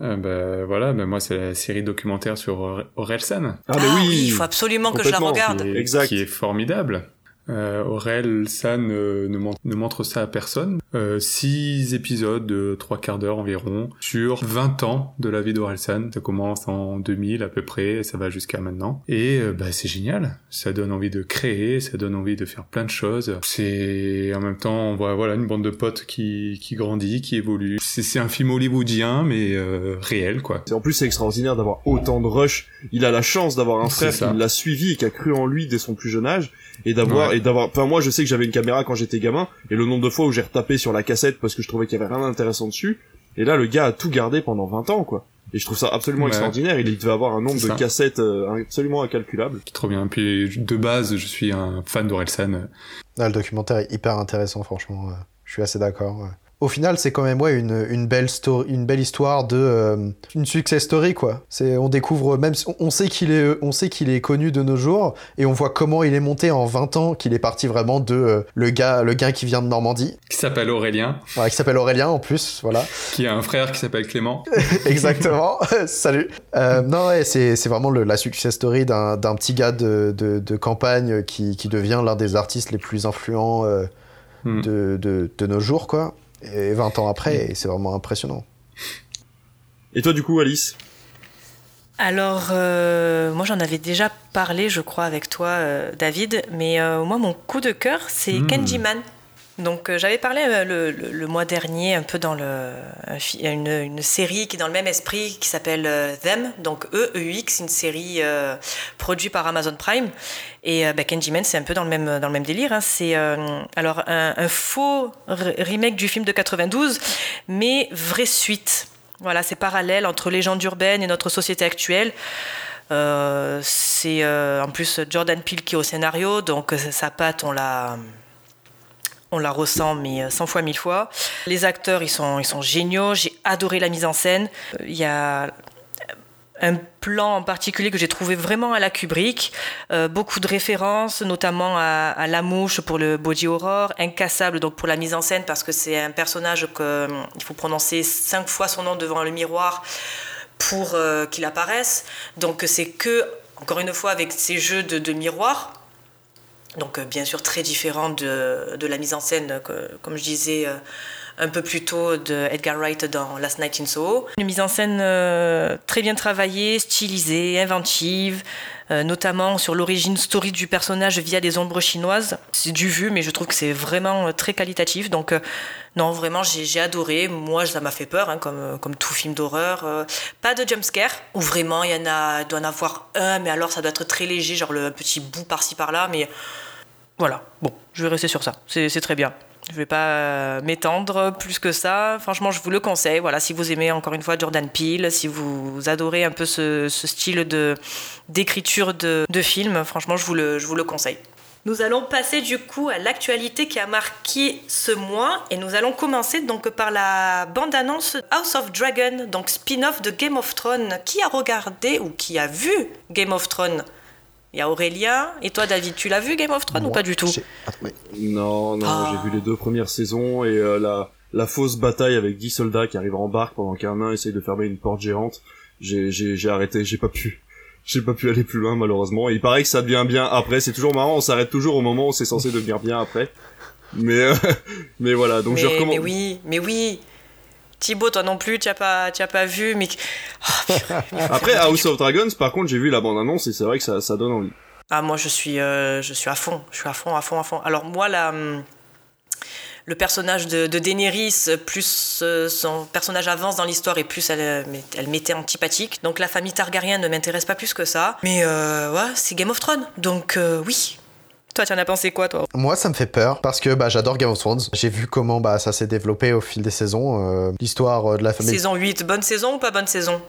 Speaker 2: Euh, bah, voilà, bah, moi c'est la série documentaire sur Or- Orelsan.
Speaker 3: Ah, mais oui,
Speaker 1: il faut absolument que je la regarde.
Speaker 2: qui est,
Speaker 3: Exact.
Speaker 2: qui est formidable. Euh, Aurel, ça ne, ne, montre, ça à personne. Euh, six épisodes de trois quarts d'heure environ sur 20 ans de la vie d'Orelsan. Ça commence en 2000 à peu près et ça va jusqu'à maintenant. Et euh, bah, c'est génial. Ça donne envie de créer, ça donne envie de faire plein de choses. C'est en même temps, on voit voilà une bande de potes qui, qui grandit, qui évolue. C'est un film hollywoodien mais euh, réel quoi.
Speaker 3: En plus c'est extraordinaire d'avoir autant de rush. Il a la chance d'avoir un frère qui l'a suivi et qui a cru en lui dès son plus jeune âge et d'avoir et d'avoir enfin moi je sais que j'avais une caméra quand j'étais gamin et le nombre de fois où j'ai retapé sur la cassette parce que je trouvais qu'il y avait rien d'intéressant dessus et là le gars a tout gardé pendant 20 ans quoi. Et je trouve ça absolument extraordinaire. Il devait avoir un nombre de cassettes euh, absolument incalculable.
Speaker 2: Trop bien. Puis de base je suis un fan d'Orelsan.
Speaker 4: Ah, le documentaire est hyper intéressant franchement je suis assez d'accord au final, c'est quand même ouais, une, une, belle story, une belle histoire de euh, une success story quoi. C'est on découvre même on sait qu'il est on sait qu'il est connu de nos jours et on voit comment il est monté en 20 ans, qu'il est parti vraiment de euh, le gars le gars qui vient de Normandie,
Speaker 2: qui s'appelle Aurélien.
Speaker 4: Ouais, qui s'appelle Aurélien en plus, voilà.
Speaker 2: Qui a un frère qui s'appelle Clément.
Speaker 4: Exactement. Salut. Euh, non ouais, c'est c'est vraiment le, la success story d'un d'un petit gars de, de, de campagne qui qui devient l'un des artistes les plus influents hmm. de, de, de nos jours quoi. Et 20 ans après, c'est vraiment impressionnant.
Speaker 3: Et toi, du coup, Alice?
Speaker 1: Alors, euh, moi j'en avais déjà parlé, je crois, avec toi, euh, David, mais euh, moi mon coup de cœur, c'est hmm. Kenji Donc j'avais parlé le, mois dernier un peu dans le, une, série qui est dans le même esprit qui s'appelle Them, donc E, E, X, une série produite par Amazon Prime. Et bah, Kenji Man, c'est un peu dans le même, dans le même délire. Hein. C'est alors un, un, faux remake du film de 92, mais vraie suite. Voilà, c'est parallèle entre légende urbaine et notre société actuelle. Euh, c'est euh, en plus Jordan Peele qui est au scénario, donc euh, sa patte, on la, on la ressent, mais 100 fois, mille fois. Les acteurs, ils sont, ils sont géniaux. J'ai adoré la mise en scène. Il y a un plan en particulier que j'ai trouvé vraiment à la Kubrick, euh, beaucoup de références, notamment à, La Mouche pour le body horror, Incassable donc pour la mise en scène parce que c'est un personnage qu'il faut prononcer cinq fois son nom devant le miroir pour euh, qu'il apparaisse. Donc c'est que, encore une fois, avec ces jeux de, de miroir, donc bien sûr très différent de, de, la mise en scène, comme je disais euh, un peu plus tôt de Edgar Wright dans Last Night in Soho. Une mise en scène euh, très bien travaillée, stylisée, inventive, euh, notamment sur l'origine story du personnage via des ombres chinoises. C'est du vu, mais je trouve que c'est vraiment euh, très qualitatif. Donc, non, vraiment, j'ai adoré. Moi, ça m'a fait peur, hein, comme, comme tout film d'horreur. pas de jumpscare, où vraiment il y en a, doit en avoir un, mais alors ça doit être très léger, genre le petit bout par-ci par-là. Mais voilà, bon, je vais rester sur ça. C'est très bien. Je ne vais pas euh, m'étendre plus que ça. Franchement, je vous le conseille. Voilà, si vous aimez encore une fois Jordan Peele, si vous adorez un peu ce, style de d'écriture de, de, film, franchement, je vous le, je vous le conseille. Nous allons passer du coup à l'actualité qui a marqué ce mois et nous allons commencer donc par la bande-annonce House of Dragon, donc spin-off de Game of Thrones. Qui a regardé ou qui a vu Game of Thrones? Il y a Aurélien. Et toi, David, tu l'as vu Game of Thrones ou pas du tout
Speaker 3: Non, non, ah. j'ai vu les deux premières saisons et euh, la, la fausse bataille avec 10 soldats qui arrivent en barque pendant qu'un nain essaye de fermer une porte géante. J'ai, j'ai, j'ai arrêté, j'ai pas pu. J'ai pas pu aller plus loin malheureusement. Et il paraît que ça devient bien après. C'est toujours marrant, on s'arrête toujours au moment où c'est censé devenir bien après. Mais euh, mais voilà, donc je recommande.
Speaker 1: Mais oui, mais oui. Thibaut, toi non plus, tu n'as pas, as pas vu, mais.
Speaker 3: Oh, Après, House of Dragons, par contre, j'ai vu la bande-annonce et c'est vrai que ça, ça donne envie.
Speaker 1: Ah, moi, je suis, euh, je suis à fond. Je suis à fond, à fond, à fond. Alors, moi, la, hum, le personnage de, de Daenerys, plus euh, son personnage avance dans l'histoire et plus elle, elle m'était antipathique. Donc, la famille Targaryen ne m'intéresse pas plus que ça. Mais, euh, ouais, c'est Game of Thrones. Donc, oui, toi, tu en as pensé quoi, toi?
Speaker 4: Moi, ça me fait peur parce que bah, j'adore Game of Thrones. J'ai vu comment bah, ça s'est développé au fil des saisons. Euh, l'histoire euh, de la famille.
Speaker 1: Saison 8, bonne saison ou pas bonne saison?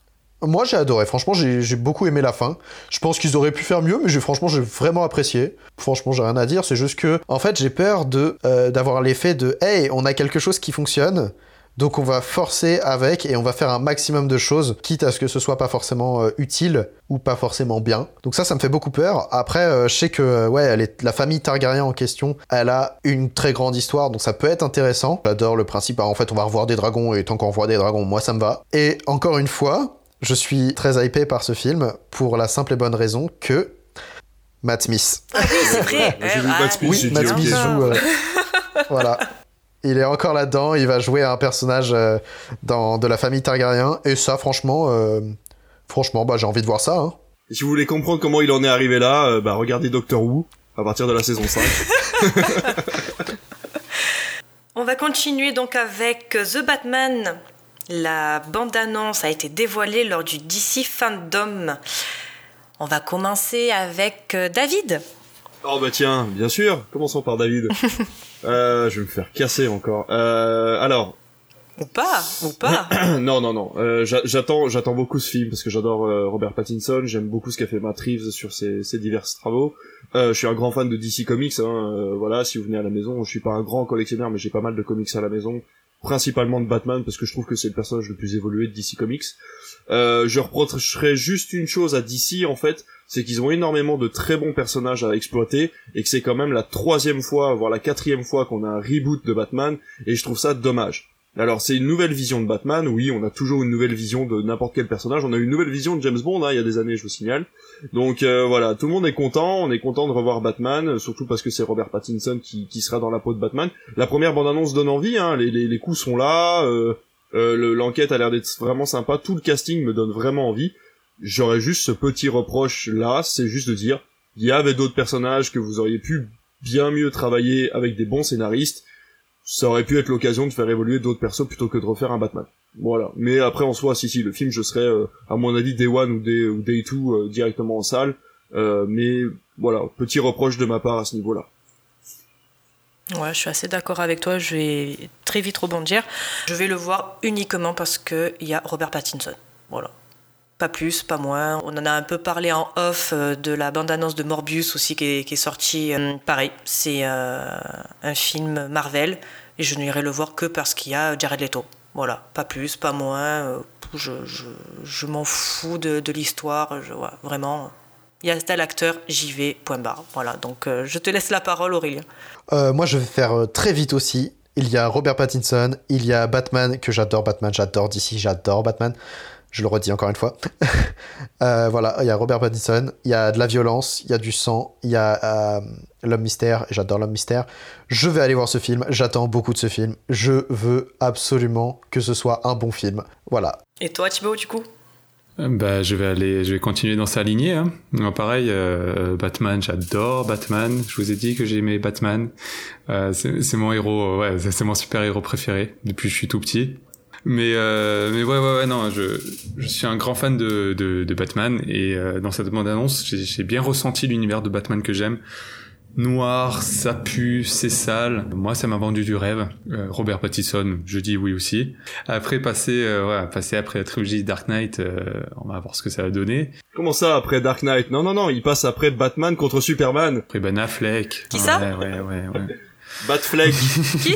Speaker 4: Moi j'ai adoré, franchement j'ai beaucoup aimé la fin. Je pense qu'ils auraient pu faire mieux, mais franchement j'ai vraiment apprécié. Franchement j'ai rien à dire, c'est juste que en fait j'ai peur de euh, d'avoir l'effet de hey on a quelque chose qui fonctionne, donc on va forcer avec et on va faire un maximum de choses, quitte à ce que ce soit pas forcément euh, utile ou pas forcément bien. Donc ça, ça me fait beaucoup peur. Après, euh, je sais que euh, ouais, elle est, la famille Targaryen en question, elle a une très grande histoire, donc ça peut être intéressant. J'adore le principe. Bah, en fait, on va revoir des dragons et tant qu'on revoit des dragons, moi ça me va. Et encore une fois, je suis très hypé par ce film pour la simple et bonne raison que Matt Smith.
Speaker 1: Ah oui, c'est vrai. Ah,
Speaker 3: Matt Smith,
Speaker 4: Oui,
Speaker 3: j'ai
Speaker 4: Matt
Speaker 3: dit,
Speaker 4: Smith joue. voilà. Il est encore là-dedans. Il va jouer un personnage euh, dans, de la famille Targaryen. Et ça, franchement, euh, franchement, bah, j'ai envie de voir ça. hein.
Speaker 3: Et si vous voulez comprendre comment il en est arrivé là, euh, bah regardez Doctor Who à partir de la saison 5.
Speaker 1: On va continuer donc avec The Batman. La bande-annonce a été dévoilée lors du DC Fandom. On va commencer avec David.
Speaker 3: Oh bah tiens, bien sûr, commençons par David. euh, je vais me faire casser encore. Euh, alors,
Speaker 1: Ou pas, ou pas.
Speaker 3: non, non, non. Euh, j'a- j'attends, j'attends beaucoup ce film parce que j'adore euh, Robert Pattinson. J'aime beaucoup ce qu'a fait Matt Reeves sur ses, ses divers travaux. Euh, je suis un grand fan de DC Comics. Hein, euh, voilà, si vous venez à la maison, je suis pas un grand collectionneur, mais j'ai pas mal de comics à la maison, principalement de Batman parce que je trouve que c'est le personnage le plus évolué de DC Comics. Euh, je reprocherais juste une chose à DC en fait, c'est qu'ils ont énormément de très bons personnages à exploiter et que c'est quand même la troisième fois, voire la quatrième fois qu'on a un reboot de Batman et je trouve ça dommage. Alors c'est une nouvelle vision de Batman, oui, on a toujours une nouvelle vision de n'importe quel personnage, on a une nouvelle vision de James Bond hein, il y a des années, je vous signale. Donc euh, voilà, tout le monde est content, on est content de revoir Batman, surtout parce que c'est Robert Pattinson qui, sera dans la peau de Batman. La première bande-annonce donne envie, hein, les, coups sont là, euh, euh, le- l'enquête a l'air d'être vraiment sympa, tout le casting me donne vraiment envie. J'aurais juste ce petit reproche là, c'est juste de dire, il y avait d'autres personnages que vous auriez pu bien mieux travailler avec des bons scénaristes, ça aurait pu être l'occasion de faire évoluer d'autres persos plutôt que de refaire un Batman. Voilà. Mais après en soi, si si, le film, je serais euh, à mon avis Day One ou Day, ou Day Two euh, directement en salle. Euh, mais voilà, petit reproche de ma part à ce niveau-là.
Speaker 1: Ouais, je suis assez d'accord avec toi. Je vais très vite rebondir. Je vais le voir uniquement parce qu'il y a Robert Pattinson. Voilà. Pas plus, pas moins. On en a un peu parlé en off euh, de la bande-annonce de Morbius aussi qui est, qui sortie. Euh, pareil, c'est euh, un film Marvel et je n'irai le voir que parce qu'il y a Jared Leto. Voilà, pas plus, pas moins. Je, m'en fous de, l'histoire. Vraiment, il y a tel acteur, j'y vais, point barre. Voilà, donc je te laisse la parole, Aurélien.
Speaker 4: Moi, je vais faire très vite aussi. Il y a Robert Pattinson, il y a Batman, que j'adore Batman, j'adore DC, j'adore Batman. Je le redis encore une fois. Euh, voilà, il y a Robert Pattinson, il y a de la violence, il y a du sang, il y a euh, l'homme mystère, j'adore l'homme mystère. Je vais aller voir ce film, j'attends beaucoup de ce film. Je veux absolument que ce soit un bon film. Voilà.
Speaker 1: Et toi, Thibaut, du coup?
Speaker 2: Euh, Bah, je vais aller, je vais continuer dans sa lignée. Hein. Pareil, euh, Batman, j'adore Batman. Je vous ai dit que j'aimais Batman. Euh, c'est mon héros, euh, ouais, c'est c'est mon super héros préféré depuis que je suis tout petit. Mais euh, mais ouais ouais ouais non, je je suis un grand fan de de, de Batman et euh, dans cette bande annonce, j'ai j'ai bien ressenti l'univers de Batman que j'aime. Noir, ça pue, c'est sale. Moi, ça m'a vendu du rêve. Euh, Robert Pattinson, je dis oui aussi. Après, passer, euh, voilà, passer après la trilogie Dark Knight, euh, on va voir ce que ça va donner.
Speaker 3: Comment ça après Dark Knight? Non non non, il passe après Batman contre Superman.
Speaker 2: Après Ben Affleck.
Speaker 1: Qui
Speaker 2: ouais,
Speaker 1: ça
Speaker 2: Ouais, ouais, ouais.
Speaker 3: Batfleck,
Speaker 1: Qui?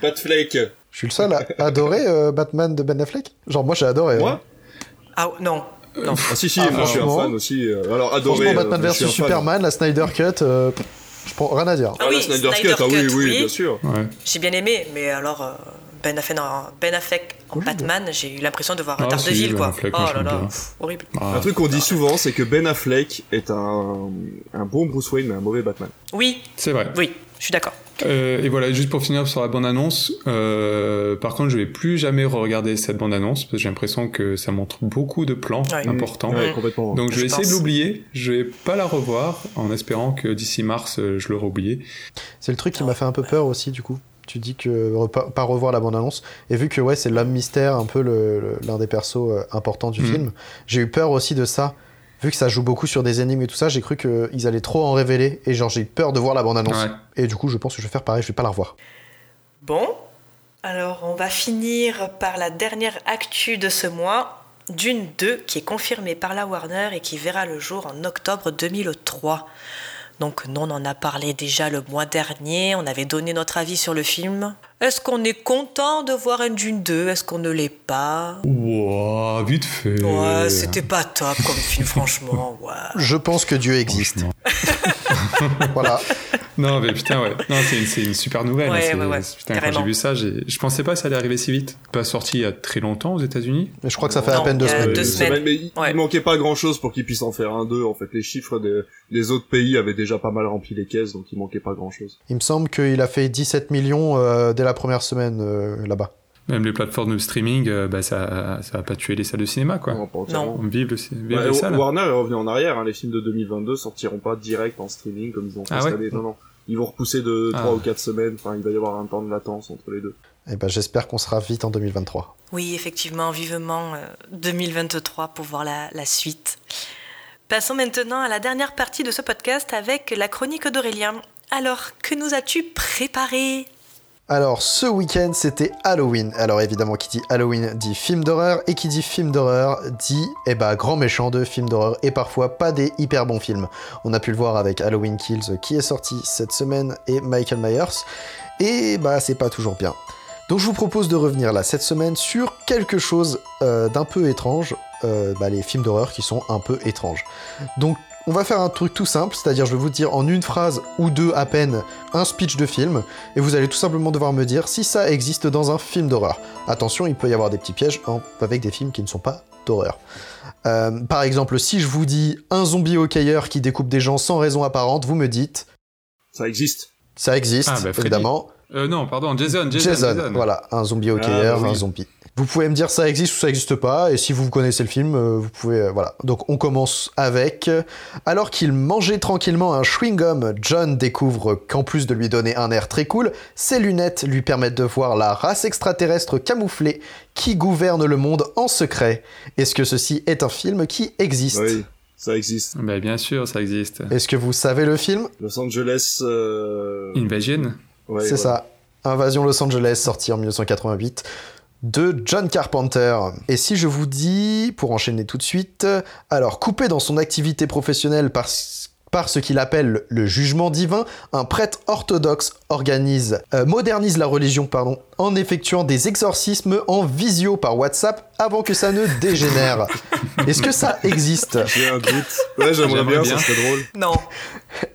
Speaker 3: Batfleck.
Speaker 4: Je suis le seul à adorer euh, Batman de Ben Affleck Genre, moi, j'ai adoré. hein.
Speaker 3: Moi
Speaker 1: Ah non, non.
Speaker 3: Ah si si,
Speaker 4: Ah,
Speaker 3: moi je suis un
Speaker 4: franchement.
Speaker 3: fan aussi. euh, Alors adoré.
Speaker 4: Franchement, Batman
Speaker 3: euh,
Speaker 4: vs
Speaker 3: un fan.
Speaker 4: Superman, la Snyder Cut, euh, je prends rien à dire.
Speaker 3: Ah,
Speaker 1: Ah
Speaker 3: la
Speaker 1: oui,
Speaker 3: Snyder,
Speaker 1: Snyder
Speaker 3: Cut, ah oui, oui,
Speaker 1: oui.
Speaker 3: bien sûr.
Speaker 2: ouais.
Speaker 1: J'ai bien aimé, mais alors euh, Ben Affleck en, ben Affleck en
Speaker 4: Oui,
Speaker 1: Batman, j'ai eu l'impression de voir
Speaker 2: Ah,
Speaker 1: Daredevil,
Speaker 2: si,
Speaker 1: quoi.
Speaker 2: Ben Affleck,
Speaker 1: oh là là, pff, horrible.
Speaker 2: Ah,
Speaker 3: Un truc qu'on dit souvent, c'est que Ben Affleck est un, un bon Bruce Wayne, mais un mauvais Batman.
Speaker 1: Oui,
Speaker 2: c'est vrai.
Speaker 1: oui, je suis d'accord.
Speaker 2: Euh, et voilà, juste pour finir sur la bande-annonce, euh, par contre, je vais plus jamais regarder cette bande-annonce parce que j'ai l'impression que ça montre beaucoup de plans
Speaker 1: Ouais.
Speaker 2: importants.
Speaker 3: Ouais,
Speaker 1: Mm.
Speaker 3: complètement.
Speaker 2: Donc je vais essayer de l'oublier, je vais pas la revoir en espérant que d'ici mars euh, je l'aurai oublié.
Speaker 4: C'est le truc qui m'a fait un peu peur aussi, du coup. Tu dis que pas revoir la bande-annonce. Et vu que ouais, c'est l'homme mystère, un peu l'un des persos importants du
Speaker 2: Mhm.
Speaker 4: film, j'ai eu peur aussi de ça. Vu que ça joue beaucoup sur des énigmes et tout ça, j'ai cru qu'ils allaient trop en révéler. Et genre, j'ai eu peur de voir la bande-annonce.
Speaker 2: Ouais.
Speaker 4: Et du coup, je pense que je vais faire pareil, je vais pas la revoir.
Speaker 1: Bon, alors on va finir par la dernière actu de ce mois, Dune 2, qui est confirmée par la Warner et qui verra le jour en octobre 2003. Donc nous, on en a parlé déjà le mois dernier, on avait donné notre avis sur le film. Est-ce qu'on est content de voir un Dune 2 Est-ce qu'on ne l'est pas?
Speaker 2: Ouah, vite fait.
Speaker 1: Ouais, c'était pas top comme film, franchement. Ouais.
Speaker 4: Je pense que Dieu existe. Voilà.
Speaker 2: non, mais putain, ouais. Non, c'est une, une, super nouvelle.
Speaker 1: Ouais,
Speaker 2: c'est,
Speaker 1: ouais, ouais,
Speaker 2: putain, quand j'ai vu ça, j'ai, je pensais pas que ça allait arriver si vite. Pas sorti il y a très longtemps aux États-Unis?
Speaker 4: Je crois que ça fait
Speaker 1: Non,
Speaker 4: à peine deux semaines.
Speaker 1: deux semaines.
Speaker 3: Mais il,
Speaker 1: Ouais.
Speaker 3: il manquait pas grand chose pour qu'ils puissent en faire un deux. En fait, les chiffres des, des autres pays avaient déjà pas mal rempli les caisses, donc il manquait pas grand chose.
Speaker 4: Il me semble qu'il a fait 17 millions euh, dès la première semaine euh, là-bas.
Speaker 2: Même les plateformes de streaming, euh, bah, ça, ça va pas tuer les salles de cinéma, quoi.
Speaker 3: Non, pas entièrement.
Speaker 2: On vive, le, vive
Speaker 3: Ouais,
Speaker 2: les salles.
Speaker 3: Warner est revenu en arrière, hein, les films de 2022 sortiront pas direct en streaming comme ils ont fait
Speaker 2: Ah
Speaker 3: cette
Speaker 2: ouais
Speaker 3: année. Non, non. Ils vont repousser de
Speaker 2: Ah.
Speaker 3: 3 ou 4 semaines, enfin il va y avoir un temps de latence entre les deux.
Speaker 4: Et ben j'espère qu'on sera vite en 2023.
Speaker 1: Oui, effectivement, vivement euh, 2023 pour voir la, la suite. Passons maintenant à la dernière partie de ce podcast avec la chronique d'Aurélien. Alors, que nous as-tu préparé
Speaker 4: Alors, ce week-end, c'était Halloween. Alors, évidemment, qui dit Halloween dit film d'horreur, et qui dit film d'horreur dit, eh ben, grand méchant de film d'horreur, et parfois pas des hyper bons films. On a pu le voir avec Halloween Kills, qui est sorti cette semaine, et Michael Myers, et bah, c'est pas toujours bien. Donc, je vous propose de revenir là, cette semaine, sur quelque chose euh, d'un peu étrange, euh, bah, les films d'horreur qui sont un peu étranges. Donc, on va faire un truc tout simple, c'est-à-dire je vais vous dire en une phrase ou deux à peine un speech de film, et vous allez tout simplement devoir me dire si ça existe dans un film d'horreur. Attention, il peut y avoir des petits pièges en- avec des films qui ne sont pas d'horreur. Euh, par exemple, si je vous dis un zombie hockeyeur qui découpe des gens sans raison apparente, vous me dites
Speaker 3: Ça existe.
Speaker 4: ça existe,
Speaker 2: Ah, bah,
Speaker 4: évidemment.
Speaker 2: Euh, non, pardon, Jason, Jason,
Speaker 4: Jason,
Speaker 2: Jason.
Speaker 4: voilà, un zombie hockeyeur,
Speaker 3: Ah, oui.
Speaker 4: un zombie. Vous pouvez me dire ça existe ou ça existe pas, et si vous connaissez le film, euh, vous pouvez... euh, voilà. Donc on commence avec... Alors qu'il mangeait tranquillement un chewing-gum, John découvre qu'en plus de lui donner un air très cool, ses lunettes lui permettent de voir la race extraterrestre camouflée qui gouverne le monde en secret. Est-ce que ceci est un film qui existe?
Speaker 3: Oui, ça existe.
Speaker 2: Bah, bien sûr, ça existe.
Speaker 4: Est-ce que vous savez le film?
Speaker 3: Los Angeles. Euh...
Speaker 2: Invasion
Speaker 3: ouais,
Speaker 4: C'est
Speaker 3: ouais.
Speaker 4: ça. Invasion Los Angeles, sorti en 1988, de John Carpenter. Et si je vous dis, pour enchaîner tout de suite, alors coupé dans son activité professionnelle par, par ce qu'il appelle le jugement divin, un prêtre orthodoxe organise, euh, modernise la religion, pardon, en effectuant des exorcismes en visio par WhatsApp avant que ça ne dégénère. Est-ce que ça existe?
Speaker 3: J'ai un doute. Ouais, j'aimerais bien,
Speaker 2: bien.
Speaker 3: ça serait drôle.
Speaker 1: Non.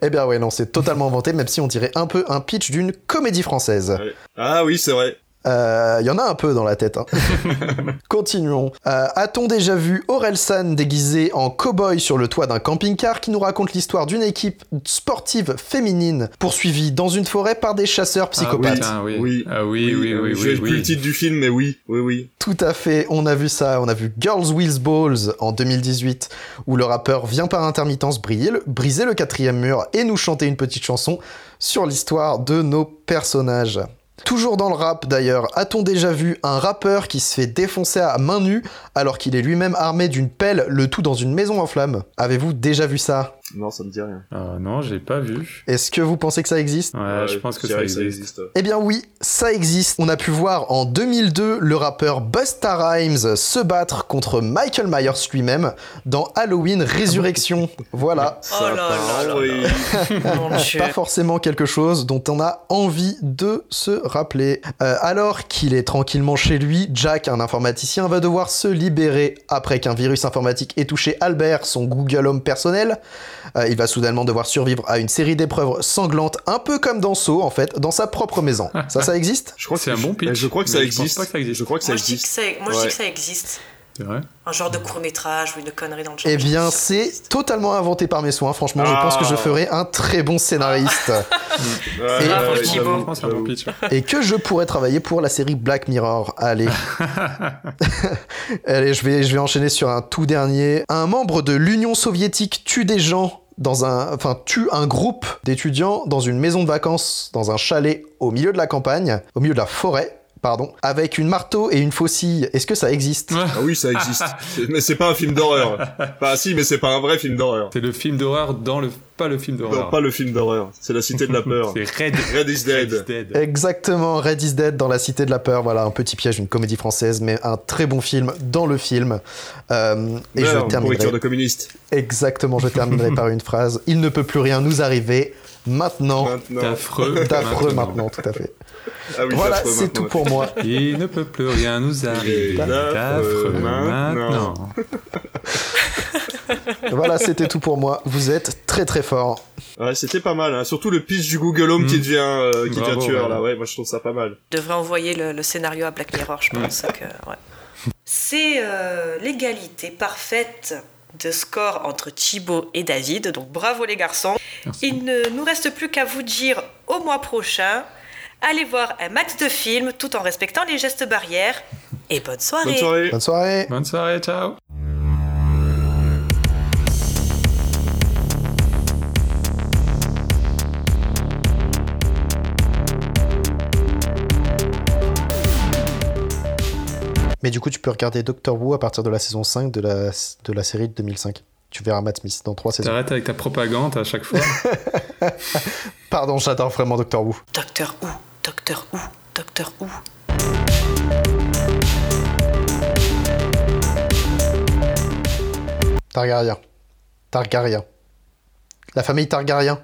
Speaker 4: Eh bien ouais, non, c'est totalement inventé, même si on dirait un peu un pitch d'une comédie française.
Speaker 3: Ouais. Ah oui, c'est vrai.
Speaker 4: Il y en a un peu dans la tête. hein. Continuons. Euh, A-t-on déjà vu Orelsan déguisé en cow-boy sur le toit d'un camping-car qui nous raconte l'histoire d'une équipe sportive féminine poursuivie dans une forêt par des chasseurs psychopathes?
Speaker 2: Ah oui,
Speaker 3: Oui.
Speaker 2: Ah oui, oui,
Speaker 3: euh,
Speaker 2: oui,
Speaker 3: J'ai
Speaker 2: oui,
Speaker 3: plus
Speaker 2: oui.
Speaker 3: le titre du film, mais oui, oui, oui.
Speaker 4: Tout à fait, on a vu ça, on a vu Girls With Balls en 2018, où le rappeur vient par intermittence briller le- briser le quatrième mur et nous chanter une petite chanson sur l'histoire de nos personnages. Toujours dans le rap d'ailleurs, a-t-on déjà vu un rappeur qui se fait défoncer à main nue alors qu'il est lui-même armé d'une pelle, le tout dans une maison en flammes? Avez-vous déjà vu ça?
Speaker 3: Non, ça me dit rien.
Speaker 2: Ah non, j'ai pas vu.
Speaker 4: Est-ce que vous pensez que ça existe?
Speaker 2: Ouais,
Speaker 3: Ouais,
Speaker 2: je pense que ça existe.
Speaker 4: Eh bien oui, ça existe. On a pu voir en 2002 le rappeur Busta Rhymes se battre contre Michael Myers lui-même dans Halloween Résurrection. Voilà.
Speaker 1: Oh là là
Speaker 3: oui.
Speaker 4: Pas forcément quelque chose dont on a envie de se rappeler. Euh, alors qu'il est tranquillement chez lui, Jack, un informaticien, va devoir se libérer après qu'un virus informatique ait touché Albert, son Google Home personnel. Euh, il va soudainement devoir survivre à une série d'épreuves sanglantes, un peu comme dans Saw en fait, dans sa propre maison. Ça, ça existe?
Speaker 3: Je crois que
Speaker 2: C'est un bon pitch,
Speaker 3: Je crois que ça existe. Je crois que ça
Speaker 1: Moi, je dis que,
Speaker 3: existe.
Speaker 1: moi, je dis que ça existe.
Speaker 2: C'est vrai
Speaker 1: Un genre de court-métrage ou une connerie dans le genre.
Speaker 4: Eh bien, c'est totalement inventé par mes soins. Franchement, je
Speaker 3: Ah.
Speaker 4: pense que je ferai un très bon scénariste Et- et que je pourrais travailler pour la série Black Mirror. Allez. Allez, je vais, je vais enchaîner sur un tout dernier. Un membre de l'Union soviétique tue des gens dans un, enfin, tue un groupe d'étudiants dans une maison de vacances, dans un chalet au milieu de la campagne, au milieu de la forêt, pardon, avec une marteau et une faucille. Est-ce que ça existe?
Speaker 3: Ah oui, ça existe. Mais c'est pas un film d'horreur. Enfin, si, mais c'est pas un vrai film d'horreur.
Speaker 2: C'est le film d'horreur dans le... Pas le film
Speaker 3: Non,
Speaker 2: d'horreur.
Speaker 3: pas le film d'horreur. C'est la cité de la peur.
Speaker 2: C'est Red...
Speaker 3: Red is
Speaker 2: Red
Speaker 3: Dead.
Speaker 2: is Dead.
Speaker 4: Exactement, Red is Dead dans la Cité de la Peur. Voilà, un petit piège, une comédie française, mais un très bon film dans le film. Euh, et je terminerai.
Speaker 3: de communiste.
Speaker 4: Exactement, je terminerai par une phrase. Il ne peut plus rien nous arriver maintenant.
Speaker 3: Maintenant.
Speaker 2: D'affreux.
Speaker 4: D'affreux maintenant, tout à fait.
Speaker 3: Ah oui,
Speaker 4: voilà, c'est tout pour moi.
Speaker 2: Il ne peut plus rien nous arriver.
Speaker 3: D'affreux maintenant.
Speaker 4: voilà, c'était tout pour moi. Vous êtes très très fort.
Speaker 3: Ouais, c'était pas mal. Hein. Surtout le pitch du Google Home qui
Speaker 2: Mm.
Speaker 3: devient, euh, qui
Speaker 2: Bravo,
Speaker 3: devient tueur
Speaker 2: ouais.
Speaker 3: là. Ouais, moi je trouve ça pas mal.
Speaker 1: Je devrais envoyer le, le scénario à Black Mirror, je pense que. Ouais. C'est euh, l'égalité parfaite de score entre Thibaut et David. Donc bravo les garçons.
Speaker 2: Merci.
Speaker 1: Il ne nous reste plus qu'à vous dire au mois prochain. Allez voir un max de films tout en respectant les gestes barrières. Et bonne soirée.
Speaker 3: Bonne soirée.
Speaker 4: Bonne soirée.
Speaker 2: Bonne soirée, ciao.
Speaker 4: Mais du coup, tu peux regarder Doctor Who à partir de la saison 5 de la, de la série de 2005. Tu verras Matt Smith dans trois saisons.
Speaker 2: T'arrêtes avec ta propagande à chaque fois.
Speaker 4: Pardon, j'adore vraiment Doctor Who.
Speaker 1: Docteur Who, Docteur Who, Docteur Who.
Speaker 4: Targaryen. Targaryen. La famille Targaryen.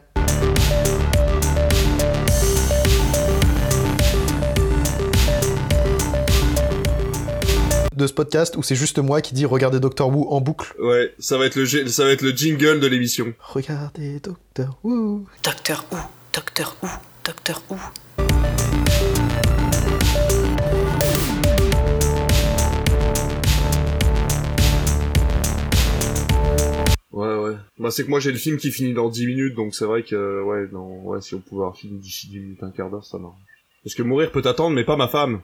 Speaker 4: De ce podcast où c'est juste moi qui dis regardez Doctor Who en boucle.
Speaker 3: Ouais, ça va être le, ça va être le jingle de l'émission.
Speaker 4: Regardez Doctor Who.
Speaker 1: Docteur Who, Docteur Who, Docteur Who.
Speaker 3: Ouais, ouais. Bah, c'est que moi j'ai le film qui finit dans 10 minutes, donc c'est vrai que, ouais, non, ouais, si on pouvait avoir fini d'ici 10 minutes, un quart d'heure, ça marche. Parce que mourir peut attendre, mais pas ma femme.